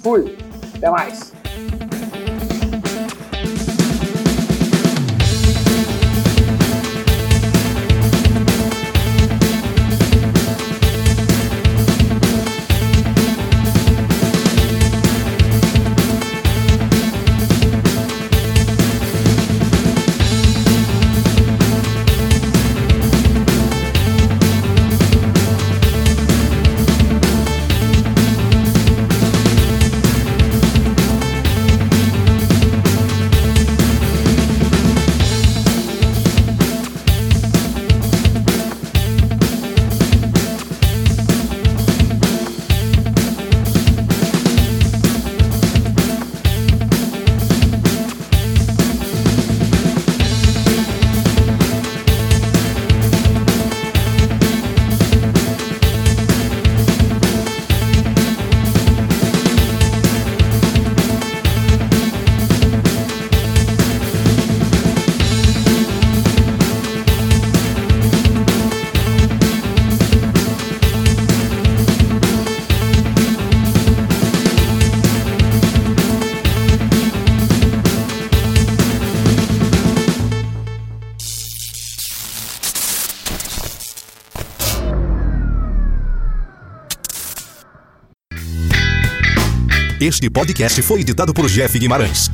Speaker 5: fui, até mais.
Speaker 1: Este podcast foi editado por Jeff Guimarães.